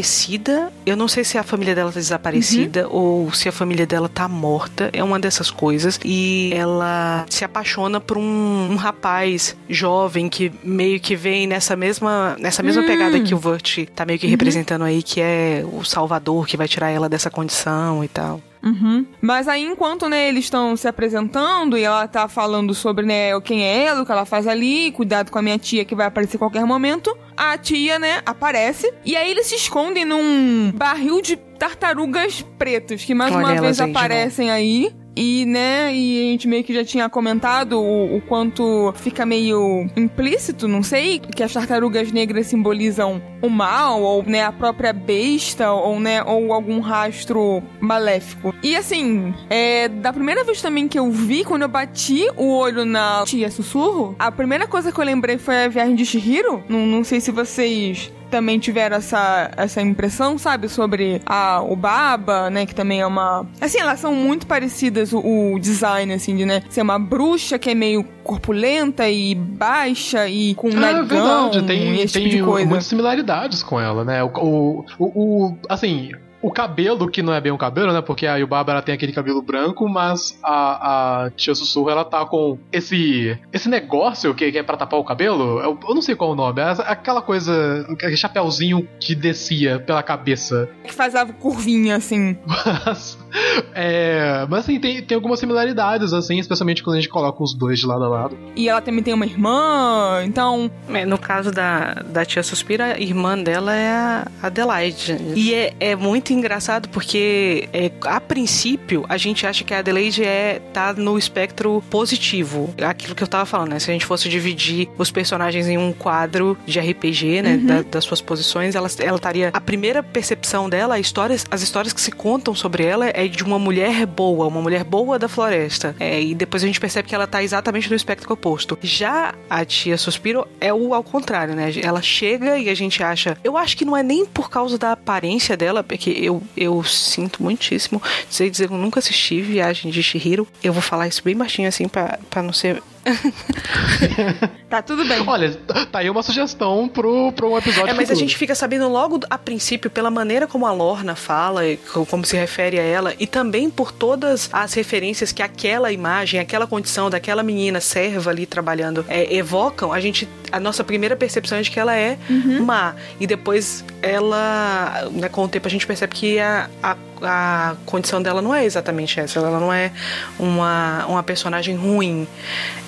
Eu não sei se a família dela tá desaparecida ou se a família dela tá morta. É uma dessas coisas. E ela se apaixona por um, um rapaz jovem que meio que vem nessa mesma, nessa mesma pegada que o Vert tá meio que representando aí, que é o salvador que vai tirar ela dessa condição e tal. Uhum. Mas aí, enquanto, né, eles estão se apresentando e ela tá falando sobre, né, quem é ela, o que ela faz ali, cuidado com a minha tia que vai aparecer a qualquer momento, a tia, né, aparece e aí eles se escondem num barril de tartarugas pretos que mais Olha uma vez aparecem aí. E, né, e a gente meio que já tinha comentado o, o quanto fica meio implícito, não sei, que as tartarugas negras simbolizam o mal, ou, né, a própria besta, ou, né, ou algum rastro maléfico. E, assim, é, da primeira vez também que eu vi, quando eu bati o olho na tia Sussurro, a primeira coisa que eu lembrei foi a viagem de Shihiro. Não, não sei se vocês também tiveram essa, essa impressão, sabe? Sobre a, o Baba, né? Que também é uma. Assim, elas são muito parecidas, o, o design, assim, de, né? Ser uma bruxa que é meio corpulenta e baixa e com Ah, é narigão verdade, tem, esse tem tipo de coisa. muitas similaridades com ela, né? O, o, o, o- assim, o cabelo, que não é bem um cabelo, né? Porque a Yubaba ela tem aquele cabelo branco, mas a, a Tia Sussurro ela tá com esse esse negócio que, que é pra tapar o cabelo. Eu, eu não sei qual é o nome, é aquela coisa, aquele chapéuzinho que descia pela cabeça. Que faz a curvinha, assim. Mas, é, mas assim, tem, tem algumas similaridades, assim, especialmente quando a gente coloca os dois de lado a lado. E ela também tem uma irmã, então. É, no caso da, da tia Suspira, a irmã dela é a Adelaide. E é, é muito engraçado porque, é, a princípio, a gente acha que a Adelaide é, tá no espectro positivo. Aquilo que eu tava falando, né? Se a gente fosse dividir os personagens em um quadro de RPG, né? da- das suas posições, ela, ela estaria. A primeira percepção dela, a histórias, as histórias que se contam sobre ela é de uma mulher boa, uma mulher boa da floresta. É, e depois a gente percebe que ela tá exatamente no espectro oposto. Já a tia Suspiro é o ao contrário, né? Ela chega e a gente acha. Eu acho que não é nem por causa da aparência dela, porque eu, eu sinto muitíssimo. Sei dizer eu nunca assisti Viagem de Shihiro. Eu vou falar isso bem baixinho assim pra não ser. Tá tudo bem. Olha, tá aí uma sugestão pro, pro um episódio É, mas a futuro. gente fica sabendo logo a princípio pela maneira como a Lorna fala, co- como se refere a ela, e também por todas as referências que aquela imagem, aquela condição daquela menina serva ali trabalhando é, evocam, a gente a nossa primeira percepção é de que ela é má. E depois ela, né, com o tempo a gente percebe que a, a, a condição dela não é exatamente essa. Ela não é uma, uma personagem ruim.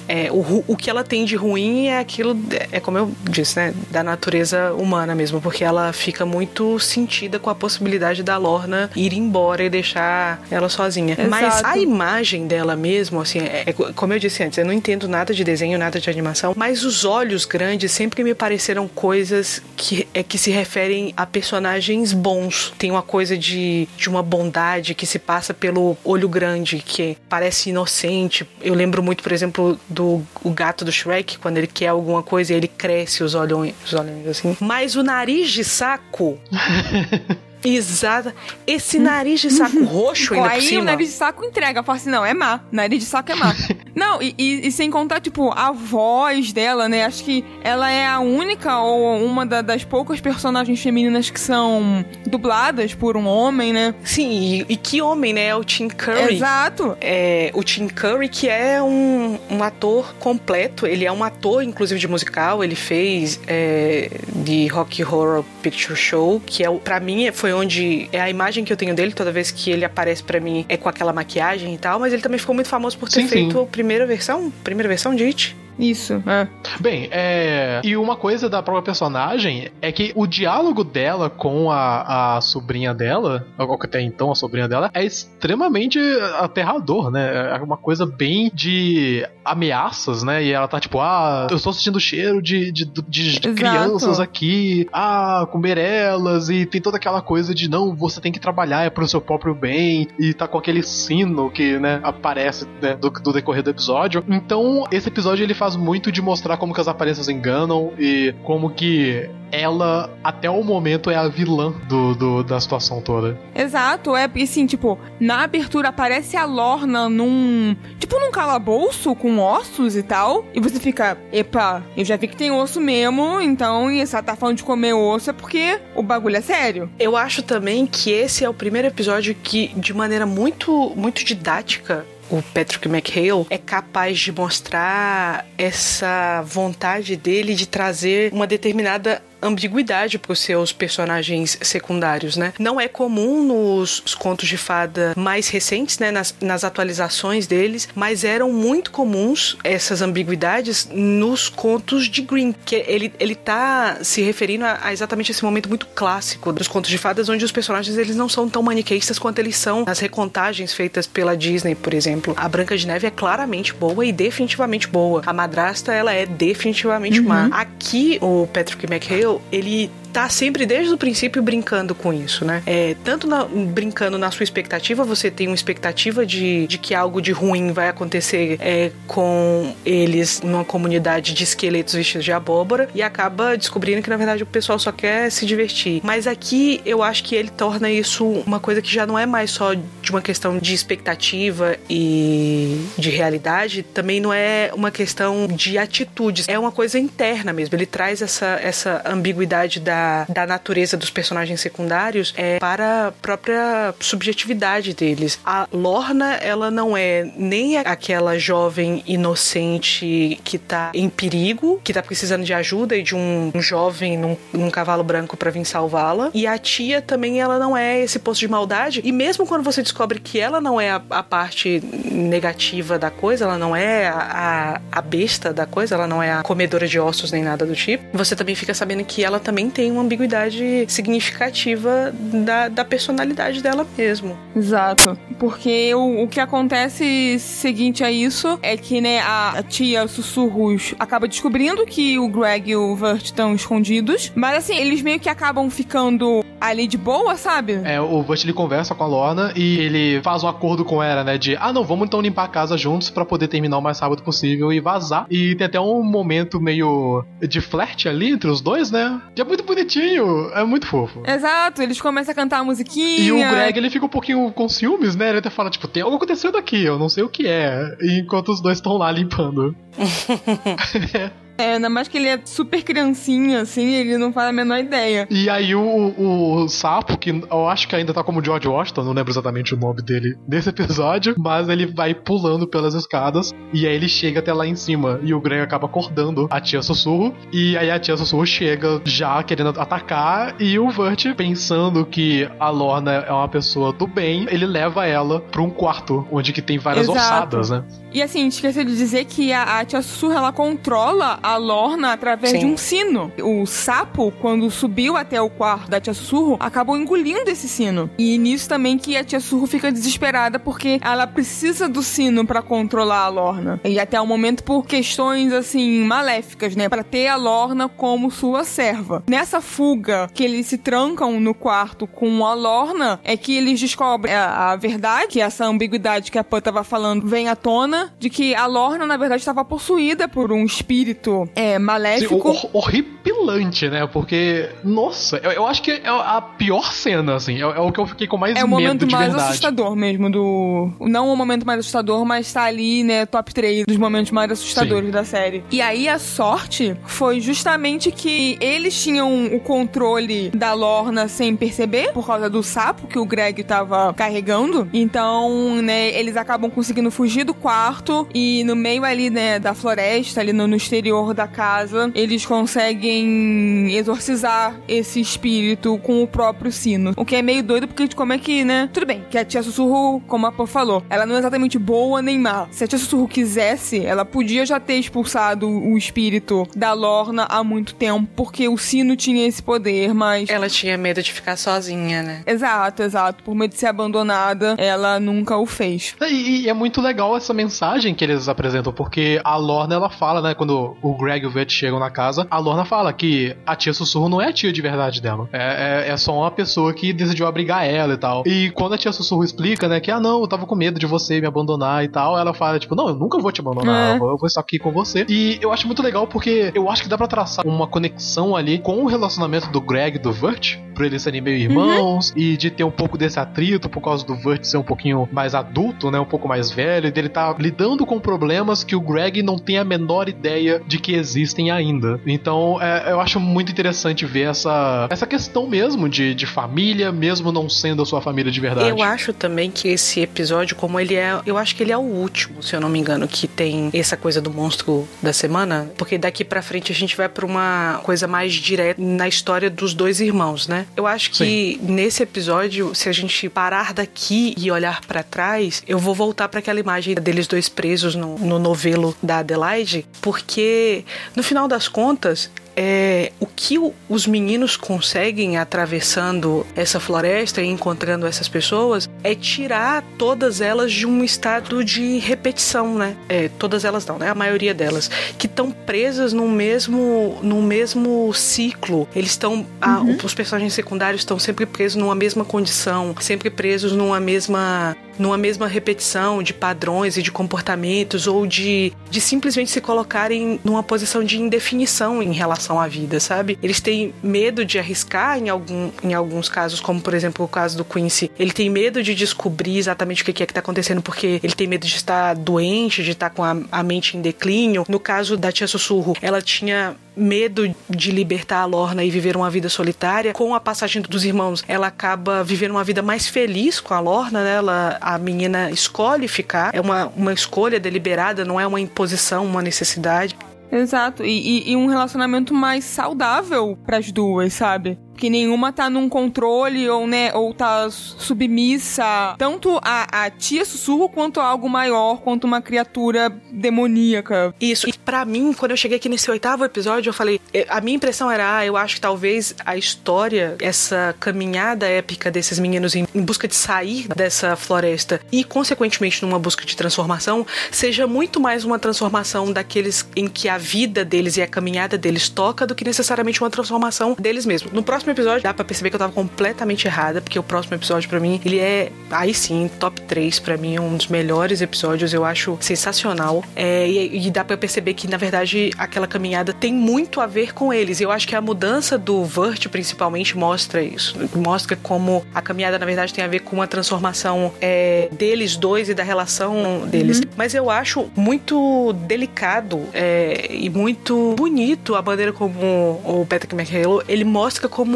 É, o, o que ela tem de ruim é aquilo, é como eu disse, né? Da natureza humana mesmo, porque ela fica muito sentida com a possibilidade da Lorna ir embora e deixar ela sozinha. Mas Exato. a imagem dela mesmo, assim, é, é como eu disse antes, eu não entendo nada de desenho, nada de animação, mas os olhos grandes sempre me pareceram coisas que, é, que se referem a personagens bons. Tem uma coisa de, de uma bondade que se passa pelo olho grande, que parece inocente. Eu lembro muito, por exemplo, do o gato do Shrek, quando ele quer alguma coisa e ele cresce os olhões, os olhões assim. Mas o nariz de saco. Exato. Esse nariz de saco roxo ainda por Aí cima. o nariz de saco entrega. Fala assim, não, é má. Nariz de saco é má. não, e, e- e sem contar, tipo, a voz dela, né? Acho que ela é a única ou uma da- das poucas personagens femininas que são dubladas por um homem, né? Sim, e, e que homem, né? É o Tim Curry. Exato. É, o Tim Curry, que é um, um ator completo, ele é um ator, inclusive, de musical, ele fez é, de Rock Horror Picture Show, que é, pra mim foi onde é a imagem que eu tenho dele, toda vez que ele aparece pra mim é com aquela maquiagem e tal, mas ele também ficou muito famoso por ter Sim, feito sim. a primeira versão, primeira versão de It. Isso. É. Bem, é. E uma coisa da própria personagem é que o diálogo dela com a, a sobrinha dela, ou até então a sobrinha dela, é extremamente aterrador, né? É uma coisa bem de ameaças, né? E ela tá tipo, ah, eu estou sentindo cheiro de, de, de- de crianças aqui, ah, comer elas, e tem toda aquela coisa de não, você tem que trabalhar é pro seu próprio bem, e tá com aquele sino que, né, aparece né, do, do decorrer do episódio. Então, esse episódio ele faz muito de mostrar como que as aparências enganam e como que ela, até o momento, é a vilã do, do- da situação toda. Exato, é porque assim, tipo, na abertura aparece a Lorna num. Tipo, num calabouço com ossos e tal. E você fica, epa, eu já vi que tem osso mesmo, então, e ela tá falando de comer osso é porque o bagulho é sério. Eu acho também que esse é o primeiro episódio que, de maneira muito, muito didática, o Patrick McHale é capaz de mostrar essa vontade dele de trazer uma determinada ambiguidade para os seus personagens secundários, né? Não é comum nos contos de fada mais recentes, né? Nas, nas atualizações deles, mas eram muito comuns essas ambiguidades nos contos de Grimm, que ele, ele tá se referindo a, a exatamente esse momento muito clássico dos contos de fadas, onde os personagens eles não são tão maniqueístas quanto eles são nas recontagens feitas pela Disney, por exemplo. A Branca de Neve é claramente boa e definitivamente boa. A madrasta, ela é definitivamente má. Aqui, o Patrick McHale, ele tá sempre desde o princípio brincando com isso, né? É, tanto na- brincando na sua expectativa, você tem uma expectativa de, de que algo de ruim vai acontecer é, com eles numa comunidade de esqueletos vestidos de abóbora e acaba descobrindo que na verdade o pessoal só quer se divertir. Mas aqui eu acho que ele torna isso uma coisa que já não é mais só de uma questão de expectativa e de realidade, também não é uma questão de atitudes, é uma coisa interna mesmo. Ele traz essa, essa ambiguidade da, da natureza dos personagens secundários é, para a própria subjetividade deles. A Lorna, ela não é nem aquela jovem inocente que tá em perigo, que tá precisando de ajuda e de um, um jovem num, num cavalo branco para vir salvá-la. E a tia também, ela não é esse poço de maldade. E mesmo quando você descobre que ela não é a, a parte negativa da coisa, ela não é a, a, a besta da coisa, ela não é a comedora de ossos nem nada do tipo, você também fica sabendo que ela também tem uma ambiguidade significativa da, da personalidade dela mesmo. Exato. Porque o, o que acontece seguinte a isso é que, né, a, a tia Sussurros acaba descobrindo que o Greg e o Vert estão escondidos. Mas assim, eles meio que acabam ficando ali de boa, sabe? É, o Butch ele conversa com a Lorna e ele faz um acordo com ela, né? De, ah, não, vamos então limpar a casa juntos pra poder terminar o mais rápido possível e vazar. E tem até um momento meio de flerte ali entre os dois, né? Que é muito bonitinho, é muito fofo. Exato, eles começam a cantar a musiquinha. E o Greg, ele fica um pouquinho com ciúmes, né? Ele até fala, tipo, tem algo acontecendo aqui, eu não sei o que é. Enquanto os dois estão lá limpando. É, ainda mais que ele é super criancinha, assim, ele não faz a menor ideia. E aí o, o sapo, que eu acho que ainda tá como George Washington, não lembro exatamente o nome dele nesse episódio, mas ele vai pulando pelas escadas e aí ele chega até lá em cima e o Greg acaba acordando a tia Sussurro e aí a tia Sussurro chega já querendo atacar e o Vert, pensando que a Lorna é uma pessoa do bem, ele leva ela pra um quarto onde que tem várias Exato. ossadas, né? E assim, esqueci de dizer que a, a tia Sussurra, ela controla a Lorna através Sim. de um sino. O sapo, quando subiu até o quarto da tia Sussurro, acabou engolindo esse sino. E nisso também que a tia Sussurro fica desesperada porque ela precisa do sino pra controlar a Lorna. E até o momento por questões, assim, maléficas, né? Pra ter a Lorna como sua serva. Nessa fuga que eles se trancam no quarto com a Lorna, é que eles descobrem a, a verdade, que essa ambiguidade que a Pan tava falando vem à tona, de que a Lorna, na verdade, estava possuída por um espírito é, Sim, maléfico. hor- horripilante, né? Porque, nossa, eu, eu acho que é a pior cena, assim. É, é o que eu fiquei com mais É o medo momento mais verdade. assustador mesmo do. Não o momento mais assustador, mas tá ali, né, top 3 dos momentos mais assustadores Sim. da série. E aí a sorte foi justamente que eles tinham o controle da Lorna sem perceber, por causa do sapo que o Greg tava carregando. Então, né, eles acabam conseguindo fugir do quarto e no meio ali, né, da floresta, ali no, no exterior da casa, eles conseguem exorcizar esse espírito com o próprio sino. O que é meio doido, porque como é que, né? Tudo bem, que a tia Sussurro, como a Pô falou, ela não é exatamente boa nem má. Se a tia Sussurro quisesse, ela podia já ter expulsado o espírito da Lorna há muito tempo, porque o sino tinha esse poder, mas. Ela tinha medo de ficar sozinha, né? Exato, exato. Por medo de ser abandonada, ela nunca o fez. E, e é muito legal essa mensagem que eles apresentam, porque a Lorna ela fala, né, quando o Greg e o Vet chegam na casa, a Lorna fala que a tia Sussurro não é a tia de verdade dela. É, é, é só uma pessoa que decidiu abrigar ela e tal. E quando a tia Sussurro explica, né, que ah não, eu tava com medo de você me abandonar e tal, ela fala, tipo, não, eu nunca vou te abandonar, É. eu vou- estar aqui com você. E eu acho muito legal porque eu acho que dá pra traçar uma conexão ali com o relacionamento do Greg e do Vert, por eles serem meio irmãos, e de ter um pouco desse atrito por causa do Vert ser um pouquinho mais adulto, né? Um pouco mais velho, e dele tá lidando com problemas que o Greg não tem a menor ideia de que existem ainda. Então, é, eu acho muito interessante ver essa, essa questão mesmo de, de família, mesmo não sendo a sua família de verdade. Eu acho também que esse episódio, como ele é. Eu acho que ele é o último, se eu não me engano, que tem essa coisa do monstro da semana. Porque daqui pra frente a gente vai pra uma coisa mais direta na história dos dois irmãos, né? Eu acho que nesse episódio, se a gente parar daqui e olhar pra trás, eu vou voltar pra aquela imagem deles dois presos no, no novelo da Adelaide, porque no final das contas, é, o que o- os meninos conseguem atravessando essa floresta e encontrando essas pessoas é tirar todas elas de um estado de repetição, né? É, todas elas não, né? A maioria delas que estão presas no mesmo no mesmo ciclo. Eles estão a- os personagens secundários estão sempre presos numa mesma condição, sempre presos numa mesma numa mesma repetição de padrões e de comportamentos ou de, de simplesmente se colocarem numa posição de indefinição em relação à vida, sabe? Eles têm medo de arriscar em, algum, em alguns casos, como por exemplo o caso do Quincy. Ele tem medo de descobrir exatamente o que é que está acontecendo porque ele tem medo de estar doente, de estar com a, a mente em declínio. No caso da tia Sussurro, ela tinha medo de libertar a Lorna e viver uma vida solitária. Com a passagem dos irmãos, ela acaba vivendo uma vida mais feliz com a Lorna, né? Ela, a menina escolhe ficar, é uma, uma escolha deliberada, não é uma imposição, uma necessidade. Exato. E, e- e um relacionamento mais saudável pras duas, sabe? Que nenhuma tá num controle ou, né, ou tá submissa tanto a, a tia sussurro quanto a algo maior, quanto uma criatura demoníaca. Isso. E pra mim, quando eu cheguei aqui nesse oitavo episódio, eu falei, eh, a minha impressão era, ah, eu acho que talvez a história, essa caminhada épica desses meninos em, em busca de sair dessa floresta e, consequentemente, numa busca de transformação, seja muito mais uma transformação daqueles em que a vida deles e a caminhada deles toca do que necessariamente uma transformação deles mesmos. No próximo episódio dá pra perceber que eu tava completamente errada, porque o próximo episódio pra mim, ele é, aí sim, top 3 pra mim, um dos melhores episódios, eu acho sensacional. É, e, e dá pra perceber que, na verdade, aquela caminhada tem muito a ver com eles. Eu acho que a mudança do Vert, principalmente, mostra isso. Mostra como a caminhada, na verdade, tem a ver com uma transformação é, deles dois e da relação deles. Mas eu acho muito delicado é, e muito bonito a maneira como o Patrick McHale ele mostra como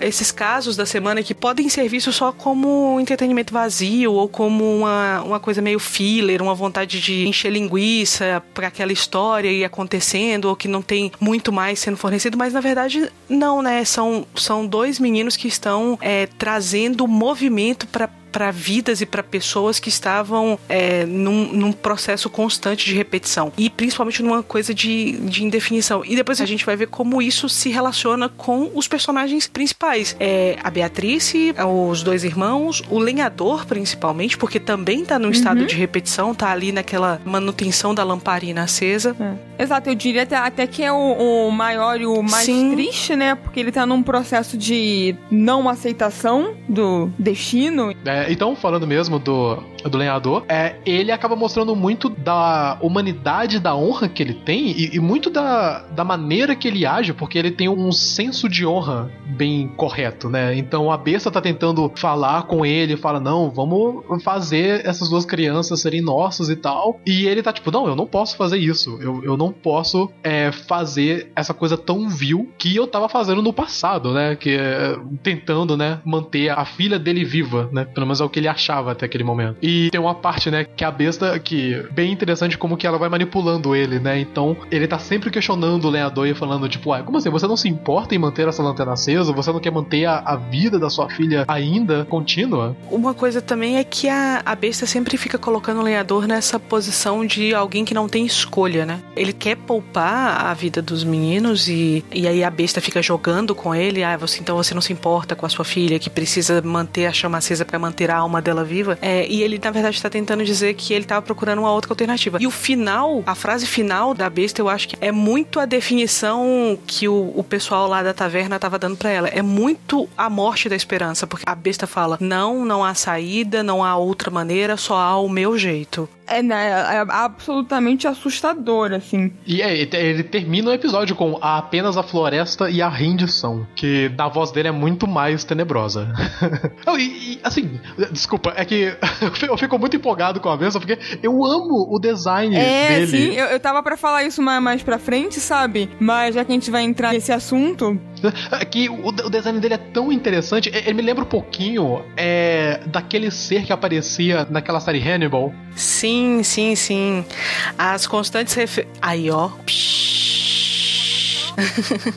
esses casos da semana que podem ser vistos só como entretenimento vazio ou como uma, uma coisa meio filler, uma vontade de encher linguiça para aquela história ir acontecendo ou que não tem muito mais sendo fornecido, mas na verdade não, né? São, são dois meninos que estão é, trazendo movimento para para vidas e para pessoas que estavam é, num, num processo constante de repetição e principalmente numa coisa de, de indefinição. E depois a gente vai ver como isso se relaciona com os personagens principais. É, a Beatrice, os dois irmãos, o lenhador principalmente, porque também tá num estado de repetição, tá ali naquela manutenção da lamparina acesa. É. Exato, eu diria até, até que é o, o maior e o mais Sim. triste, né? Porque ele tá num processo de não aceitação do destino. É, então, falando mesmo do, do lenhador, é, ele acaba mostrando muito da humanidade, da honra que ele tem e, e muito da, da maneira que ele age, porque ele tem um senso de honra bem correto, né? Então a besta tá tentando falar com ele, fala: Não, vamos fazer essas duas crianças serem nossas e tal. E ele tá tipo: Não, eu não posso fazer isso. Eu, eu não posso é, fazer essa coisa tão vil que eu tava fazendo no passado, né? Que é, tentando, né, manter a filha dele viva, né? Pelo menos é o que ele achava até aquele momento. E tem uma parte, né, que a besta, que bem interessante como que ela vai manipulando ele, né? Então, ele tá sempre questionando o lenhador e falando, tipo, ué, como assim? Você não se importa em manter essa lanterna acesa? Você não quer manter a, a vida da sua filha ainda contínua? Uma coisa também é que a, a besta sempre fica colocando o lenhador nessa posição de alguém que não tem escolha, né? Ele quer poupar a vida dos meninos e, e aí a besta fica jogando com ele. Ah, você, então você não se importa com a sua filha que precisa manter a chama acesa para manter a alma dela viva. É, e ele, na verdade, tá tentando dizer que ele tava procurando uma outra alternativa. E o final, a frase final da besta, eu acho que é muito a definição que o, o pessoal lá da taverna tava dando para ela. É muito a morte da esperança, porque a besta fala: não, não há saída, não há outra maneira, só há o meu jeito. É, né, é absolutamente assustador, assim. E é, ele- termina o episódio com a- apenas a floresta e a rendição, que na voz dele é muito mais tenebrosa. E, e, assim, desculpa, é que eu fico muito empolgado com a besta porque eu amo o design É, dele. sim, eu, eu tava pra falar isso mais, mais pra frente, sabe? Mas já que a gente vai entrar nesse assunto, É Que o, o design dele é tão interessante. Ele me lembra um pouquinho é, daquele ser que aparecia naquela série Hannibal. Sim, sim, sim. As constantes refer... Aí, ó. Psh.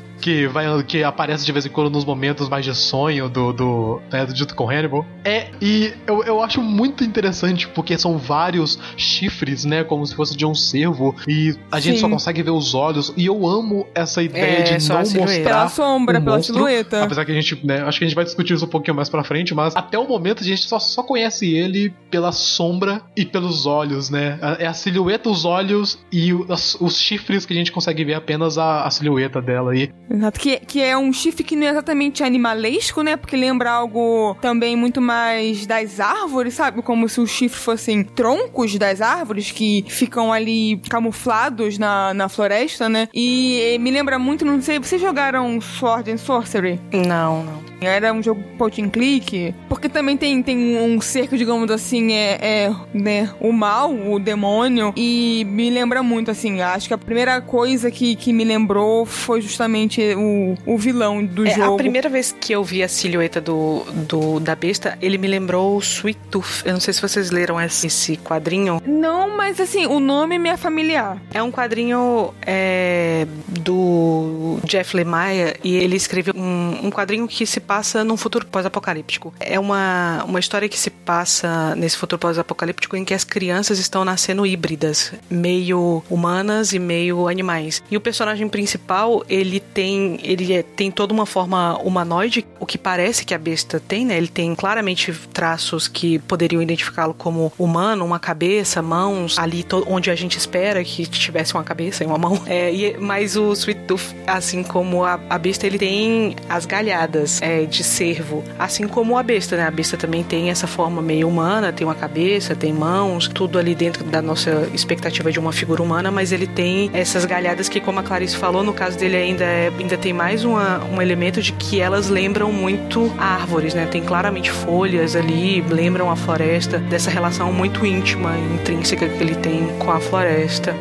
Que, vai, que aparece de vez em quando nos momentos mais de sonho do, do, né, do dito com Hannibal. É, e eu, eu acho muito interessante porque são vários chifres, né? Como se fosse de um cervo. E a gente Sim. só consegue ver os olhos. E eu amo essa ideia É, de não mostrar. pela sombra, o pela monstro. silhueta. Apesar que a gente, né, acho que a gente vai discutir isso um pouquinho mais pra frente, mas até o momento a gente só, só conhece ele pela sombra e pelos olhos, né? É a silhueta, os olhos e os, os chifres que a gente consegue ver apenas a, a silhueta dela aí. Exato, que, que é um chifre que não é exatamente animalesco, né? Porque lembra algo também muito mais das árvores, sabe? Como se os chifres fossem troncos das árvores que ficam ali camuflados na, na floresta, né? E eh, me lembra muito, não sei, vocês jogaram Sword and Sorcery? Não, não. Era um jogo point and click. Porque também tem, tem um cerco, digamos assim, é, é né, o mal, o demônio. E me lembra muito, assim, acho que a primeira coisa que, que me lembrou foi justamente o, o vilão do É, jogo. a primeira vez que eu vi a silhueta do, do da besta, ele me lembrou Sweet Tooth. Eu não sei se vocês leram esse, esse quadrinho. Não, mas assim, o nome me é familiar. É um quadrinho é, do Jeff Lemire e ele escreveu um, um quadrinho que se passa num futuro pós-apocalíptico. É uma, uma história que se passa nesse futuro pós-apocalíptico em que as crianças estão nascendo híbridas, meio humanas e meio animais. E o personagem principal, ele tem ele é- tem toda uma forma humanoide, o que parece que a besta tem, né? Ele tem claramente traços que poderiam identificá-lo como humano, uma cabeça, mãos, ali onde a gente espera que tivesse uma cabeça e uma mão. É, e- mas o Sweet Tooth, assim como a, a besta, ele tem as galhadas é, de cervo, assim como a besta, né? A besta também tem essa forma meio humana, tem uma cabeça, tem mãos, tudo ali dentro da nossa expectativa de uma figura humana, mas ele tem essas galhadas que, como a Clarice falou, no caso dele ainda, é- ainda tem mais uma- um elemento de que elas lembram muito árvores, né? Tem claramente folhas ali, lembram a floresta, dessa relação muito íntima, intrínseca que ele tem com a floresta.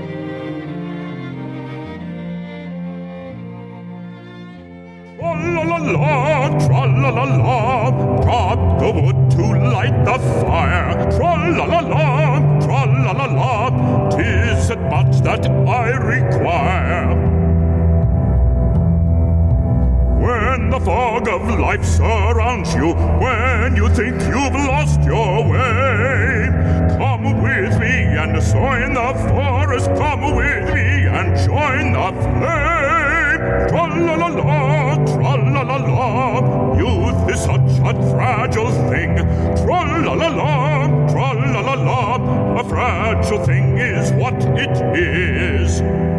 Drop the wood to light the fire. Tis it much that I require. When the fog of life surrounds you, when you think you've lost your way, come with me and join the forest, come with me and join the flame. Tra-la-la-la, tra-la-la-la, youth is such a fragile thing. Tra-la-la-la, tra-la-la-la, a fragile thing is what it is.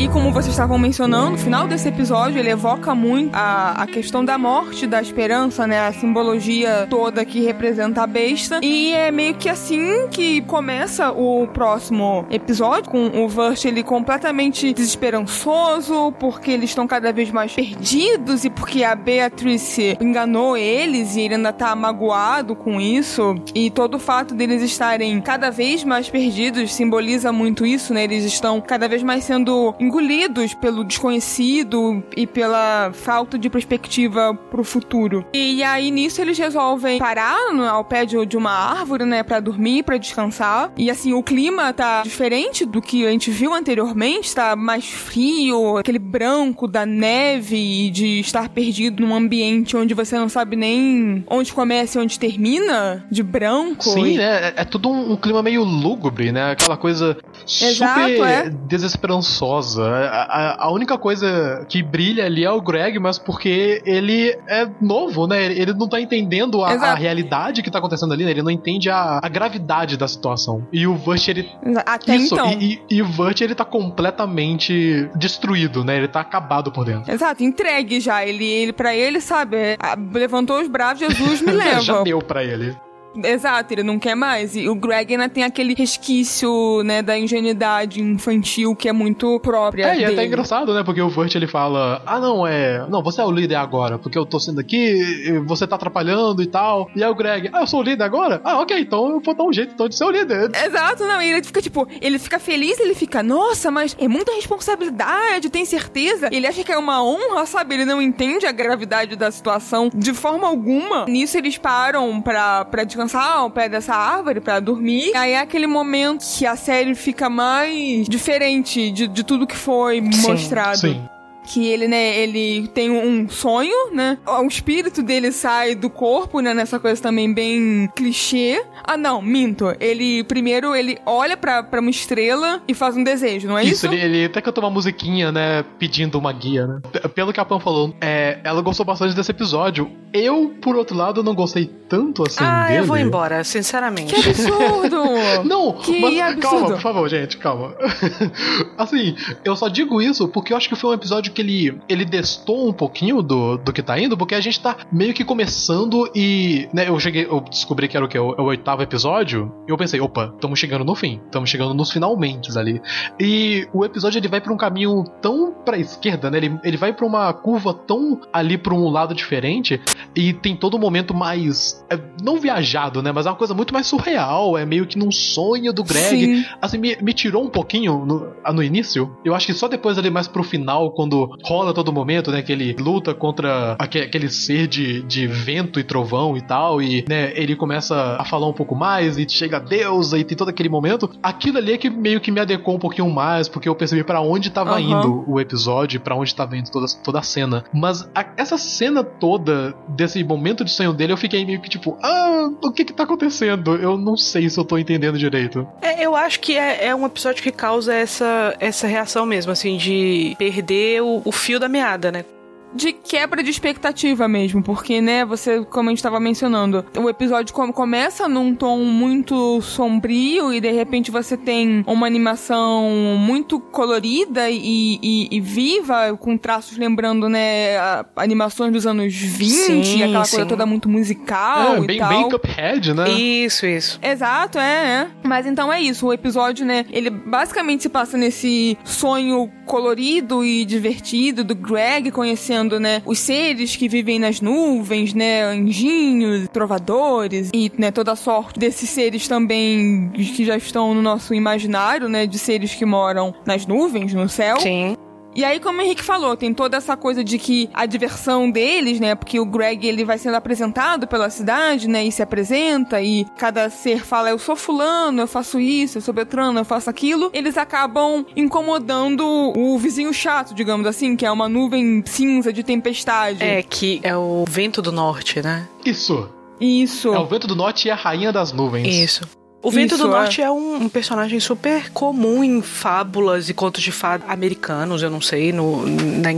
E como vocês estavam mencionando, no final desse episódio ele evoca muito a, a questão da morte, da esperança, né? A simbologia toda que representa a besta. E é meio que assim que começa o próximo episódio, com o Vert ele completamente desesperançoso, porque eles estão cada vez mais perdidos e porque a Beatrice enganou eles e ele ainda tá magoado com isso. E todo o fato deles estarem cada vez mais perdidos simboliza muito isso, né? Eles estão cada vez mais sendo engolidos pelo desconhecido e pela falta de perspectiva pro futuro. E aí nisso eles resolvem parar ao pé de, uma árvore, né, Pra dormir, pra descansar. E assim, o clima tá diferente do que a gente viu anteriormente, tá mais frio, aquele branco da neve e de estar perdido num ambiente onde você não sabe nem onde começa e onde termina, de branco. Sim, e... né? É, é tudo um, um clima meio lúgubre, né? Aquela coisa Exato, super é. desesperançosa. A, a- a única coisa que brilha ali é o Greg, mas porque ele é novo, né? Ele não tá entendendo a, a realidade que tá acontecendo ali, né? Ele não entende a, gravidade da situação. E o Vert, ele. Até Isso, então. e, e- e o Vert, ele tá completamente destruído, né? Ele tá acabado por dentro. Exato, entregue já. Ele, ele para ele, sabe, é, levantou os braços, Jesus me Já leva. deu pra ele. Exato, ele não quer mais. E o Greg ainda tem aquele resquício, né, da ingenuidade infantil que é muito própria É, e é dele. até engraçado, né? Porque o Vert ele fala: Ah, não, é. Não, você é o líder agora, porque eu tô sendo aqui, você tá atrapalhando e tal. E aí o Greg, ah, eu sou o líder agora? Ah, ok, então eu vou dar um jeito então de ser o líder. Exato, não, e ele fica tipo, ele fica feliz, ele fica, nossa, mas é muita responsabilidade, tem certeza? Ele acha que é uma honra, sabe? Ele não entende a gravidade da situação de forma alguma. Nisso eles param pra, pra descansar ao pé dessa árvore, pra dormir. Aí é aquele momento que a série fica mais diferente de, de tudo que foi mostrado Sim. Que ele, né, ele tem um sonho, né? O espírito dele sai do corpo, né? Nessa coisa também bem clichê. Ah, não, minto. Ele, primeiro, ele olha pra, pra uma estrela e faz um desejo, não é isso? Isso, ele, ele até cantou uma musiquinha, né? Pedindo uma guia, né? Pelo que a Pam falou, é, ela gostou bastante desse episódio. Eu, por outro lado, não gostei tanto assim ah, dele. eu vou embora, sinceramente. Que absurdo! Não, Que mas absurdo. calma, por favor, gente, calma. assim, eu só digo isso porque eu acho que foi um episódio que ele, ele destou um pouquinho do, do que tá indo, porque a gente tá meio que começando e, né, eu cheguei, eu descobri que era o que? O, o oitavo episódio, e eu pensei, opa, estamos chegando no fim, estamos chegando nos finalmente ali. E o episódio ele vai pra um caminho tão pra esquerda, né? Ele, ele vai pra uma curva tão ali pra um lado diferente e tem todo um momento mais é, não viajado, né? Mas é uma coisa muito mais surreal, é meio que num sonho do Greg. Sim. Assim, me, me tirou um pouquinho no, no início. Eu acho que só depois ali mais pro final, quando rola a todo momento, né? Que ele luta contra aque- aquele ser de, de vento e trovão e tal, e né, ele começa a falar um pouco mais, e chega a deusa, e tem todo aquele momento. Aquilo ali é que meio que me adequou um pouquinho mais, porque eu percebi pra onde tava Aham. indo o episódio, pra onde tava indo toda, toda a cena. Mas a- essa cena toda, desse momento de sonho dele, eu fiquei meio que tipo, ah, o que que tá acontecendo? Eu não sei se eu tô entendendo direito. É, eu acho que é, é um episódio que causa essa, essa reação mesmo, assim, de perder o, o fio da meada, né? De quebra de expectativa mesmo, porque, né, você, como a gente tava mencionando, o episódio come- começa num tom muito sombrio e de repente você tem uma animação muito colorida e, e- e viva, com traços lembrando, né, a- animações dos anos 20, Sim, aquela coisa sim. toda muito musical é, e bem, tal. bem Cuphead, né? Isso, isso. Exato, é, é. Mas então é isso. O episódio, né? Ele basicamente se passa nesse sonho colorido e divertido do Greg conhecendo, né? Os seres que vivem nas nuvens, né? Anjinhos, trovadores e, né? Toda sorte desses seres também que já estão no nosso imaginário, né? De seres que moram nas nuvens, no céu. Sim. E aí, como o Henrique falou, tem toda essa coisa de que a diversão deles, né? Porque o Greg, ele vai sendo apresentado pela cidade, né? E se apresenta, e cada ser fala, eu sou fulano, eu faço isso, eu sou Beltrano, eu faço aquilo. Eles acabam incomodando o vizinho chato, digamos assim, que é uma nuvem cinza de tempestade. É que é o vento do norte, né? Isso. Isso. É o vento do norte e a rainha das nuvens. Isso. O Vento Isso, do é. Norte é um, um personagem super comum em fábulas e contos de fada americanos, eu não sei, no, na,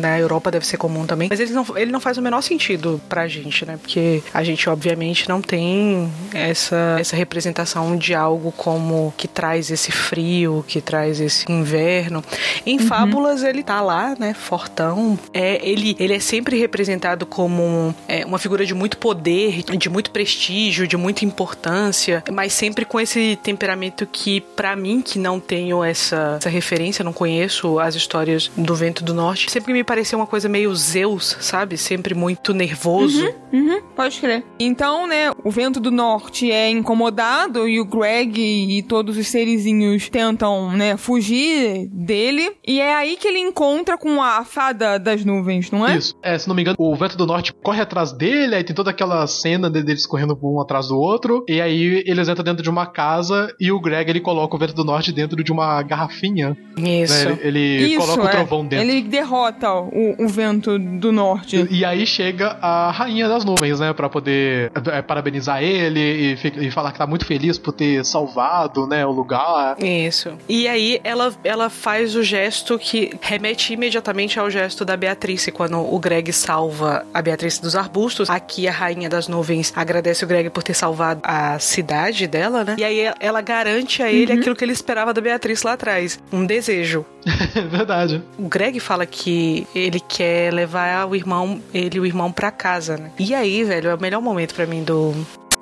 na Europa deve ser comum também. Mas ele não, ele não faz o menor sentido pra gente, né? Porque a gente, obviamente, não tem essa, essa representação de algo como que traz esse frio, que traz esse inverno. Em fábulas, ele tá lá, né? Fortão. É, ele, ele é sempre representado como é, uma figura de muito poder, de muito prestígio, de muita importância, mas sempre com esse temperamento que, pra mim, que não tenho essa, essa referência, não conheço as histórias do Vento do Norte, sempre me pareceu uma coisa meio Zeus, sabe? Sempre muito nervoso. Uhum, pode crer. Então, né, o vento do norte é incomodado e o Greg e todos os serizinhos tentam, né, fugir dele. E é aí que ele encontra com a fada das nuvens, não é? Isso. É, se não me engano, o vento do norte corre atrás dele, aí tem toda aquela cena de- deles correndo um atrás do outro, e aí eles entram dentro de uma casa e o Greg ele coloca o vento do norte dentro de uma garrafinha. Isso. né? Ele, ele Isso, coloca o é. trovão dentro. Ele derrota o, o vento do norte. E, e aí chega a rainha das nuvens, né? Pra poder é, parabenizar ele e, e falar que tá muito feliz por ter salvado, né, o lugar. Isso. E aí ela, ela faz o gesto que remete imediatamente ao gesto da Beatrice, quando o Greg salva a Beatrice dos arbustos. Aqui a rainha das nuvens agradece o Greg por ter salvado a cidade dela, né? E aí ela garante a ele aquilo que ele esperava da Beatrice lá atrás: um desejo. É verdade. O Greg fala que ele quer levar o irmão, ele e o irmão pra casa, né? E aí, velho, é o melhor momento pra mim do.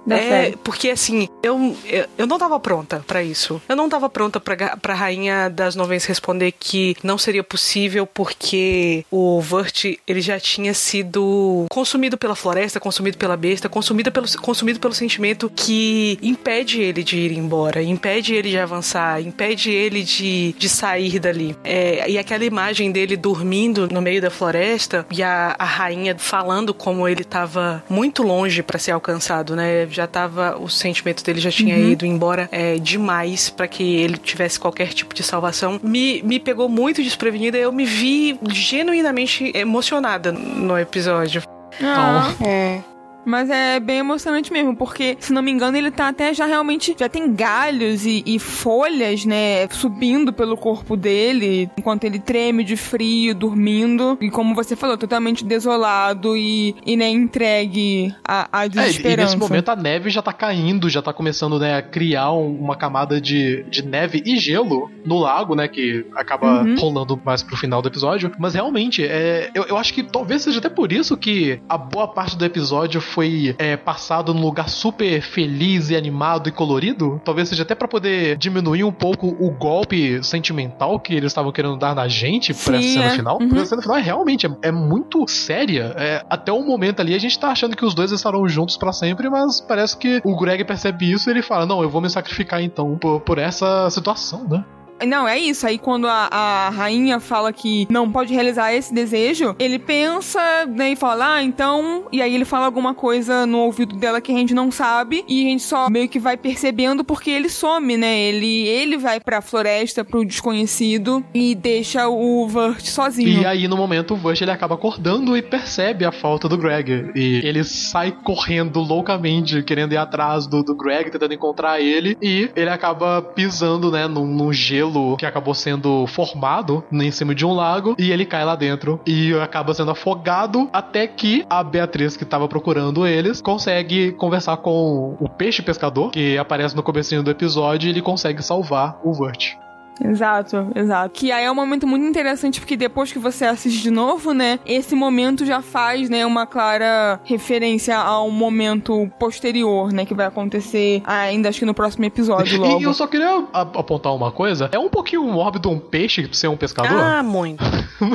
Da é, série. porque assim, eu, eu, eu não tava pronta pra isso. Eu não tava pronta pra, pra rainha das nuvens responder que não seria possível porque o Vert, ele já tinha sido consumido pela floresta, consumido pela besta, consumido pelo, consumido pelo sentimento que impede ele de ir embora, impede ele de avançar, impede ele de, de sair dali. É, e aquela imagem dele dormindo no meio da floresta e a, a rainha falando como ele tava muito longe pra ser alcançado, né? Já tava, o sentimento dele já tinha ido embora é, demais pra que ele tivesse qualquer tipo de salvação. Me, me pegou muito desprevenida, eu me vi genuinamente emocionada no episódio. Ah, É. mas é bem emocionante mesmo, porque, se não me engano, ele tá até já realmente. Já tem galhos e, e folhas, né? Subindo pelo corpo dele, enquanto ele treme de frio, dormindo. E como você falou, totalmente desolado e, e né, entregue à, à É, e desesperança. nesse momento a neve já tá caindo, já tá começando, né, a criar um- uma camada de, de neve e gelo no lago, né, que acaba Uhum. rolando mais pro final do episódio. Mas realmente, é, eu, eu acho que talvez seja até por isso que a boa parte do episódio foi é, passado num lugar super feliz e animado e colorido. Talvez seja até pra poder diminuir um pouco o golpe sentimental que eles estavam querendo dar na gente pra Sim, essa cena é. final. Uhum. Porque a cena final é realmente é, é muito séria. É, até o momento ali a gente tá achando que os dois estarão juntos pra sempre, mas parece que o Greg percebe isso e ele fala: Não, eu vou me sacrificar então por, por essa situação, né? Não, é isso. Aí quando a, a rainha fala que não pode realizar esse desejo, ele pensa, né, e fala, ah, então. E aí ele fala alguma coisa no ouvido dela que a gente não sabe. E a gente só meio que vai percebendo porque ele some, né? Ele, ele vai pra floresta, pro desconhecido, e deixa o Vert sozinho. E aí, no momento, o Vush ele acaba acordando e percebe a falta do Greg. E ele sai correndo loucamente, querendo ir atrás do, do Greg, tentando encontrar ele. E ele acaba pisando, né, num, num gelo que acabou sendo formado em cima de um lago. E ele cai lá dentro e acaba sendo afogado até que a Beatriz, que tava procurando eles, consegue conversar com o peixe pescador, que aparece no comecinho do episódio, e ele consegue salvar o Vert. Exato, exato. Que aí é um momento muito interessante, porque depois que você assiste de novo, né, esse momento já faz, né, uma clara referência ao momento posterior, né, que vai acontecer ainda acho que no próximo episódio logo. E eu só queria a- apontar uma coisa. É um pouquinho mórbido um peixe ser um pescador? Ah, muito.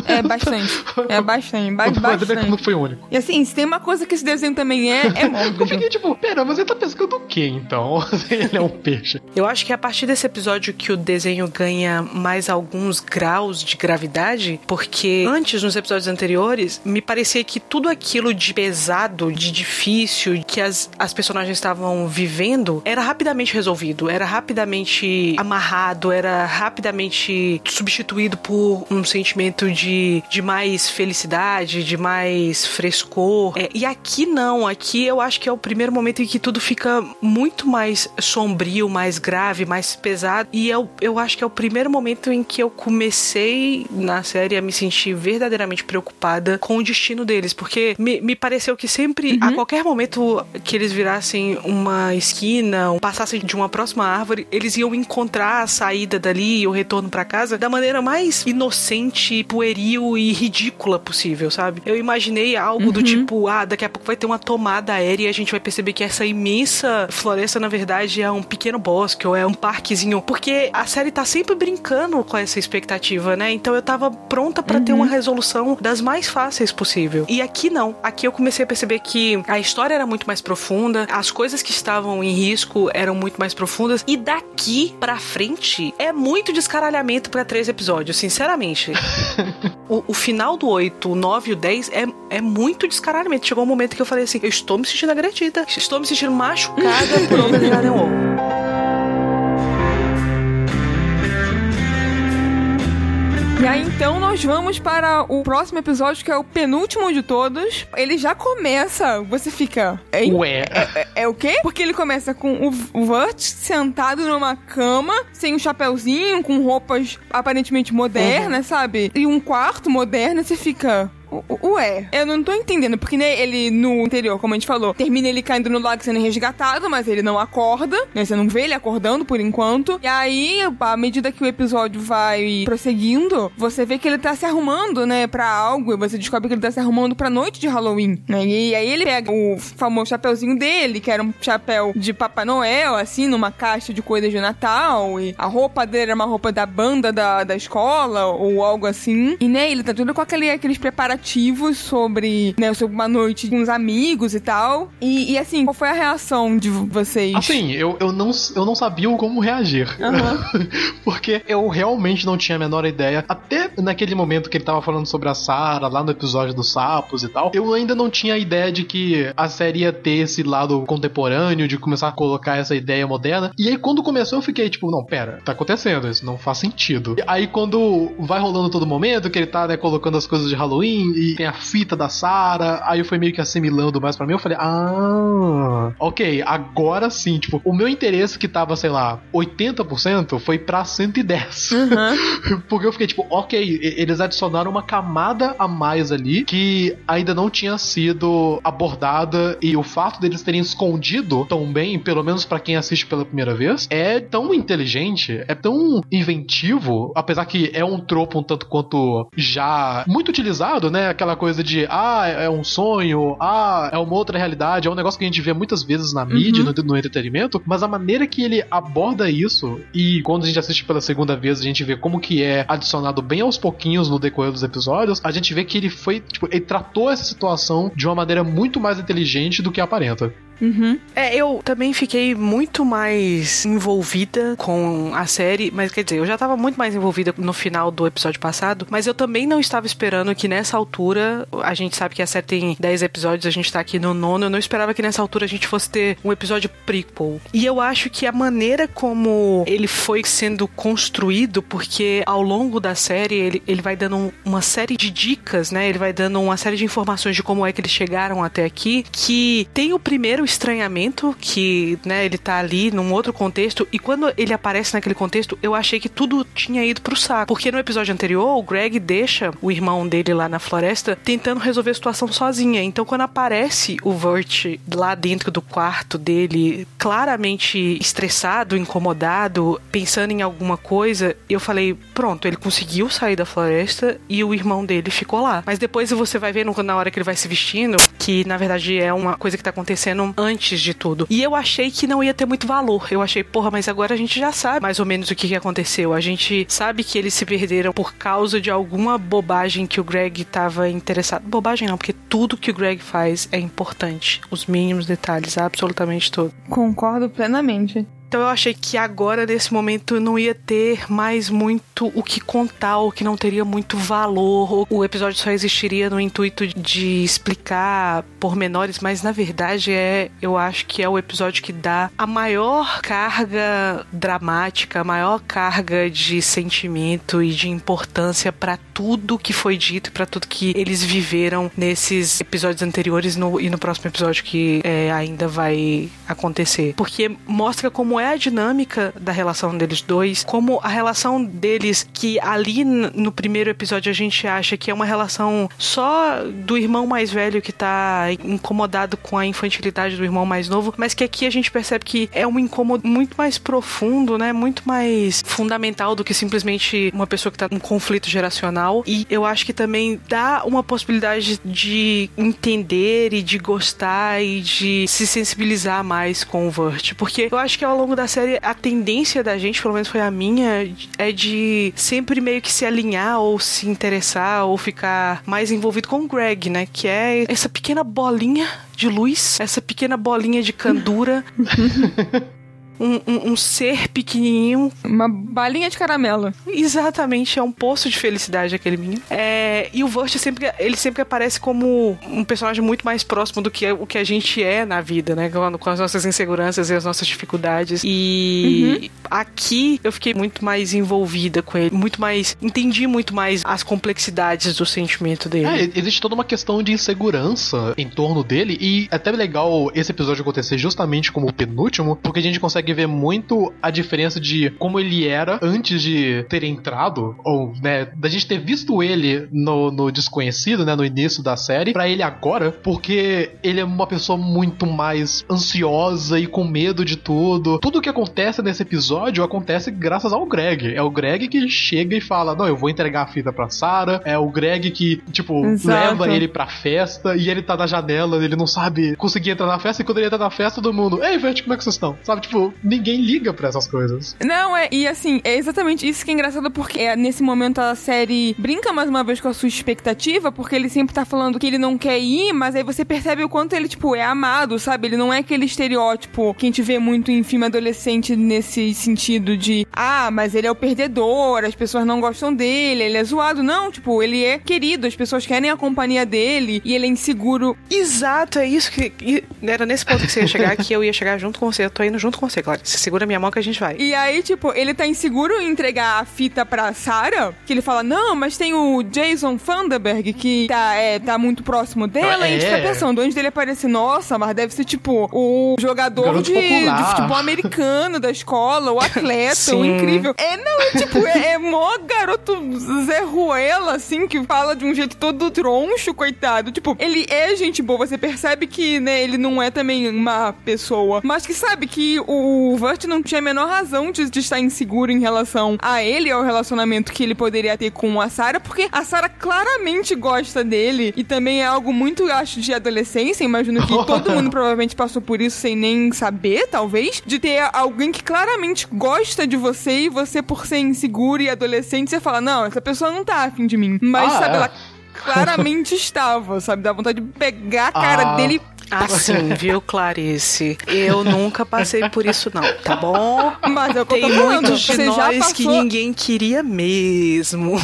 É bastante. É bastante, ba- Mas bem que não bastante. foi o único. E assim, se tem uma coisa que esse desenho também é, é Eu mórbido. fiquei tipo, pera, mas ele tá pescando o quê então? ele é um peixe. Eu acho que é a partir desse episódio que o desenho ganha mais alguns graus de gravidade, porque antes, nos episódios anteriores, me parecia que tudo aquilo de pesado, de difícil, que as, as personagens estavam vivendo, era rapidamente resolvido, era rapidamente amarrado, era rapidamente substituído por um sentimento de, de mais felicidade, de mais frescor. É, e aqui não, aqui eu acho que é o primeiro momento em que tudo fica muito mais sombrio, mais grave, mais pesado. E eu, eu acho que é o primeiro momento em que eu comecei na série a me sentir verdadeiramente preocupada com o destino deles, porque me, me pareceu que sempre, a qualquer momento que eles virassem uma esquina, ou passassem de uma próxima árvore, eles iam encontrar a saída dali, o retorno pra casa, da maneira mais inocente, pueril e ridícula possível, sabe? Eu imaginei algo do tipo, ah, daqui a pouco vai ter uma tomada aérea e a gente vai perceber que essa imensa floresta, na verdade, é um pequeno bosque ou é um parquezinho. Porque a série tá sempre brincando com essa expectativa, né? Então eu tava pronta pra ter uma resolução das mais fáceis possível. E aqui não. Aqui eu comecei a perceber que a história era muito mais profunda, as coisas que estavam em risco eram muito mais profundas. E daqui pra frente é muito descaralhamento pra três episódios, sinceramente. o, o final do 8, o 9 e o 10 é, é muito descaralhamento. Chegou um momento que eu falei assim: eu estou me sentindo agredida, estou me sentindo machucada por Overland Wall. E aí então nós vamos para o próximo episódio, que é o penúltimo de todos. Ele já começa, você fica. Hein? Ué. É, é o quê? Porque ele começa com o, o Vert sentado numa cama, sem um chapéuzinho, com roupas aparentemente modernas, sabe? E um quarto moderno, você fica. "U- u- Ué, eu não tô entendendo, porque né, ele no anterior, como a gente falou, termina ele caindo no lago sendo resgatado, mas ele não acorda, né? Você não vê ele acordando por enquanto. E aí, à medida que o episódio vai prosseguindo, você vê que ele tá se arrumando, né, pra algo, e você descobre que ele tá se arrumando pra noite de Halloween, né? E aí ele pega o famoso chapéuzinho dele, que era um chapéu de Papai Noel, assim, numa caixa de coisas de Natal, e a roupa dele era uma roupa da banda da, da escola, ou algo assim. E, né, ele tá todo com aquele, aqueles preparativos sobre, né, sobre uma noite com uns amigos e tal. E, e, assim, qual foi a reação de vocês? Assim, eu, eu, não, eu não sabia como reagir. Porque eu realmente não tinha a menor ideia. Até naquele momento que ele tava falando sobre a Sarah, lá no episódio dos sapos e tal, eu ainda não tinha a ideia de que a série ia ter esse lado contemporâneo, de começar a colocar essa ideia moderna. E aí, quando começou, eu fiquei tipo, não, pera, tá acontecendo, isso não faz sentido. E aí, quando vai rolando todo momento, que ele tá, né, colocando as coisas de Halloween e tem a fita da Sarah, aí foi meio que assimilando mais pra mim, eu falei, ah, ok, agora sim, tipo, o meu interesse que tava, sei lá, 80% foi pra 110. Porque eu fiquei tipo, ok, eles adicionaram uma camada a mais ali que ainda não tinha sido abordada e o fato deles terem escondido tão bem, pelo menos pra quem assiste pela primeira vez, é tão inteligente, é tão inventivo, apesar que é um tropo um tanto quanto já muito utilizado, né? Aquela coisa de, ah, é um sonho, ah, é uma outra realidade, é um negócio que a gente vê muitas vezes na mídia, no, no entretenimento, mas a maneira que ele aborda isso e quando a gente assiste pela segunda vez, a gente vê como que é adicionado bem aos pouquinhos no decorrer dos episódios, a gente vê que ele foi, tipo, ele tratou essa situação de uma maneira muito mais inteligente do que aparenta. É, eu também fiquei muito mais envolvida com a série, mas quer dizer, eu já tava muito mais envolvida no final do episódio passado, mas eu também não estava esperando que nessa altura, a gente sabe que a série tem 10 episódios, a gente tá aqui no nono, eu não esperava que nessa altura a gente fosse ter um episódio prequel. E eu acho que a maneira como ele foi sendo construído, porque ao longo da série ele, ele vai dando um- uma série de dicas, né? Ele vai dando uma série de informações de como é que eles chegaram até aqui, que tem o primeiro estranhamento, que, né, ele tá ali num outro contexto, e quando ele aparece naquele contexto, eu achei que tudo tinha ido pro saco. Porque no episódio anterior, o Greg deixa o irmão dele lá na floresta tentando resolver a situação sozinha. Então, quando aparece o Vert lá dentro do quarto dele, claramente estressado, incomodado, pensando em alguma coisa, eu falei: pronto, ele conseguiu sair da floresta e o irmão dele ficou lá. Mas depois você vai vendo na hora que ele vai se vestindo que na verdade é uma coisa que tá acontecendo antes de tudo. E eu achei que não ia ter muito valor. Eu achei, porra, mas agora a gente já sabe mais ou menos o que, que aconteceu. A gente sabe que eles se perderam por causa de alguma bobagem que o Greg tava interessado. Bobagem não, porque tudo que o Greg faz é importante. Os mínimos detalhes, absolutamente tudo. Concordo plenamente. Então eu achei que agora, nesse momento, não ia ter mais muito o que contar, ou que não teria muito valor. O episódio só existiria no intuito de explicar pormenores, mas na verdade é, eu acho que é o episódio que dá a maior carga dramática, a maior carga de sentimento e de importância pra tudo que foi dito, pra tudo que eles viveram nesses episódios anteriores no- e no próximo episódio que é, ainda vai acontecer. Porque mostra como é a dinâmica da relação deles dois, como a relação deles, que ali no primeiro episódio a gente acha que é uma relação só do irmão mais velho que tá incomodado com a infantilidade do irmão mais novo, mas que aqui a gente percebe que é um incômodo muito mais profundo, né? Muito mais fundamental do que simplesmente uma pessoa que tá num conflito geracional. E eu acho que também dá uma possibilidade de entender e de gostar e de se sensibilizar mais com o Vert. Porque eu acho que ao longo da série a tendência da gente, pelo menos foi a minha, é de sempre meio que se alinhar ou se interessar ou ficar mais envolvido com o Greg, né? Que é essa pequena bolinha de luz, essa pequena bolinha de candura. Um, um- um ser pequenininho Uma balinha de caramelo. Exatamente, é um poço de felicidade aquele menino. É, e o Vert sempre, ele sempre aparece como um personagem muito mais próximo do que o que a gente é na vida, né? Com, com as nossas inseguranças e as nossas dificuldades. E aqui eu fiquei muito mais envolvida com ele, muito mais. Entendi muito mais as complexidades do sentimento dele. É, existe toda uma questão de insegurança em torno dele e é até legal esse episódio acontecer justamente como o penúltimo, porque a gente consegue ver muito a diferença de como ele era antes de ter entrado, ou, né, da gente ter visto ele no, no desconhecido, né, no início da série, pra ele agora, porque ele é uma pessoa muito mais ansiosa e com medo de tudo. Tudo que acontece nesse episódio acontece graças ao Greg. É o Greg que chega e fala: Não, eu vou entregar a fita pra Sarah. É o Greg que, tipo, Exato. leva ele pra festa e ele tá na janela, ele não sabe conseguir entrar na festa. E quando ele entra na festa, todo mundo: Ei, Vert, como é que vocês estão? Sabe, tipo, ninguém liga pra essas coisas. Não, é, e assim, é exatamente isso que é engraçado, porque é, nesse momento a série brinca mais uma vez com a sua expectativa, porque ele sempre tá falando que ele não quer ir, mas aí você percebe o quanto ele, tipo, é amado, sabe? Ele não é aquele estereótipo que a gente vê muito em filme adolescente nesse sentido de, ah, mas ele é o perdedor, as pessoas não gostam dele, ele é zoado. Não, tipo, ele é querido, as pessoas querem a companhia dele e ele é inseguro. Exato, é isso que. e Era nesse ponto que você ia chegar, que eu ia chegar junto com você. Eu tô indo junto com você, Clarice. Você segura minha mão que a gente vai. E aí, tipo, ele tá inseguro em entregar a fita pra Sarah, que ele fala, não, mas tem o Jason Vanderberg que tá, é, tá muito próximo dela, e a gente É. fica pensando, antes dele aparecer, nossa, mas deve ser, tipo, o jogador de, de futebol americano da escola, o atleta, o incrível. É, não, é tipo, é, é mó garoto Zé Ruela, assim, que fala de um jeito todo troncho, coitado. Tipo, ele é gente boa, você percebe que, né, ele não é também uma pessoa, mas que sabe que o Vert não tinha a menor razão de, de estar inseguro em relação a ele, ao relacionamento que ele poderia ter com a Sarah, porque a Sarah claramente gosta dele e também é algo muito, eu acho, de adolescência. Imagino que todo mundo provavelmente passou por isso sem nem saber, talvez, de ter alguém que claramente gosta de você e você, por ser inseguro e adolescente, você fala: Não, essa pessoa não tá afim de mim. Mas, Ah, sabe, é. ela claramente estava, sabe? Dá vontade de pegar a cara Ah. dele Assim, viu, Clarice? Eu nunca passei por isso, não, tá bom? Mas eu tô Tem falando, muitos de você já nós passou... que ninguém queria mesmo.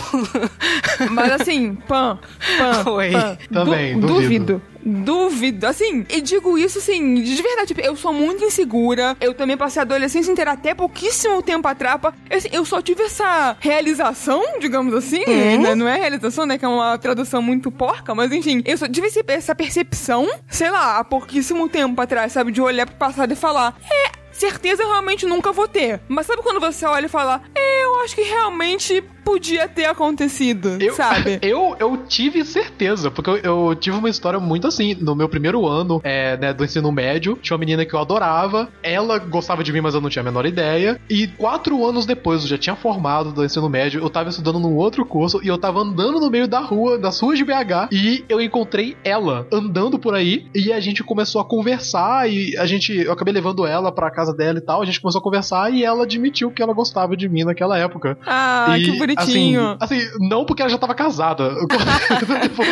Mas assim, pan, pan, Oi. pan. Também, du- duvido. Duvido. Duvido. Assim, e digo isso assim, de verdade. tipo, Eu sou muito insegura. Eu também passei a adolescência inteira até pouquíssimo tempo atrás. Assim, eu só tive essa realização, digamos assim. né? Não é realização, né? Que é uma tradução muito porca, mas enfim. Eu só tive essa percepção, sei lá, há pouquíssimo tempo atrás, sabe? De olhar pro passado e falar: É. Certeza eu realmente nunca vou ter. Mas sabe quando você olha e fala, eu acho que realmente podia ter acontecido, Eu, sabe? eu, eu tive certeza, porque eu, eu tive uma história muito assim. No meu primeiro ano é, né, do ensino médio, tinha uma menina que eu adorava. Ela gostava de mim, mas eu não tinha a menor ideia. E quatro anos depois, eu já tinha formado do ensino médio, eu tava estudando num outro curso e eu tava andando no meio da rua, das ruas de BH, e eu encontrei ela andando por aí. E a gente começou a conversar e a gente. Eu acabei levando ela pra casa dela e tal. A gente começou a conversar e ela admitiu que ela gostava de mim naquela época. Ah, E, que bonitinho. Assim, assim, não porque ela já tava casada. Tipo,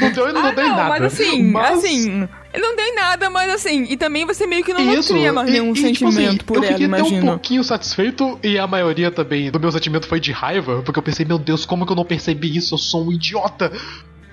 não deu, não ah, deu não, nada. mas assim, Mas- assim, não deu em nada, mas assim, e também você meio que não Isso, nutria mais nenhum e, tipo sentimento assim, por eu ela, fiquei até um imagino. pouquinho satisfeito e a maioria também do meu sentimento foi de raiva, porque eu pensei, meu Deus, como que eu não percebi isso? Eu sou um idiota.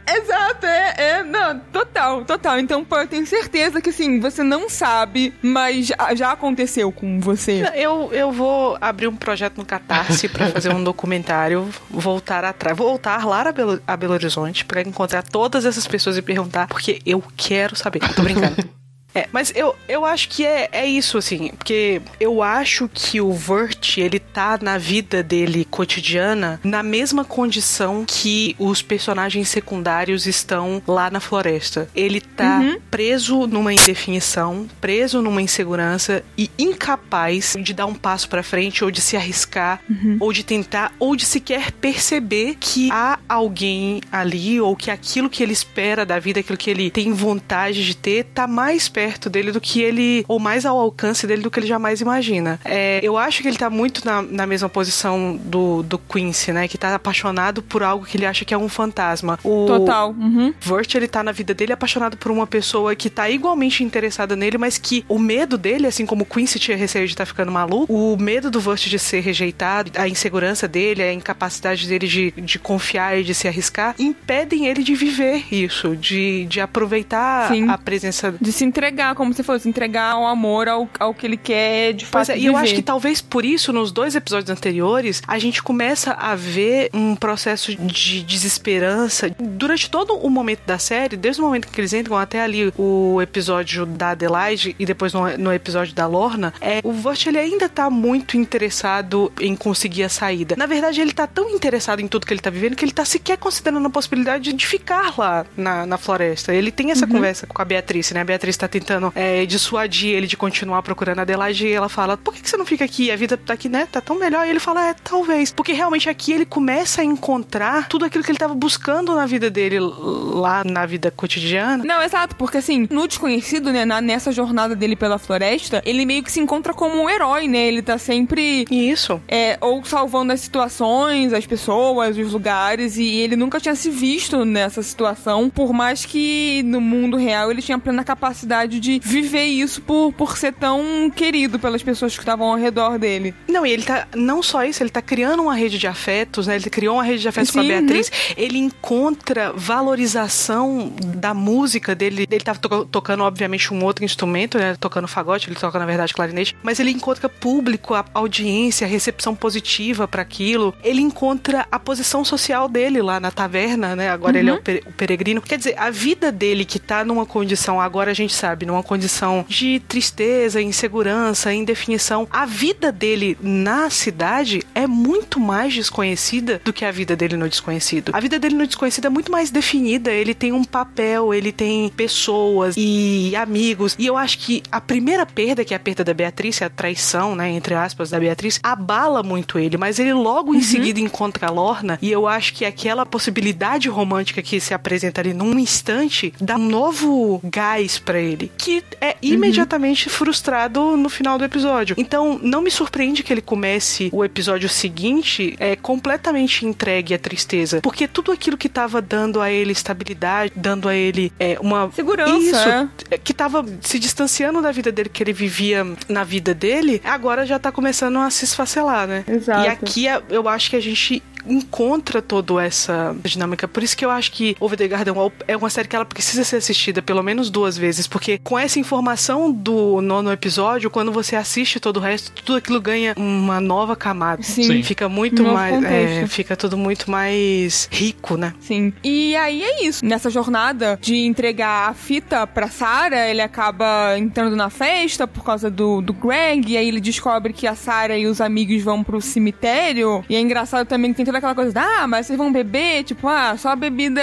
Exato, é, é, não, total, total. Então, pô, eu tenho certeza que assim, você não sabe, mas já, já aconteceu com você. Eu, eu vou abrir um projeto no Catarse pra fazer um documentário, voltar atrás, voltar lá a Belo, a Belo Horizonte pra encontrar todas essas pessoas e perguntar, porque eu quero saber. Tô brincando. É, mas eu, eu acho que é, é isso, assim, porque eu acho que o Vert, ele tá na vida dele cotidiana na mesma condição que os personagens secundários estão lá na floresta. Ele tá preso numa indefinição, preso numa insegurança e incapaz de dar um passo pra frente ou de se arriscar ou de tentar ou de sequer perceber que há alguém ali ou que aquilo que ele espera da vida, aquilo que ele tem vontade de ter, tá mais perto dele do que ele ou mais ao alcance dele do que ele jamais imagina. É, eu acho que ele tá muito na, na mesma posição do, do Quincy, né? Que tá apaixonado por algo que ele acha que é um fantasma. O, Total. Uhum. Vert, ele tá na vida dele apaixonado por uma pessoa que tá igualmente interessada nele, mas que o medo dele, assim como o Quincy tinha receio de estar ficando maluco, o medo do Vert de ser rejeitado, a insegurança dele, a incapacidade dele de, de confiar e de se arriscar, impedem ele de viver isso, de, de aproveitar Sim. a presença De se entregar, como você falou, se entregar ao amor, ao, ao que ele quer de Pois fato é, e eu acho que talvez por isso, nos dois episódios anteriores, a gente começa a ver um processo de desesperança. Durante todo o momento da série, desde o momento que eles entram até ali o episódio da Adelaide e depois no, no episódio da Lorna, é, o Vert ele ainda tá muito interessado em conseguir a saída. Na verdade, ele tá tão interessado em tudo que ele tá vivendo que ele tá sequer considerando a possibilidade de ficar lá na, na floresta. Ele tem essa conversa com a Beatriz, né? A Beatriz tá tentando é, dissuadir ele de continuar procurando a Adelaide e ela fala: Por que, que você não fica aqui? A vida tá aqui, né? Tá tão melhor. E ele fala: É, talvez. Porque realmente aqui ele começa a encontrar tudo aquilo que ele tava buscando na vida dele, lá na vida cotidiana. Não, exato, porque assim, no desconhecido, né, na- nessa jornada dele pela floresta, ele meio que se encontra como um herói, né? Ele tá sempre isso. é, ou salvando as situações, as pessoas, os lugares, e ele nunca tinha se visto nessa situação, por mais que no mundo real ele tinha plena capacidade de viver isso por, por ser tão querido pelas pessoas que estavam ao redor dele. Não, e ele tá. Não só isso, ele tá criando uma rede de afetos, né? Ele criou uma rede de afetos com a Sim, Beatriz. Ele encontra valorização da música dele. Ele tava to- tocando, obviamente, um outro instrumento, né? Tocando fagote, ele toca, na verdade, clarinete. Mas ele encontra público, a audiência, a recepção positiva para aquilo. Ele encontra a posição social dele lá na taverna, né? Agora ele é o, pe- o peregrino. Quer dizer, a vida dele que tá numa condição, agora a gente sabe, numa condição de tristeza, insegurança, indefinição. A vida dele na cidade é muito mais desconhecida do que a vida dele no desconhecido. A vida dele no desconhecido é muito mais definida, ele tem um papel, ele tem pessoas e amigos. E eu acho que a primeira perda, que é a perda da Beatriz, a traição, né, entre aspas, da Beatriz, abala muito ele, mas ele logo em seguida encontra a Lorna e eu acho que aquela possibilidade romântica que se apresenta ali num instante dá um novo gás pra ele. Que é imediatamente frustrado no final do episódio. Então, não me surpreende que ele comece o episódio seguinte é completamente entregue à tristeza, porque tudo aquilo que tava dando a ele estabilidade, dando a ele é, uma Segurança, isso, é. é, que tava se distanciando da vida dele que ele vivia na vida dele, agora já tá começando a se esfacelar, né? Exato. E aqui é- eu acho que a gente encontra toda essa dinâmica. Por isso que eu acho que Over the Garden Wall é uma série que ela precisa ser assistida pelo menos duas vezes, porque com essa informação do nono episódio, quando você assiste todo o resto, tudo aquilo ganha uma nova camada. Sim. Sim. Fica muito Novo mais. é, fica tudo muito mais rico, né? Sim. E aí é isso. Nessa jornada de entregar a fita pra Sarah, ele acaba entrando na festa por causa do, do Greg, e aí ele descobre que a Sarah e os amigos vão pro cemitério. E é engraçado também que tem toda aquela coisa, de, ah, mas vocês vão beber, tipo, ah, só bebida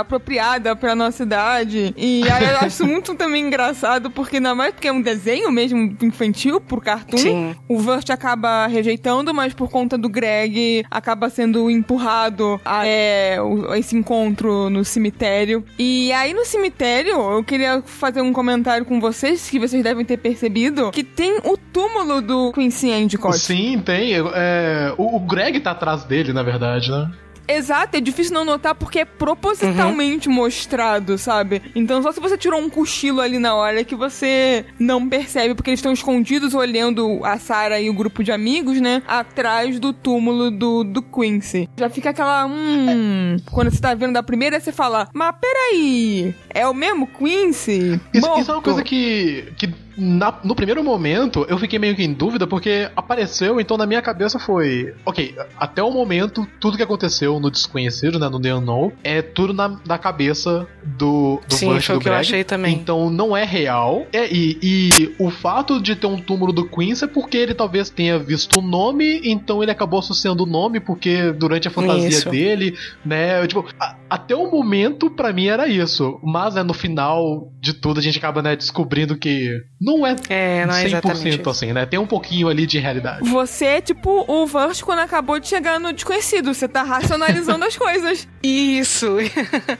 apropriada pra nossa idade. E aí eu acho muito também engraçado, porque ainda mais porque é um desenho mesmo infantil por cartoon. Sim. O Vert acaba rejeitando, mas por conta do Greg acaba sendo empurrado a é, esse encontro no cemitério. E aí no cemitério, eu queria fazer um comentário com vocês, que vocês devem ter percebido, que tem o túmulo do Quincy Endicott. Sim, tem. é, o, o Greg tá atrás dele, na verdade, né? Exato, é difícil não notar porque é propositalmente mostrado, sabe? Então só se você tirou um cochilo ali na hora que você não percebe, porque eles estão escondidos olhando a Sarah e o grupo de amigos, né? Atrás do túmulo do, do Quincy. Já fica aquela. Hum. Quando você tá vendo da primeira, você fala: Mas peraí, é o mesmo Quincy? Isso, isso é uma Morto?" coisa que, que na- no primeiro momento eu fiquei meio que em dúvida porque apareceu, então na minha cabeça foi: ok, até o momento, tudo que aconteceu no Desconhecido, né, no The Unknown, é tudo na, na cabeça do, do Sim, foi do o que eu Greg. achei também. Então não é real. É, e, e o fato de ter um túmulo do Quincy é porque ele talvez tenha visto o nome, então ele acabou associando o nome porque durante a fantasia Isso. dele, né? Tipo, a- até o momento, pra mim, era isso. Mas, né, no final de tudo, a gente acaba, né, descobrindo que não é, É, não é 100% exatamente isso. assim, né? Tem um pouquinho ali de realidade. Você é tipo o Vert quando acabou de chegar no desconhecido. Você tá racionalizando as coisas. Isso!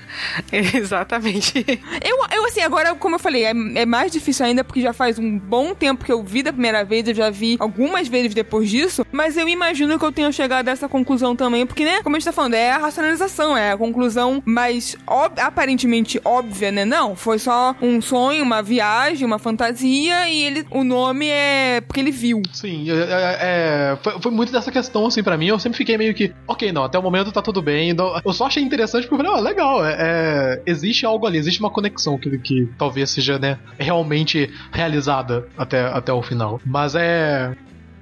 Exatamente. Eu, eu, assim, agora, como eu falei, é, é mais difícil ainda porque já faz um bom tempo que eu vi da primeira vez, eu já vi algumas vezes depois disso, mas eu imagino que eu tenha chegado a essa conclusão também, porque, né, como a gente tá falando, é a racionalização, é a conclusão mais ob- aparentemente óbvia, né? Não, foi só um sonho, uma viagem, uma fantasia e ele, o nome é porque ele viu. Sim, é, é- é, foi, foi muito dessa questão, assim, pra mim. Eu sempre fiquei meio que, ok, não, até o momento tá tudo bem. então, eu só achei interessante porque eu falei, ó, legal, é, é, existe algo ali, existe uma conexão que, que talvez seja, né, realmente realizada até, até o final. Mas é.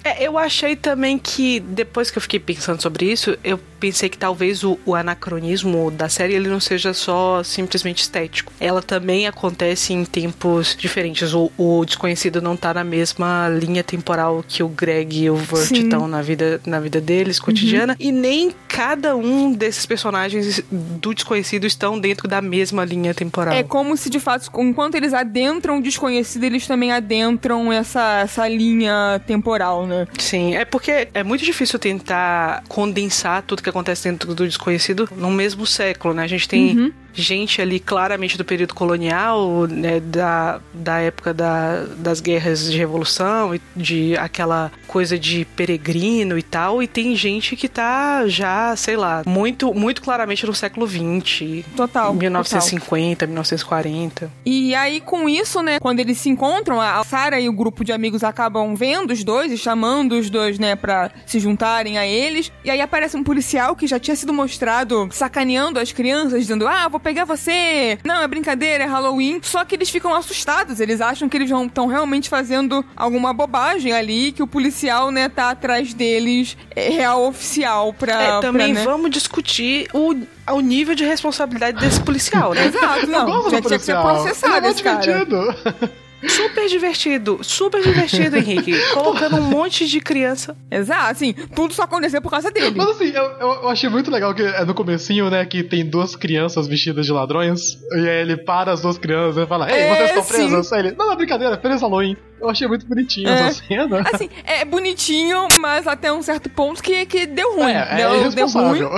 É, eu achei também que, depois que eu fiquei pensando sobre isso, eu pensei que talvez o, o anacronismo da série ele não seja só simplesmente estético. Ela também acontece em tempos diferentes. O, o desconhecido não tá na mesma linha temporal que o Greg e o Vert estão na vida, na vida deles, cotidiana. E nem cada um desses personagens do desconhecido estão dentro da mesma linha temporal. É como se, de fato, enquanto eles adentram o desconhecido, eles também adentram essa, essa linha temporal, né? Sim, é porque é muito difícil tentar condensar tudo que acontece dentro do desconhecido no mesmo século, né? A gente tem gente ali claramente do período colonial, né, da, da época da, das guerras de revolução, e de aquela coisa de peregrino e tal, e tem gente que tá já, sei lá, muito, muito claramente no século XX. Total. 1950, 1940. E aí, com isso, né, quando eles se encontram, a Sarah e o grupo de amigos acabam vendo os dois e chamando os dois, né, pra se juntarem a eles. E aí aparece um policial que já tinha sido mostrado sacaneando as crianças, dizendo: Ah, vou pegar você. Não, é brincadeira, é Halloween. Só que eles ficam assustados, eles acham que eles estão realmente fazendo alguma bobagem ali, que o policial, né, tá atrás deles, é real oficial pra. É, também pra, né? vamos discutir o, o nível de responsabilidade desse policial, né? Exato, não. Gosto já tinha que ser processado é esse cara. Super divertido, super divertido, Henrique. Colocando um monte de criança. Exato, assim, tudo só aconteceu por causa dele. Mas assim, eu, eu, eu achei muito legal que é no comecinho, né, que tem duas crianças vestidas de ladrões, e aí ele para as duas crianças e fala, ei, É, vocês estão sim. presas? Aí ele, não, não, brincadeira, feliz Halloween. Eu achei muito bonitinho É. essa cena. Assim, é bonitinho, mas até um certo ponto que, que deu ruim. É, é deu, deu ruim irresponsável.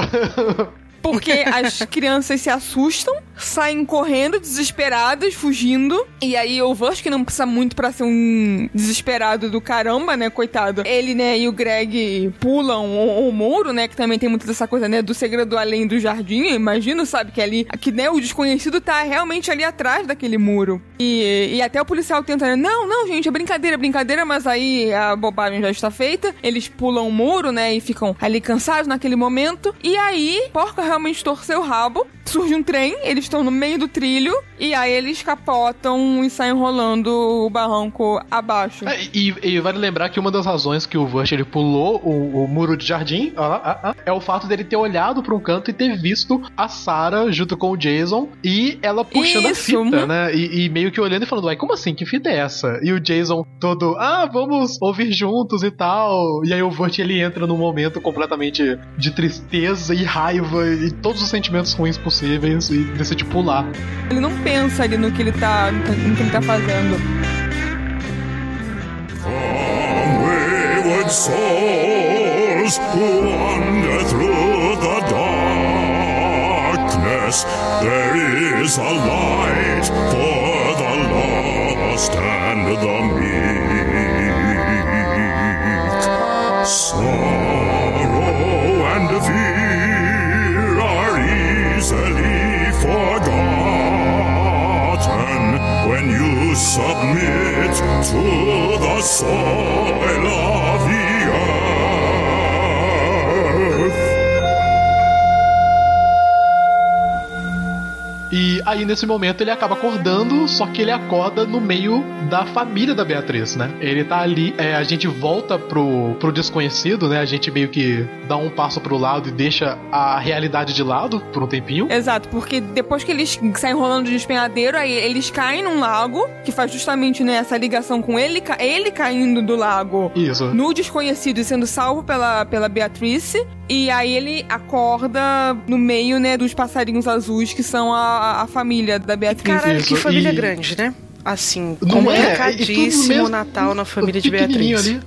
porque as crianças se assustam saem correndo, desesperados, fugindo. E aí o Vush, que não precisa muito pra ser um desesperado do caramba, né, coitado. Ele, né, e o Greg pulam o, o muro, né, que também tem muito dessa coisa, né, do segredo além do jardim. Imagino, sabe, que ali, que, né, o desconhecido tá realmente ali atrás daquele muro. E, e até o policial tenta, né, não, não, gente, é brincadeira, é brincadeira, mas aí a bobagem já está feita. Eles pulam o muro, né, e ficam ali cansados naquele momento. E aí, Porca realmente torceu o rabo. Surge um trem, eles estão no meio do trilho, e aí eles capotam e saem rolando o barranco abaixo. É, e, e vale lembrar que uma das razões que o Vush ele pulou o, o muro de jardim lá, ah, ah, é o fato dele ter olhado para um canto e ter visto a Sarah junto com o Jason e ela puxando Isso, a fita, né? E, e meio que olhando e falando, uai, como assim? Que fita é essa? E o Jason todo, ah, vamos ouvir juntos e tal. E aí o Vush ele entra num momento completamente de tristeza e raiva e todos os sentimentos ruins possíveis e decide pular. Ele não pensa ali no que ele tá, no que ele tá fazendo. Come, wayward souls who wander through the darkness. There is a light for the lost and the meek. Sorrow and fear submit to the soil E aí, nesse momento, ele acaba acordando, só que ele acorda no meio da família da Beatriz, né? Ele tá ali, é, a gente volta pro, pro desconhecido, né? A gente meio que dá um passo pro lado e deixa a realidade de lado por um tempinho. Exato, porque depois que eles saem rolando de despenhadeiro, aí eles caem num lago, que faz justamente né, essa ligação com ele, ele caindo do lago Isso. no desconhecido e sendo salvo pela, pela Beatrice. E aí ele acorda no meio, né, dos passarinhos azuis, que são a, a família da Beatriz. Caralho, que família e- grande, né? Assim, é? Complicadíssimo mesmo- o Natal na família de Beatriz. ali.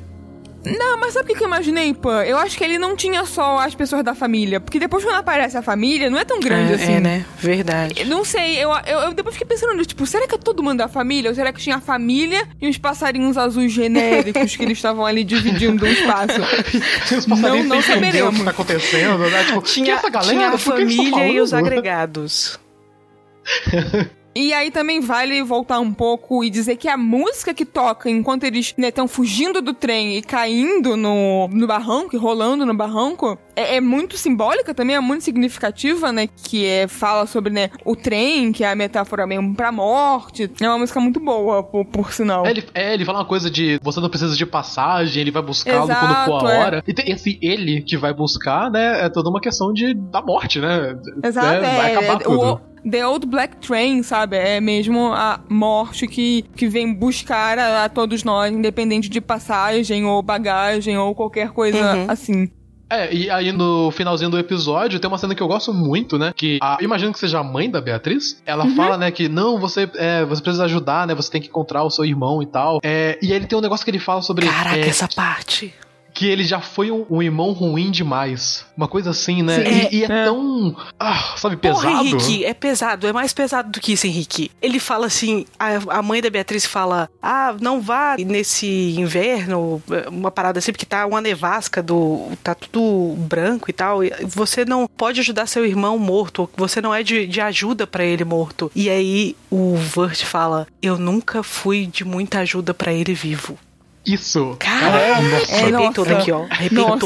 Não, mas sabe o que eu imaginei, Pan? Eu acho que ele não tinha só as pessoas da família. Porque depois quando aparece a família, não é tão grande é, assim. é, né? Verdade. Eu Não sei, eu, eu, eu depois fiquei pensando, tipo, será que é todo mundo da família? Ou será que tinha a família e uns passarinhos azuis genéricos que eles estavam ali dividindo o espaço? Tinha os passarinhos Não- não entender o saberemos. que tá acontecendo, né? Tipo, Tinha, que essa galera? tinha a família e os agregados. E aí também vale voltar um pouco e dizer que a música que toca enquanto eles estão fugindo do trem e caindo no, no barranco, e rolando no barranco, é, é muito simbólica também, é muito significativa, né? Que é, fala sobre né, o trem, que é a metáfora mesmo pra morte. É uma música muito boa, por, por sinal. É ele, é, ele fala uma coisa de você não precisa de passagem, ele vai buscá-lo quando for a é. hora. E tem esse ele que vai buscar, né? É toda uma questão de da morte, né? Exato, É, vai é, acabar é, tudo. o The Old Black Train, sabe? É mesmo a morte que, que vem buscar a, a todos nós, independente de passagem ou bagagem ou qualquer coisa Uhum. assim. É, e aí no finalzinho do episódio tem uma cena que eu gosto muito, né? Que a, imagino que seja a mãe da Beatriz. Ela Uhum. fala, né, que não, você, é, você precisa ajudar, né? Você tem que encontrar o seu irmão e tal. É, e aí ele tem um negócio que ele fala sobre. Caraca, é, essa parte. Que ele já foi um, um irmão ruim demais. Uma coisa assim, né? Sim. E, e é, É. tão. Ah, sabe, pesado. Porra, Henrique, é pesado, é mais pesado do que isso, Henrique. Ele fala assim, a, a mãe da Beatriz fala, ah, não vá nesse inverno, uma parada assim, porque tá uma nevasca do. tá tudo branco e tal. Você não pode ajudar seu irmão morto, você não é de, de ajuda pra ele morto. E aí o Vert fala, eu nunca fui de muita ajuda pra ele vivo. Isso. Cara, nossa. É, arrepiei nossa. toda aqui, ó. Arrepiei Nossa.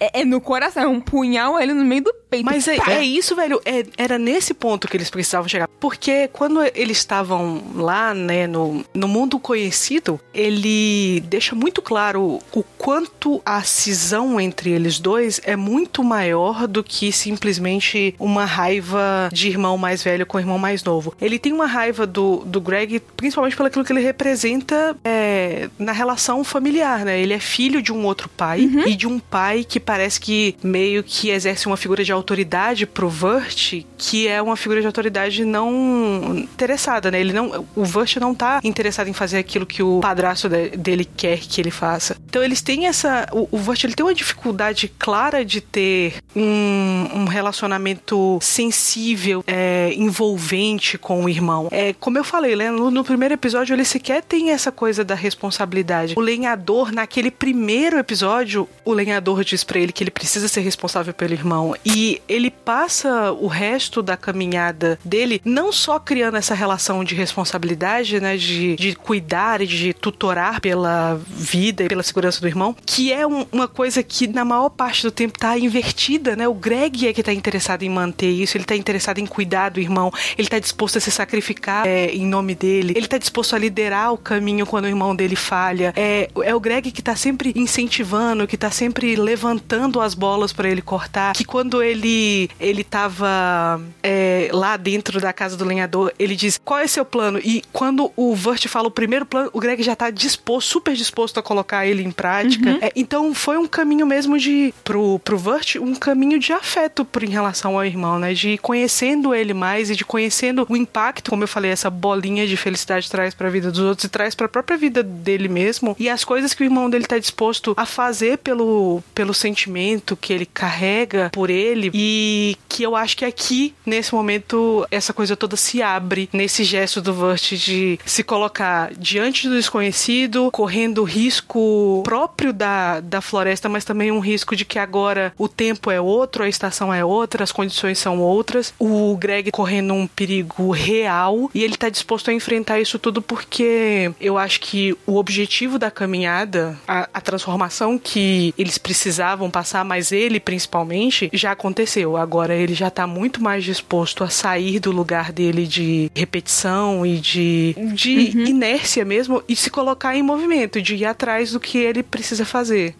É, é no coração, é um punhal ali no meio do peito. Mas é, é isso, velho. É- era nesse ponto que eles precisavam chegar. Porque quando eles estavam lá, né, no, no mundo conhecido, ele deixa muito claro o quanto a cisão entre eles dois é muito maior do que simplesmente uma raiva de irmão mais velho com irmão mais novo. Ele tem uma raiva do, do Greg, principalmente pelo aquilo que ele representa é, na relação familiar, né? Ele é filho de um outro pai e de um pai que parece que meio que exerce uma figura de autoridade pro Vert que é uma figura de autoridade não interessada, né? Ele não, o Vert não tá interessado em fazer aquilo que o padrasto de- dele quer que ele faça. Então eles têm essa, o, o Vert ele tem uma dificuldade clara de ter um, um relacionamento sensível, é, envolvente com o irmão. É, como eu falei, né, no, no primeiro episódio ele sequer tem essa coisa da responsabilidade. O lenhador, naquele primeiro episódio, o lenhador diz pra ele que ele precisa ser responsável pelo irmão. E ele passa o resto da caminhada dele não só criando essa relação de responsabilidade, né, de, de cuidar e de tutorar pela vida e pela segurança do irmão, que é um- uma coisa que na maior parte do tempo tá invertida, né? O Greg é que tá interessado em manter isso, ele tá interessado em cuidar do irmão, ele tá disposto a se sacrificar é, em nome dele, ele tá disposto a liderar o caminho quando o irmão dele falha. É, é o Greg que tá sempre incentivando, que tá sempre levantando as bolas pra ele cortar, que quando ele ele tava é, lá dentro da casa do lenhador, ele diz: "Qual é seu plano?" E quando o Vert fala o primeiro plano, o Greg já tá disposto, super disposto a colocar ele em prática. É, então foi um caminho mesmo de pro pro Vert, um caminho de afeto por em relação ao irmão, né? De conhecendo ele mais e de conhecendo o impacto, como eu falei, essa bolinha de felicidade traz pra vida dos outros e traz pra própria vida dele mesmo e as coisas que o irmão dele tá disposto a fazer pelo pelo sentimento que ele carrega por ele e que eu acho que aqui nesse momento essa coisa toda se abre nesse gesto do Vert de se colocar diante do desconhecido, correndo o risco próprio da, da floresta, mas também um risco de que agora o tempo é outro, a estação é outra, as condições são outras. O Greg correndo um perigo real e ele tá disposto a enfrentar isso tudo porque eu acho que o objetivo da caminhada, a, a transformação que eles precisavam passar, mas ele principalmente, já aconteceu. Agora ele já tá muito mais disposto a sair do lugar dele de repetição e de, de inércia mesmo e se colocar em movimento, de ir atrás do que ele precisa fazer.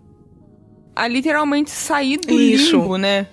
A literalmente sair do Isso. limbo, né?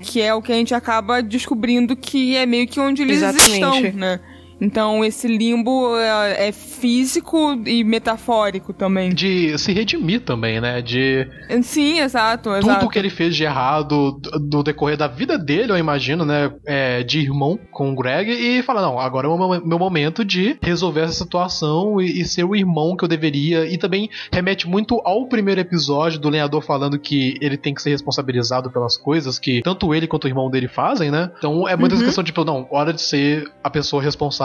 Que é o que a gente acaba descobrindo que é meio que onde eles Exatamente. estão, né? Então esse limbo é, é físico e metafórico também. De se redimir também, né? De Sim, exato, tudo exato. que ele fez de errado do- decorrer da vida dele, eu imagino, né? é, de irmão com o Greg e falar: não, agora é o meu, meu momento de resolver essa situação e, e ser o irmão que eu deveria. E também remete muito ao primeiro episódio do lenhador falando que ele tem que ser responsabilizado pelas coisas que tanto ele quanto o irmão dele fazem, né? Então é muita Uhum. questão de, tipo, não, hora de ser a pessoa responsável,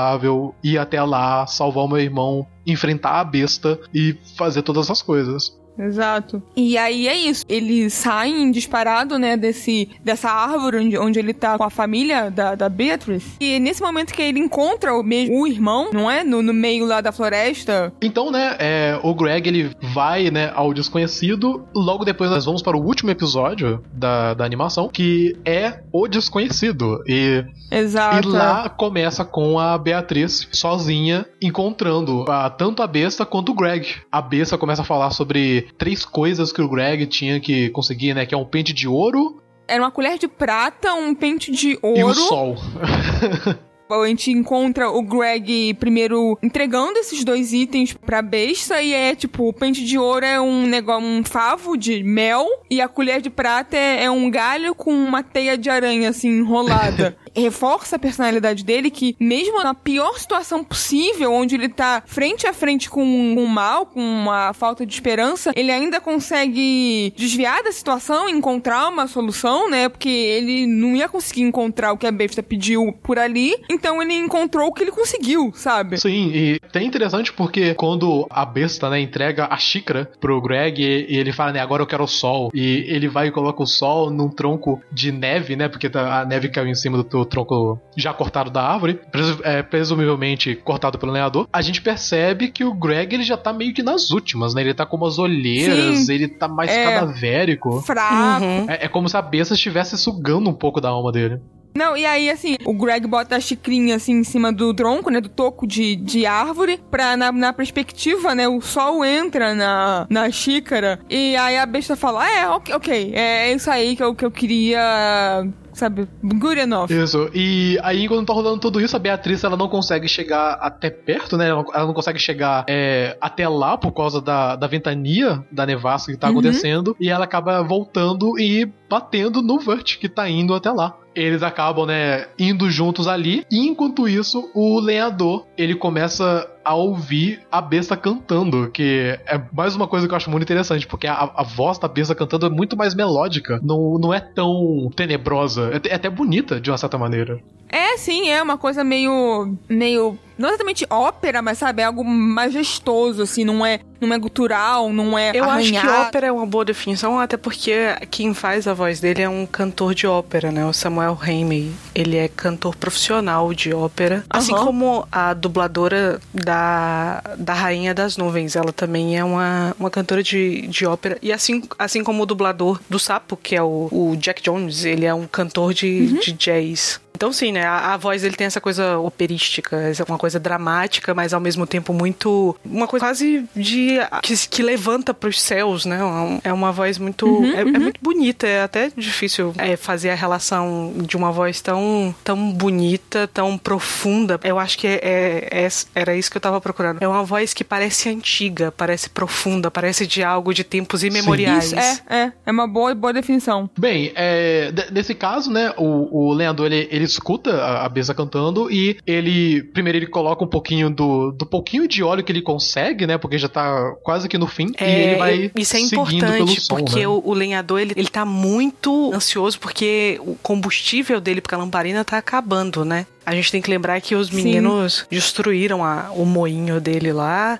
ir até lá, salvar o meu irmão, enfrentar a besta e fazer todas essas coisas. Exato. E aí é isso. Eles saem disparado, né, desse, dessa árvore onde, onde ele tá com a família da, da Beatrice. E é nesse momento que ele encontra o, mesmo, o irmão, não é? No, no meio lá da floresta. Então, né, é, o Greg ele vai, né, ao desconhecido. Logo depois nós vamos para o último episódio da, da animação, que é o desconhecido. E, Exato. e lá começa com a Beatriz sozinha encontrando a- tanto a besta quanto o Greg. A besta começa a falar sobre três coisas que o Greg tinha que conseguir, né, que é um pente de ouro Era uma colher de prata, um pente de e o ouro. sol. A gente encontra o Greg primeiro entregando esses dois itens pra besta e é tipo, o pente de ouro é um negócio, um favo de mel e a colher de prata é, é um galho com uma teia de aranha assim enrolada. Reforça a personalidade dele que mesmo na pior situação possível, onde ele tá frente a frente com o mal, com uma falta de esperança, ele ainda consegue desviar da situação encontrar uma solução, né? Porque ele não ia conseguir encontrar o que a besta pediu por ali, então ele encontrou o que ele conseguiu, sabe? Sim, e é interessante porque quando a besta, né, entrega a xícara pro Greg e, ele fala, né, agora eu quero o sol. E ele vai e coloca o sol num tronco de neve, né, porque tá- a neve caiu em cima do, tronco já cortado da árvore, presu- é, presumivelmente cortado pelo lenhador. A gente percebe que o Greg, ele já tá meio que nas últimas, né, ele tá com umas olheiras, Sim. ele tá mais É. cadavérico. Fraco. Uhum. É, é como se a besta estivesse sugando um pouco da alma dele. Não, e aí, assim, o Greg bota a xicrinha, assim, em cima do tronco, né, do toco de, de árvore, pra, na, na perspectiva, né, o sol entra na, na xícara, e aí a besta fala, ah, é, ok, ok, é isso aí que eu, que eu queria, sabe, good enough. Isso, e aí quando tá rolando tudo isso, a Beatriz ela não consegue chegar até perto, né? Ela não- consegue chegar é, até lá por causa da, da ventania da nevasca que tá Uhum. acontecendo, e ela acaba voltando e batendo no Vert, que tá indo até lá. Eles acabam, né, indo juntos ali, e enquanto isso, o lenhador, ele começa a ouvir a besta cantando, que é mais uma coisa que eu acho muito interessante, porque a, a voz da besta cantando é muito mais melódica, não, não é tão tenebrosa, é, é até bonita, de uma certa maneira. É, sim, é uma coisa meio. meio. Não exatamente ópera, mas sabe, é algo majestoso, assim, não é, não é gutural, não é. Eu acho que ópera é uma boa definição, até porque quem faz a voz dele é um cantor de ópera, né? O Samuel Raimi. Ele é cantor profissional de ópera. Assim Aham. como a dubladora da, da Rainha das Nuvens. Ela também é uma, uma cantora de, de ópera. E assim, assim como o dublador do Sapo, que é o, o Jack Jones, ele é um cantor de, de jazz. Então, sim, né? A, a voz dele tem essa coisa operística, essa uma coisa dramática, mas ao mesmo tempo muito. Uma coisa quase de. que, que levanta pros céus, né? Um- É uma voz muito. é, é muito bonita. É até difícil é, fazer a relação de uma voz tão, tão bonita, tão profunda. Eu acho que é, é- é- era isso que eu tava procurando. É uma voz que parece antiga, parece profunda, parece de algo de tempos imemoriais. Isso, é, é. É uma boa, boa definição. Bem, é, nesse caso, né, o, o lenhador ele, ele escuta a, a besta cantando e ele primeiro ele coloca um pouquinho do, do pouquinho de óleo que ele consegue, né, porque já tá quase que no fim e ele vai isso é importante, som, porque né? o, o lenhador, ele, ele tá muito ansioso, porque o combustível dele pra lamparina tá acabando, né? A gente tem que lembrar que os Sim. meninos destruíram a- o moinho dele lá.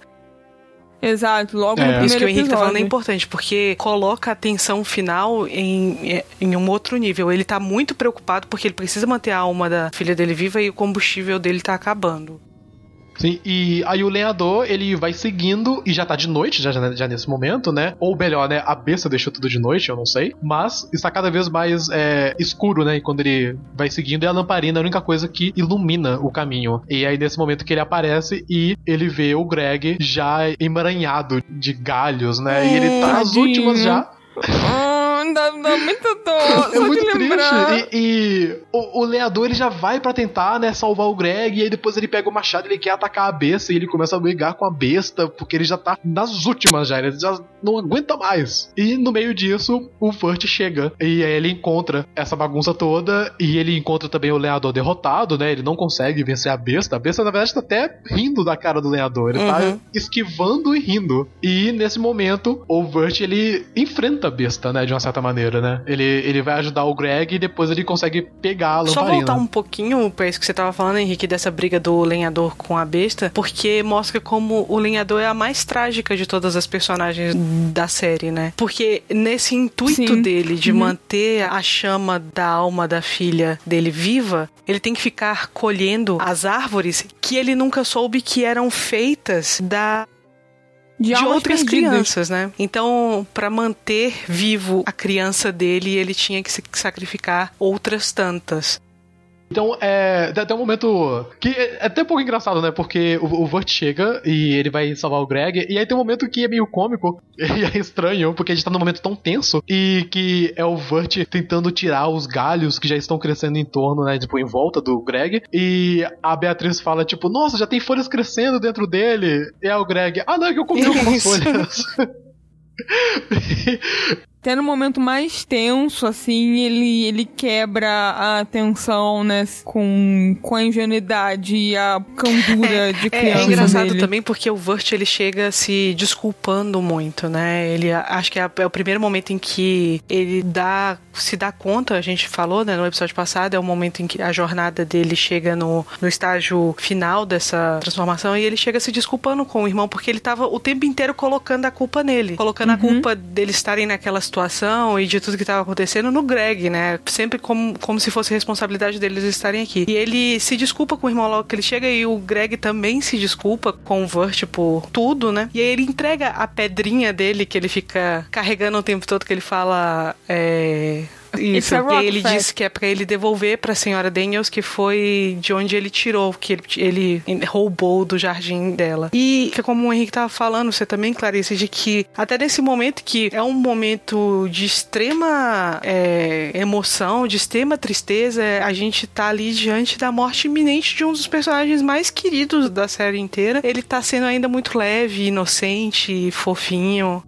Exato, logo É. no primeiro Isso que o Henrique tá falando é episódio. importante, porque coloca a tensão final em, em um outro nível. Ele tá muito preocupado porque ele precisa manter a alma da filha dele viva e o combustível dele tá acabando. Sim, e aí o lenhador, ele vai seguindo, e já tá de noite, já, já, já nesse momento, né? Ou melhor, né? A besta deixou tudo de noite, eu não sei. Mas está cada vez mais é, escuro, né? E quando ele vai seguindo, é a lamparina a única coisa que ilumina o caminho. E aí, nesse momento que ele aparece e ele vê o Greg já emaranhado de galhos, né? e ele tá nas últimas já. Ah, dá, dá muita dor. É muito triste. E, e o, o lenhador ele já vai pra tentar, né, salvar o Greg. E aí depois ele pega o machado, ele quer atacar a besta. E ele começa a brigar com a besta, porque ele já tá nas últimas já. Ele já não aguenta mais. E no meio disso, o Furt chega. E aí ele encontra essa bagunça toda. E ele encontra também o lenhador derrotado, né? Ele não consegue vencer a besta. A besta, na verdade, tá até rindo da cara do lenhador. Ele tá Uhum. esquivando e rindo. E nesse momento, o Vert ele enfrenta a besta, né? De uma certa maneira, né? Ele, ele vai ajudar o Greg e depois ele consegue pegar a Só lamparina. voltar um pouquinho pra isso que você tava falando, Henrique, dessa briga do lenhador com a besta, porque mostra como o lenhador é a mais trágica de todas as personagens da série, né? Porque nesse intuito Sim. dele de manter a chama da alma da filha dele viva, ele tem que ficar colhendo as árvores que ele nunca soube que eram feitas da De, de outras perdidas. crianças, né? Então, pra manter vivo a criança dele, ele tinha que sacrificar outras tantas. Então, é. Até um momento. Que é é até um pouco engraçado, né? Porque o, o Vert chega e ele vai salvar o Greg. E aí tem um momento que é meio cômico. E é estranho, porque a gente tá num momento tão tenso. E que é o Vert tentando tirar os galhos que já estão crescendo em torno, né? Tipo, em volta do Greg. E a Beatriz fala, tipo, nossa, já tem folhas crescendo dentro dele. E é o Greg, ah, não, é que eu comi algumas folhas. Até no momento mais tenso, assim, ele, ele quebra a tensão, né? Com, com a ingenuidade e a candura de É, criança é engraçado dele. também porque o Vert ele chega se desculpando muito, né? Ele acho que é, é o primeiro momento em que ele dá se dá conta, a gente falou, né, no episódio passado, é o momento em que a jornada dele chega no, no estágio final dessa transformação e ele chega se desculpando com o irmão porque ele tava o tempo inteiro colocando a culpa nele, colocando a culpa deles estarem naquela situação e de tudo que tava acontecendo no Greg, né? Sempre como, como se fosse responsabilidade deles estarem aqui. E ele se desculpa com o irmão logo que ele chega e o Greg também se desculpa com o Vert por tudo, né? E aí ele entrega a pedrinha dele que ele fica carregando o tempo todo que ele fala. É... Isso, a e ele fact. diz que é pra ele devolver pra senhora Daniels, que foi de onde ele tirou, que ele, ele roubou do jardim dela. E que como o Henrique tava falando, você também, Clarice, de que até nesse momento que é um momento de extrema é, emoção, de extrema tristeza, a gente tá ali diante da morte iminente de um dos personagens mais queridos da série inteira. Ele tá sendo ainda muito leve, inocente, fofinho.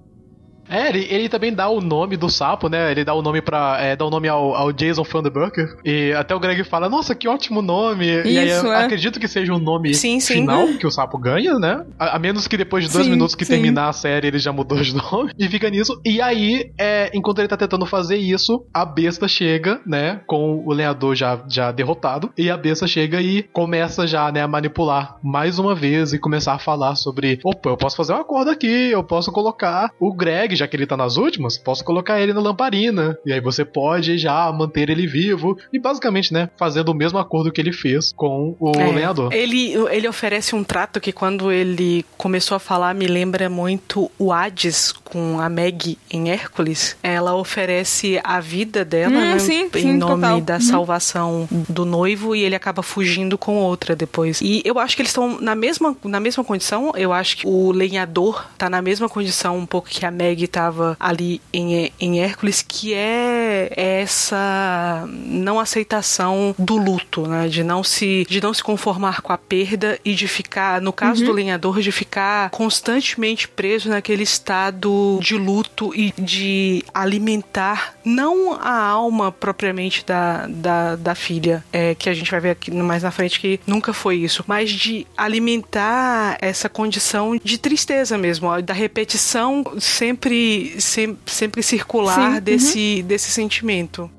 É, ele, ele também dá o nome do sapo, né? Ele dá o nome para é, dá o nome ao, ao Jason Funderburker. E até o Greg fala, nossa, que ótimo nome. e aí Isso, eu é. acredito que seja um nome Sim, sim. final que o sapo ganha, né? A, a menos que depois de dois Sim, minutos que sim. terminar a série ele já mudou de nome. E fica nisso. E aí, é, enquanto ele tá tentando fazer isso, a besta chega, né? Com o lenhador já, já derrotado. E a besta chega e começa já, né, a manipular mais uma vez e começar a falar sobre: opa, eu posso fazer um acordo aqui, eu posso colocar o Greg, já que ele tá nas últimas, posso colocar ele na lamparina. E aí você pode já manter ele vivo. E basicamente, né, fazendo o mesmo acordo que ele fez com o É, lenhador. Ele, ele oferece um trato que quando ele começou a falar me lembra muito o Hades com a Meg em Hércules. Ela oferece a vida dela Hum, né, sim, em sim, nome total. da Uhum. salvação do noivo e ele acaba fugindo com outra depois. E eu acho que eles estão na mesma, na mesma condição. Eu acho que o lenhador tá na mesma condição um pouco que a Meg tava ali em, em Hércules, que é essa não aceitação do luto, né? De não se, de não se conformar com a perda e de ficar, no caso do lenhador, de ficar constantemente preso naquele estado de luto e de alimentar não a alma propriamente da, da, da filha, é, que a gente vai ver aqui mais na frente que nunca foi isso, mas de alimentar essa condição de tristeza mesmo, ó, da repetição sempre, sempre, sempre circular Sim, uhum. desse, desse sentimento.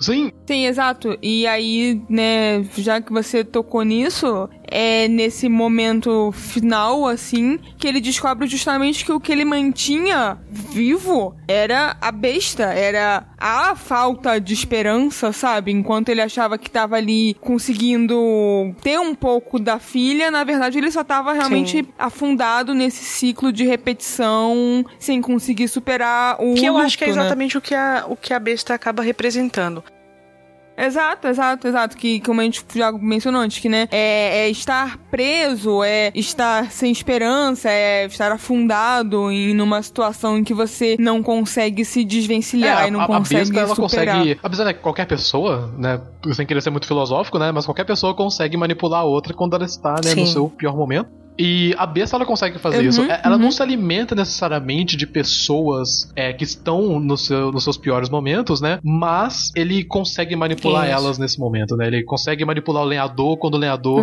Sim, Sim, exato. E aí, né, já que você tocou nisso, é nesse momento final, assim, que ele descobre justamente que o que ele mantinha vivo era a besta, era a falta de esperança, sabe? Enquanto ele achava que tava ali conseguindo ter um pouco da filha, na verdade ele só tava realmente Sim. afundado nesse ciclo de repetição, sem conseguir superar o Que eu acho que é luto, né? exatamente o, que a, o que a besta acaba representando. Exato, exato, exato. Que como a gente já mencionou antes, que né, é, é estar preso, é estar sem esperança, é estar afundado em numa situação em que você não consegue se desvencilhar e não É, a, a consegue besta ela superar. consegue. Apesar de qualquer pessoa, né? Sem querer ser muito filosófico, né? Mas qualquer pessoa consegue manipular a outra quando ela está, né, no seu pior momento. E a besta ela consegue fazer Uhum, isso. É- Ela uhum. não se alimenta necessariamente de pessoas é, que estão no seu- nos seus piores momentos, né? Mas ele consegue manipular Isso. elas nesse momento, né? Ele consegue manipular o lenhador quando o lenhador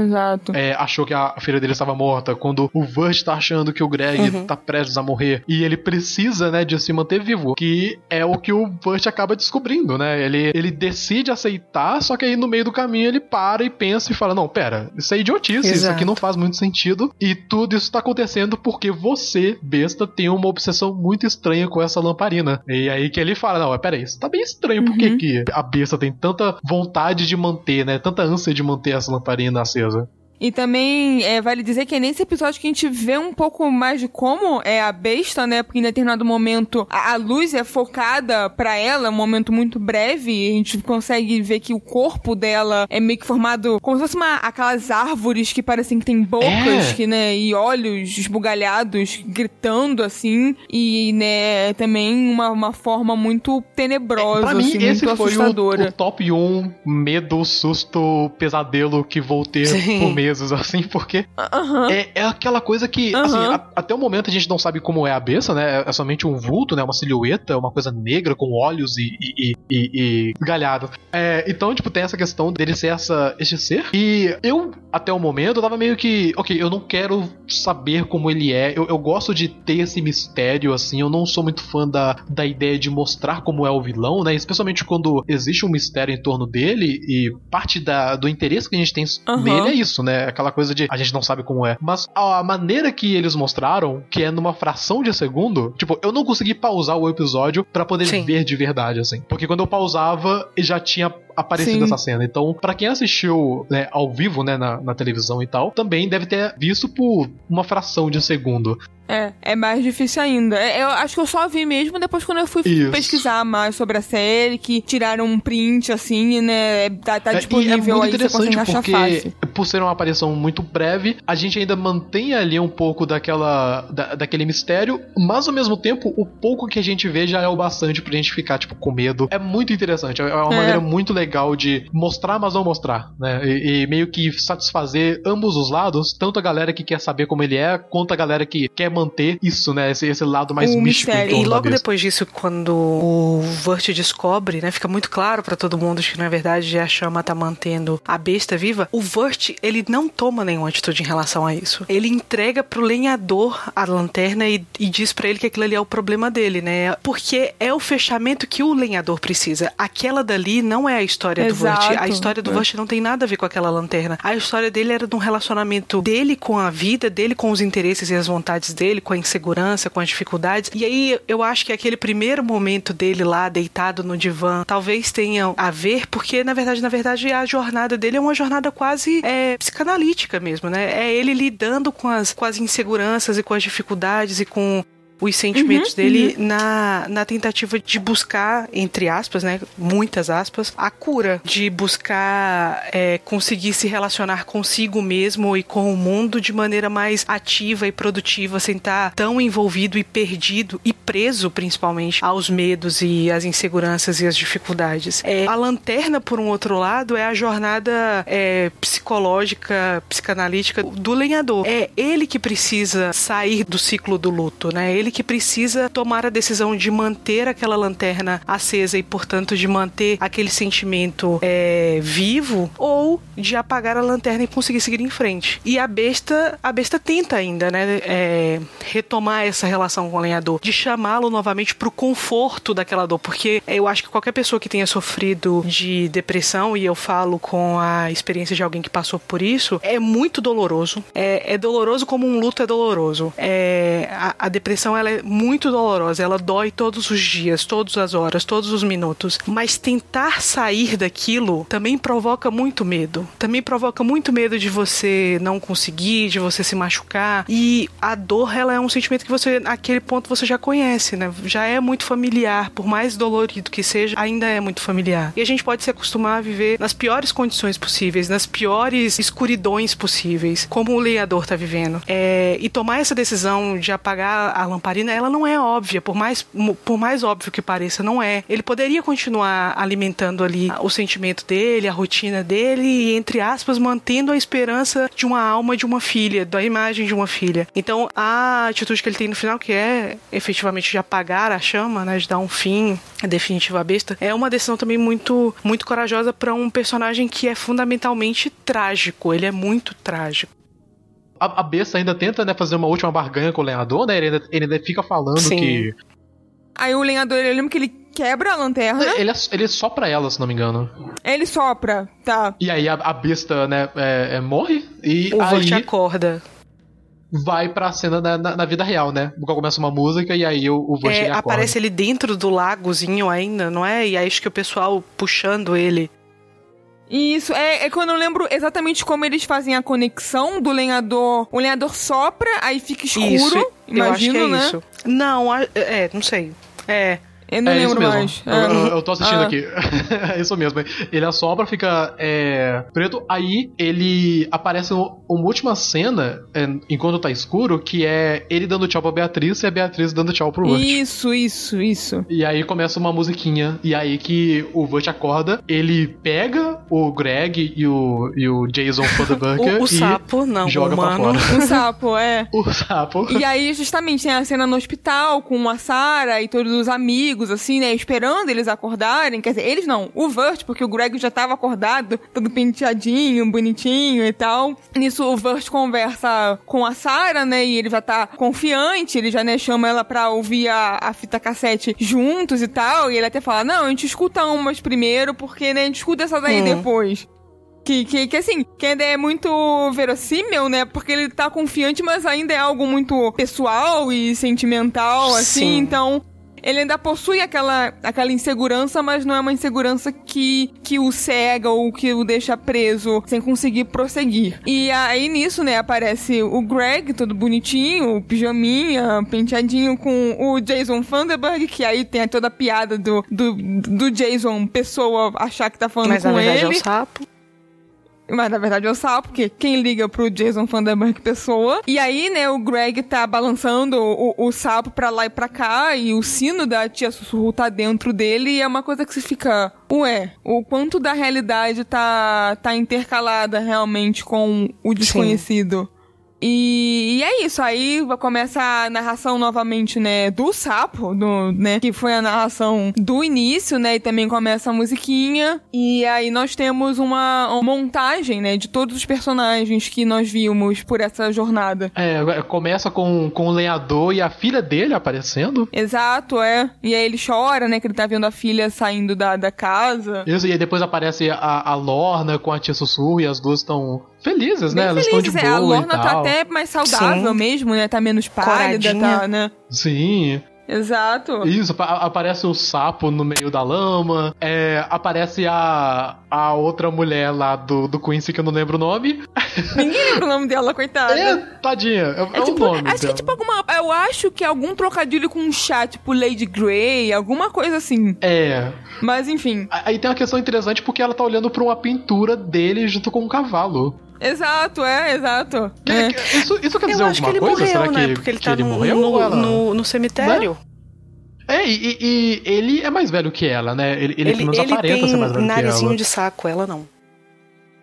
é, achou que a filha dele estava morta, quando o Vert tá achando que o Greg Uhum. tá prestes a morrer e ele precisa, né, de se manter vivo, que é o que o Vert acaba descobrindo, né? Ele, ele decide aceitar, só que aí no meio do caminho ele para e pensa e fala: Não, pera, isso é idiotice, isso Exato. aqui não faz muito sentido. E tudo isso tá acontecendo porque você, besta, tem uma obsessão muito estranha com essa lamparina. E aí que ele fala: Não, pera aí, isso tá bem estranho, por Uhum. que a besta tem tanta vontade de manter, né? Tanta ânsia de manter essa lamparina acesa? E também é, vale dizer que é nesse episódio que a gente vê um pouco mais de como é a besta, né? Porque em determinado momento a, a luz é focada pra ela, um momento muito breve, e a gente consegue ver que o corpo dela é meio que formado como se fosse uma, aquelas árvores que parecem que tem bocas, É. que, né? E olhos esbugalhados, gritando assim. E, né, também uma, uma forma muito tenebrosa, Pra mim, assim, esse muito foi o, assustadora. o top 1 medo, susto, pesadelo que vou ter Sim. por meses, assim, porque é, é aquela coisa que, assim, a- até o momento a gente não sabe como é a besta, né? É somente um vulto, né? Uma silhueta, uma coisa negra com olhos e, e, e, e- galhado. É, então, tipo, tem essa questão dele ser essa, esse ser. E eu, até o momento, eu tava meio que, ok, eu não quero saber como ele é. Eu, eu gosto de ter esse mistério, assim. Eu não sou muito fã da, da ideia de mostrar como é o vilão, né? Especialmente quando existe um mistério em torno dele e parte da, do interesse que a gente tem Aham. nele é isso, né? Aquela coisa de a gente não sabe como é. Mas a maneira que eles mostraram, que é numa fração de segundo, tipo, eu não consegui pausar o episódio pra poder Sim. ver de verdade, assim. Porque quando eu pausava, já tinha aparecido Sim. essa cena. Então, pra quem assistiu né, ao vivo, né, na, na televisão e tal, também deve ter visto por uma fração de segundo. É, é mais difícil ainda. É, Eu acho que eu só vi mesmo depois quando eu fui Isso. pesquisar mais sobre a série, que tiraram um print, assim, né? Tá, tá É, e disponível é muito aí, interessante porque, fácil. por ser uma aparição muito breve, a gente ainda mantém ali um pouco daquela da, daquele mistério, mas ao mesmo tempo, o pouco que a gente vê já é o bastante pra gente ficar, tipo, com medo. É muito interessante, é uma É. maneira muito legal de mostrar, mas não mostrar, né? E, e meio que satisfazer ambos os lados, tanto a galera que quer saber como ele é, quanto a galera que quer manter isso, né? Esse, esse lado mais O místico em mistério. torno E logo depois disso, quando o Vert descobre, né, fica muito claro pra todo mundo que na verdade a chama tá mantendo a besta viva. O Vert, ele não toma nenhuma atitude em relação a isso. Ele entrega pro lenhador a lanterna e, e diz pra ele que aquilo ali é o problema dele, né? Porque é o fechamento que o lenhador precisa. Aquela dali não é a história do Exato. Vert. A história do É. Vert não tem nada a ver com aquela lanterna. A história dele era de um relacionamento dele com a vida, dele com os interesses e as vontades dele, com a insegurança, com as dificuldades. E aí eu acho que aquele primeiro momento dele lá deitado no divã talvez tenha a ver, porque na verdade, na verdade, a jornada dele é uma jornada quase é, psicanalítica mesmo, né? É ele lidando com as, com as inseguranças e com as dificuldades e com os sentimentos dele na, na tentativa de buscar, entre aspas, né? Muitas aspas, a cura. De buscar é, conseguir se relacionar consigo mesmo e com o mundo de maneira mais ativa e produtiva, sem estar tão envolvido e perdido e preso, principalmente, aos medos e às inseguranças e às dificuldades. É, a lanterna, por um outro lado, é a jornada é, psicológica, psicanalítica do lenhador. É ele que precisa sair do ciclo do luto, né? Ele que precisa tomar a decisão de manter aquela lanterna acesa e, portanto, de manter aquele sentimento é, vivo ou de apagar a lanterna e conseguir seguir em frente. E a besta, a besta tenta ainda, né? é, retomar essa relação com o lenhador, de chamá-lo novamente pro conforto daquela dor, porque eu acho que qualquer pessoa que tenha sofrido de depressão, e eu falo com a experiência de alguém que passou por isso, é muito doloroso. É, é doloroso como um luto é doloroso. É, a, a depressão ela é muito dolorosa, ela dói todos os dias, todas as horas, todos os minutos. Mas tentar sair daquilo também provoca muito medo. Também provoca muito medo de você não conseguir, de você se machucar. E a dor, ela é um sentimento que você, naquele ponto, você já conhece, né? Já é muito familiar. Por mais dolorido que seja, ainda é muito familiar. E a gente pode se acostumar a viver nas piores condições possíveis, nas piores escuridões possíveis, como o lenhador tá vivendo. É, e tomar essa decisão de apagar a lamparina, ela não é óbvia, por mais, por mais óbvio que pareça, não é. Ele poderia continuar alimentando ali o sentimento dele, a rotina dele, e, entre aspas, mantendo a esperança de uma alma de uma filha, da imagem de uma filha. Então, a atitude que ele tem no final, que é efetivamente de apagar a chama, né, de dar um fim definitivo à besta, é uma decisão também muito, muito corajosa para um personagem que é fundamentalmente trágico. Ele é muito trágico. A, a besta ainda tenta, né, fazer uma última barganha com o lenhador, né? Ele ainda, ele ainda fica falando Sim. que. Aí o lenhador, eu lembro que ele quebra a lanterna, Ele é, ele é só pra ela, se não me engano. ele sopra, tá. E aí a, a besta, né, é- é, morre e O aí acorda. vai pra cena na, na- na vida real, né? Porque começa uma música e aí o, o É, ele acorda. aparece ele dentro do lagozinho ainda, não é? E aí acho que o pessoal puxando ele. Isso, é, é quando eu lembro exatamente como eles fazem a conexão do lenhador. O lenhador sopra, aí fica escuro, isso, imagino, eu acho que é né? isso. Não, é, não sei. É, Eu não é lembro mais. Eu, eu- eu tô assistindo Ah. aqui. é isso mesmo. Ele assopra, fica é, preto. Aí ele aparece um- uma última cena, é, enquanto tá escuro, que é ele dando tchau pra Beatriz e a Beatriz dando tchau pro Vert. Isso, isso, isso. E aí começa uma musiquinha. E aí que o Vert acorda, ele pega o Greg e o, e o Jason Funderburker o, o e sapo, não, joga o pra humano. fora. Um sapo, é. O sapo. E aí, justamente, tem a cena no hospital com a Sarah e todos os amigos, assim, né? Esperando eles acordarem. Quer dizer, eles não, o Vert, porque o Greg já tava acordado, todo penteadinho, bonitinho e tal. Nisso, o Vert conversa com a Sarah, né? E ele já tá confiante, ele já, né, chama ela pra ouvir a, a fita cassete juntos e tal. E ele até fala: Não, a gente escuta umas primeiro, porque, né, a gente escuta essa daí Hum. depois. Que, que, que assim, que ainda é muito verossímil, né? Porque ele tá confiante, mas ainda é algo muito pessoal e sentimental, assim. Sim. Então, ele ainda possui aquela, aquela insegurança, mas não é uma insegurança que, que o cega ou que o deixa preso sem conseguir prosseguir. E aí nisso, né, aparece o Greg, todo bonitinho, pijaminha, penteadinho com o Jason Thunderberg, que aí tem toda a piada do, do, do Jason, pessoa, achar que tá falando Mas com na verdade ele. é o sapo. Mas na verdade é o sapo, porque quem liga pro Jason Vanderberg pessoa. E aí, né, o Greg tá balançando o, o sapo pra lá e pra cá, e o sino da tia Sussurro tá dentro dele, e é uma coisa que se fica. Ué, o quanto da realidade tá, tá intercalada realmente com o desconhecido. E, e é isso, aí começa a narração novamente, né, do sapo, do, né, que foi a narração do início, né, e também começa a musiquinha. E aí nós temos uma, uma montagem, né, de todos os personagens que nós vimos por essa jornada. É, começa com, com o lenhador e a filha dele aparecendo. Exato, é. E aí ele chora, né, que ele tá vendo a filha saindo da, da casa. Isso, e aí depois aparece a, a Lorna com a tia Sussurro e as duas estão felizes, né? Bem Elas estão de felizes, boa é. A e Lorna tal. tá até mais saudável Sim. mesmo, né, tá menos pálida, Coradinha. tá, né. Sim. Exato. Isso, apa- aparece o sapo no meio da lama, é, aparece a, a outra mulher lá do, do Quincy, que eu não lembro o nome. Ninguém lembra o nome dela, coitada. É, tadinha, é, é É o tipo, nome acho que dela. é tipo alguma. Eu acho que é algum trocadilho com um chá, tipo Lady Grey, alguma coisa assim. É. Mas enfim. Aí tem uma questão interessante porque ela tá olhando pra uma pintura dele junto com um cavalo. Exato, é, exato. Que- É. que- Isso, isso quer dizer Eu acho que alguma ele coisa? morreu, Será né? que, Porque ele que tá ele no, morreu no, ela? no, no cemitério. É, e, e- ele é mais velho que ela, né? Ele, ele, Ele, pelo menos ele aparenta tem ser mais velho que narizinho ela. de saco, ela não.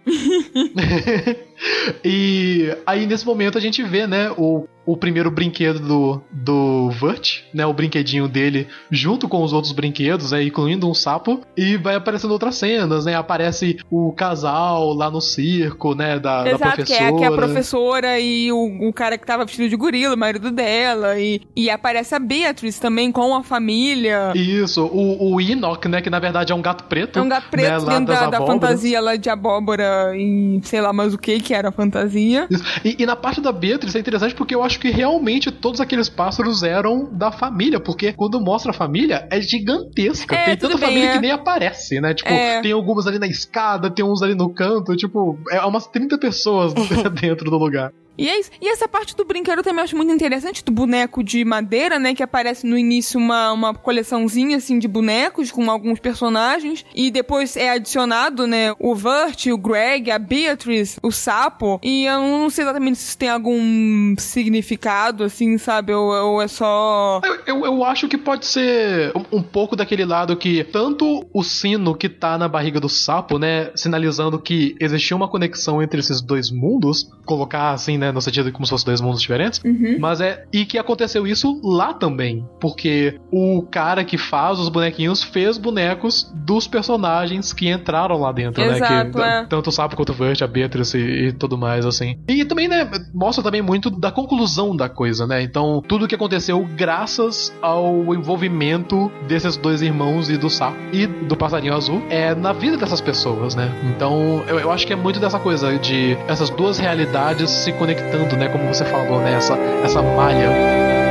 e aí, nesse momento, a gente vê, né, o, o primeiro brinquedo do, do Vert, né, o brinquedinho dele, junto com os outros brinquedos, né, incluindo um sapo, e vai aparecendo outras cenas, né, aparece o casal lá no circo, né, da, da Exato, que professora. é, que é a professora e o, o cara que tava vestido de gorila, o marido dela. E, e aparece a Beatrice também com a família. Isso, o, o Enoch, né, que na verdade é um gato preto. É um gato né, preto lá dentro da, da fantasia lá de abóbora e sei lá mais o que que era a fantasia. E, e na parte da Beatriz é interessante porque eu acho que realmente todos aqueles pássaros eram da família, porque quando mostra a família é gigantesca. É, tem tanta bem, família é. que nem aparece, né? Tipo, É. tem algumas ali na escada, tem uns ali no canto, tipo, é umas 30 pessoas dentro do lugar. E é isso. E essa parte do brinquedo eu também acho muito interessante, do boneco de madeira, né? Que aparece no início uma, uma coleçãozinha, assim, de bonecos com alguns personagens. E depois é adicionado, né? O Vert, o Greg, a Beatrice, o Sapo. E eu não sei exatamente se isso tem algum significado, assim, sabe? Ou, ou é só... Eu, eu, eu acho que pode ser um, um pouco daquele lado que tanto o sino que tá na barriga do sapo, né, sinalizando que existia uma conexão entre esses dois mundos, colocar assim, né, no sentido de como se fossem dois mundos diferentes, mas é e que aconteceu isso lá também, porque o cara que faz os bonequinhos fez bonecos dos personagens que entraram lá dentro, né, Exato, que é. tanto o sapo quanto o Vert, a Beatrice e, e tudo mais assim. E também, né, mostra também muito da conclusão da coisa, né? Então, tudo que aconteceu graças ao envolvimento desses dois irmãos e do sapo e do passarinho azul é na vida dessas pessoas, né? Então, eu, eu acho que é muito dessa coisa de essas duas realidades se conectando, né? Como você falou, né? Essa, essa malha.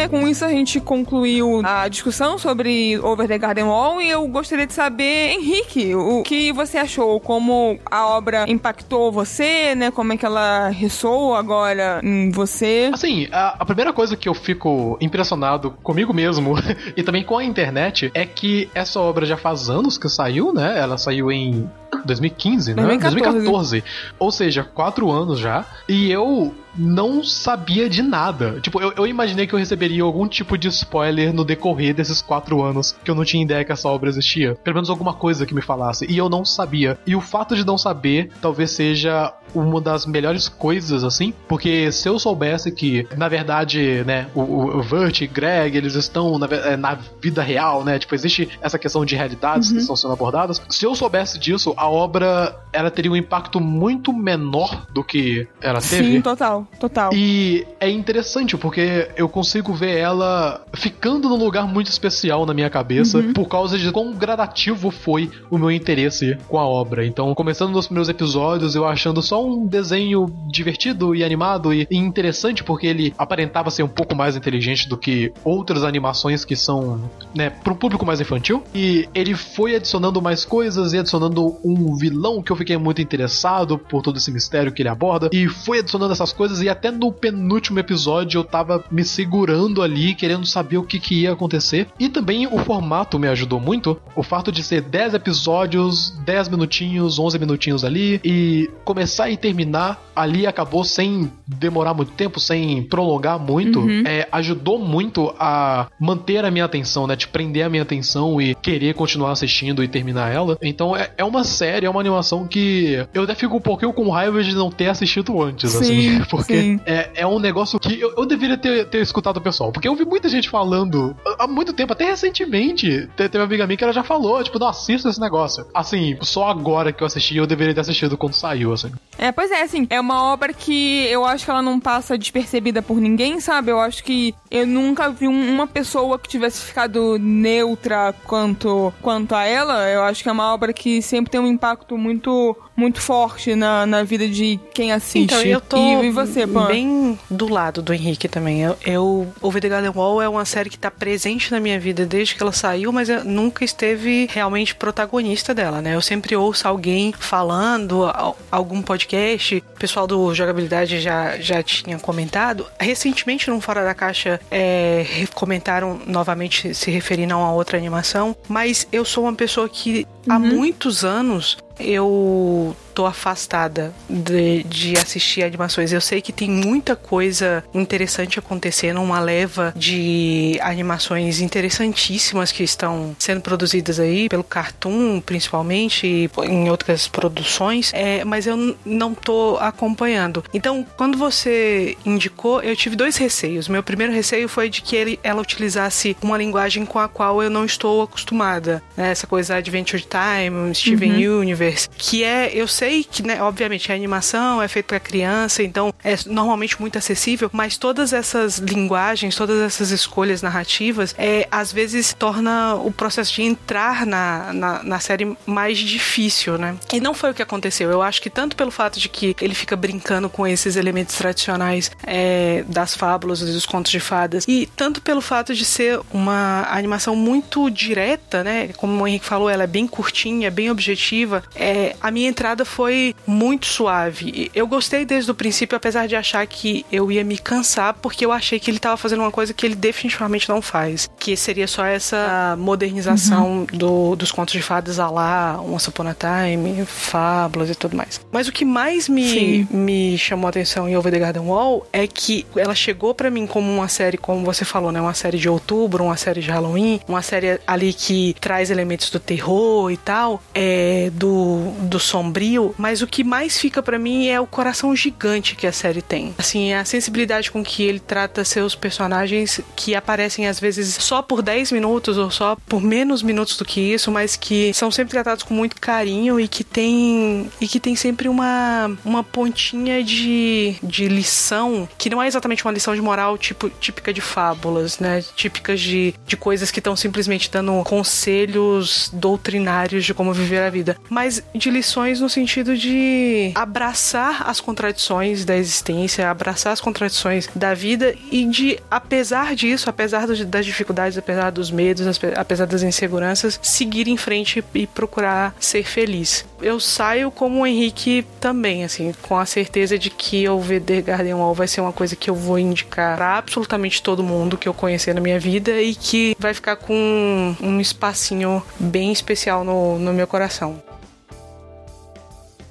Né, com isso a gente concluiu a discussão sobre Over the Garden Wall e eu gostaria de saber, Henrique, o que você achou, como a obra impactou você, né, como é que ela ressoa agora em você. Assim, a, a primeira coisa que eu fico impressionado comigo mesmo e também com a internet é que essa obra já faz anos que saiu, né? Ela saiu em 2015, né? 2014. 2014. Ou seja, quatro anos já. E eu não sabia de nada. Tipo, eu, eu imaginei que eu receberia algum tipo de spoiler no decorrer desses quatro anos que eu não tinha ideia que essa obra existia. Pelo menos alguma coisa que me falasse. E eu não sabia. E o fato de não saber talvez seja uma das melhores coisas, assim, porque se eu soubesse que, na verdade, né, o, o, Vert e Greg, eles estão na, eh, na vida real, né, tipo, existe essa questão de realidades que estão sendo abordadas, se eu soubesse disso, a obra, ela teria um impacto muito menor do que ela teve. Sim, total, total. E é interessante porque eu consigo ver ela ficando num lugar muito especial na minha cabeça Uhum. por causa de quão gradativo foi o meu interesse com a obra. Então, começando nos primeiros episódios, eu achando só um desenho divertido e animado e, interessante porque ele aparentava ser um pouco mais inteligente do que outras animações que são, né, para um público mais infantil. E ele foi adicionando mais coisas e adicionando um um vilão que eu fiquei muito interessado por todo esse mistério que ele aborda. E foi adicionando essas coisas. E até no penúltimo episódio eu tava me segurando ali, querendo saber o que, que ia acontecer. E também o formato me ajudou muito. O fato de ser 10 episódios, 10 minutinhos, 11 minutinhos ali. E começar e terminar ali acabou sem demorar muito tempo, sem prolongar muito. É, ajudou muito a manter a minha atenção, né? De prender a minha atenção e querer continuar assistindo e terminar ela. Então é, é uma série, é uma animação que eu até fico um pouquinho com raiva de não ter assistido antes, Sim, assim. Porque é, é um negócio que eu, eu deveria ter, ter escutado o pessoal. Porque eu vi muita gente falando há muito tempo, até recentemente. te- Teve uma amiga minha que ela já falou, tipo, não assista esse negócio. Assim, só agora que eu assisti, eu deveria ter assistido quando saiu, assim. É, pois é, assim, é uma obra que eu acho que ela não passa despercebida por ninguém, sabe? Eu acho que eu nunca vi um- uma pessoa que tivesse ficado neutra quanto, quanto a ela. Eu acho que é uma obra que sempre tem um impacto muito, muito forte na, na vida de quem assiste. Então, eu tô E, e você, bem do lado do Henrique também. Eu, eu, Over the Garden Wall é uma série que tá presente na minha vida desde que ela saiu, mas nunca esteve realmente protagonista dela, né? Eu sempre ouço alguém falando, al- algum podcast, o pessoal do Jogabilidade já, já tinha comentado. Recentemente, no Fora da Caixa, é, comentaram novamente se referindo a uma outra animação, mas eu sou uma pessoa que há muitos anos eu afastada de, de assistir animações. Eu sei que tem muita coisa interessante acontecendo, uma leva de animações interessantíssimas que estão sendo produzidas aí pelo Cartoon, principalmente, e em outras produções, é, mas eu não tô acompanhando. Então, quando você indicou, eu tive dois receios. Meu primeiro receio foi de que ele, ela utilizasse uma linguagem com a qual eu não estou acostumada. né? Essa coisa Adventure Time, Steven Universe, que é, eu sei que, né, obviamente, a animação é feita para criança, então é normalmente muito acessível, mas todas essas linguagens, todas essas escolhas narrativas, é, às vezes torna o processo de entrar na, na, na série mais difícil, né? E não foi o que aconteceu. Eu acho que tanto pelo fato de que ele fica brincando com esses elementos tradicionais é, das fábulas dos contos de fadas, e tanto pelo fato de ser uma animação muito direta, né? Como o Henrique falou, ela é bem curtinha, bem objetiva. É, a minha entrada foi muito suave. Eu gostei desde o princípio, apesar de achar que eu ia me cansar, porque eu achei que ele estava fazendo uma coisa que ele definitivamente não faz, que seria só essa modernização do- dos contos de fadas a lá, Once Upon a Time, fábulas e tudo mais. Mas o que mais me, Sim. me chamou a atenção em Over the Garden Wall é que ela chegou pra mim como uma série, como você falou, né? Uma série de outubro, uma série de Halloween, uma série ali que traz elementos do terror e tal, é, do, do sombrio, mas o que mais fica pra mim é o coração gigante que a série tem. Assim, a sensibilidade com que ele trata seus personagens que aparecem às vezes só por 10 minutos ou só por menos minutos do que isso, mas que são sempre tratados com muito carinho e que tem e que tem sempre uma, uma pontinha de, de lição que não é exatamente uma lição de moral tipo típica de fábulas, né? Típicas de, de coisas que estão simplesmente dando conselhos doutrinários de como viver a vida, mas de lições no sentido de abraçar as contradições da existência, abraçar as contradições da vida e de, apesar disso, apesar das dificuldades, apesar dos medos, apesar das inseguranças, seguir em frente e procurar ser feliz. Eu saio como o Henrique também, assim, com a certeza de que o VD Garden Wall vai ser uma coisa que eu vou indicar pra absolutamente todo mundo que eu conhecer na minha vida e que vai ficar com um espacinho bem especial no, no meu coração.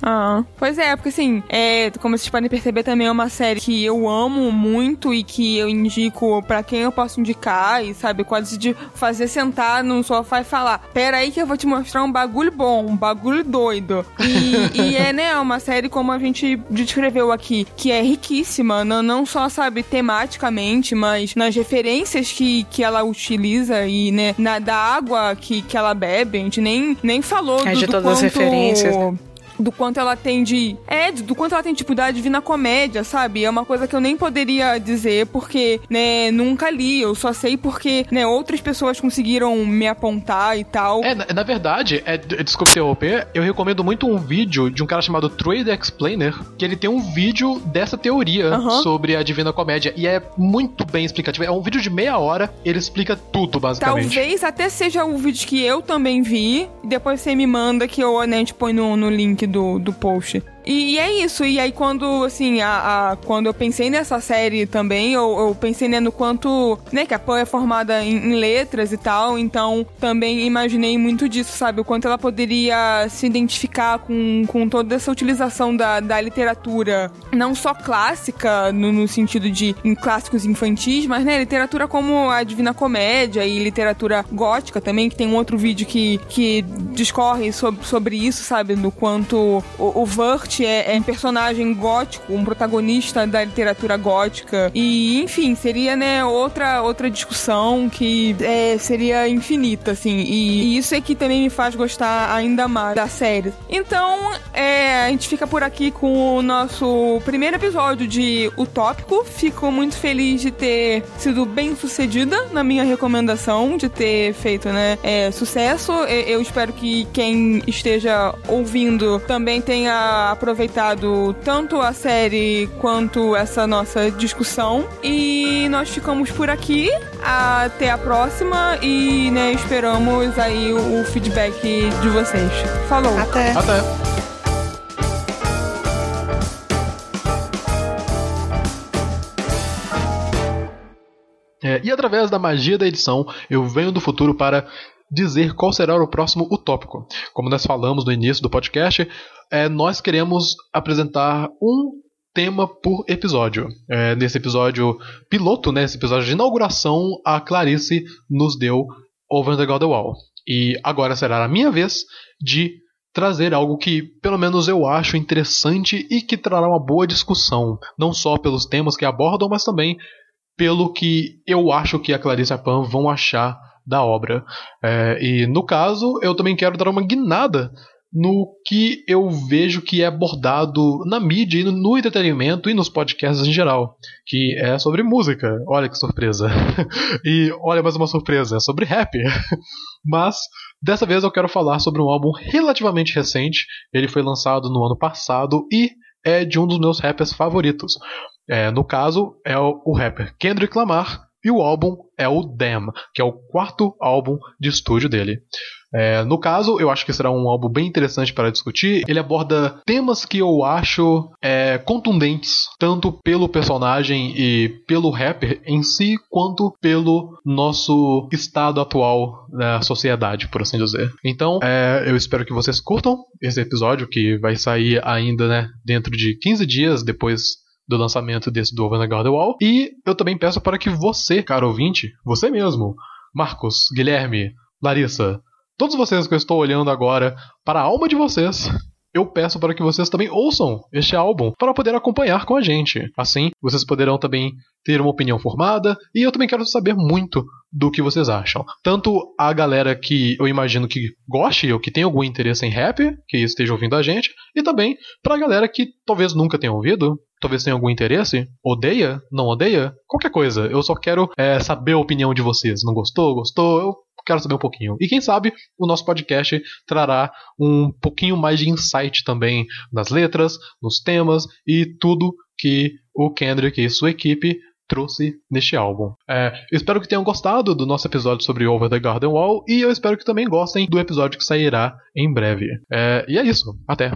Ah, pois é, porque assim, é, como vocês podem perceber, também é uma série que eu amo muito e que eu indico pra quem eu posso indicar e, sabe, quase de fazer sentar no sofá e falar: Pera aí que eu vou te mostrar um bagulho bom, um bagulho doido. E, e é, né, uma série, como a gente descreveu aqui, que é riquíssima, não, não só, sabe, tematicamente, mas nas referências que, que ela utiliza e, né, na, da água que, que ela bebe. A gente nem, nem falou É, do, de todas as quanto- referências, né? Do quanto ela tem de. É, do quanto ela tem, tipo, da divina comédia, sabe? É uma coisa que eu nem poderia dizer porque, né, nunca li. Eu só sei porque, né, outras pessoas conseguiram me apontar e tal. É, na, na verdade, é, desculpa interromper, eu recomendo muito um vídeo de um cara chamado Trade Explainer, que ele tem um vídeo dessa teoria Aham. sobre a Divina Comédia, e é muito bem explicativo. É um vídeo de meia hora, ele explica tudo, basicamente. Talvez até seja o vídeo que eu também vi. e Depois você me manda que eu, né, a gente põe no, no link do, do post. E, e é isso. E aí, quando, assim, a, a- quando eu pensei nessa série também, eu, eu pensei né, no quanto, né, que a Pan é formada em, em letras e tal. Então, também imaginei muito disso, sabe? O quanto ela poderia se identificar com, com toda essa utilização da, da literatura, não só clássica, no, no sentido de em clássicos infantis, mas, né, literatura como a Divina Comédia e literatura gótica também, que tem um outro vídeo que, que discorre sobre, sobre isso, sabe? No quanto o, o Vert é, é um personagem gótico, um protagonista da literatura gótica. E, enfim, seria, né, outra, outra discussão que é, seria infinita, assim. E, e isso é que também me faz gostar ainda mais da série. Então, é, a gente fica por aqui com o nosso primeiro episódio de Utópico. Fico muito feliz de ter sido bem sucedida na minha recomendação, de ter feito, né, é, sucesso. Eu espero que quem esteja ouvindo também tenha aproveitado tanto a série quanto essa nossa discussão. E nós ficamos por aqui. Até a próxima e, né, esperamos aí o, feedback de vocês. Falou! Até. Até. É, e através da magia da edição, eu venho do futuro para dizer qual será o próximo utópico. Como nós falamos no início do podcast, é, nós queremos apresentar um tema por episódio. É, nesse episódio piloto, né, esse episódio de inauguração, a Clarice nos deu Over the God Wall. E agora será a minha vez de trazer algo que, pelo menos, eu acho interessante e que trará uma boa discussão, não só pelos temas que abordam, mas também pelo que eu acho que a Clarice e a Pan vão achar da obra. É, e no caso, eu também quero dar uma guinada no que eu vejo que é abordado na mídia e no, entretenimento e nos podcasts em geral, que é sobre música. Olha que surpresa. e olha mais uma surpresa, é sobre rap. Mas dessa vez eu quero falar sobre um álbum relativamente recente. Ele foi lançado no ano passado e é de um dos meus rappers favoritos. É, no caso, é o rapper Kendrick Lamar e o álbum é o Damn, que é o quarto álbum de estúdio dele. É, no caso, eu acho que será um álbum bem interessante para discutir. Ele aborda temas que eu acho é, contundentes, tanto pelo personagem e pelo rapper em si, quanto pelo nosso estado atual da sociedade, por assim dizer. Então, é, eu espero que vocês curtam esse episódio, que vai sair ainda né, dentro de 15 dias depois do lançamento desse do Garden Wall. E eu também peço para que você, caro ouvinte, você mesmo, Marcos, Guilherme, Larissa, todos vocês que eu estou olhando agora para a alma de vocês, eu peço para que vocês também ouçam este álbum para poder acompanhar com a gente. Assim, vocês poderão também ter uma opinião formada e eu também quero saber muito do que vocês acham. Tanto a galera que eu imagino que goste ou que tenha algum interesse em rap, que esteja ouvindo a gente, e também para a galera que talvez nunca tenha ouvido, talvez tenha algum interesse, odeia, não odeia, qualquer coisa. Eu só quero é, saber a opinião de vocês. Não gostou? Gostou? Eu quero saber um pouquinho. E quem sabe o nosso podcast trará um pouquinho mais de insight também nas letras, nos temas e tudo que o Kendrick e sua equipe trouxe neste álbum. É, espero que tenham gostado do nosso episódio sobre Over the Garden Wall e eu espero que também gostem do episódio que sairá em breve. É, e é isso. Até!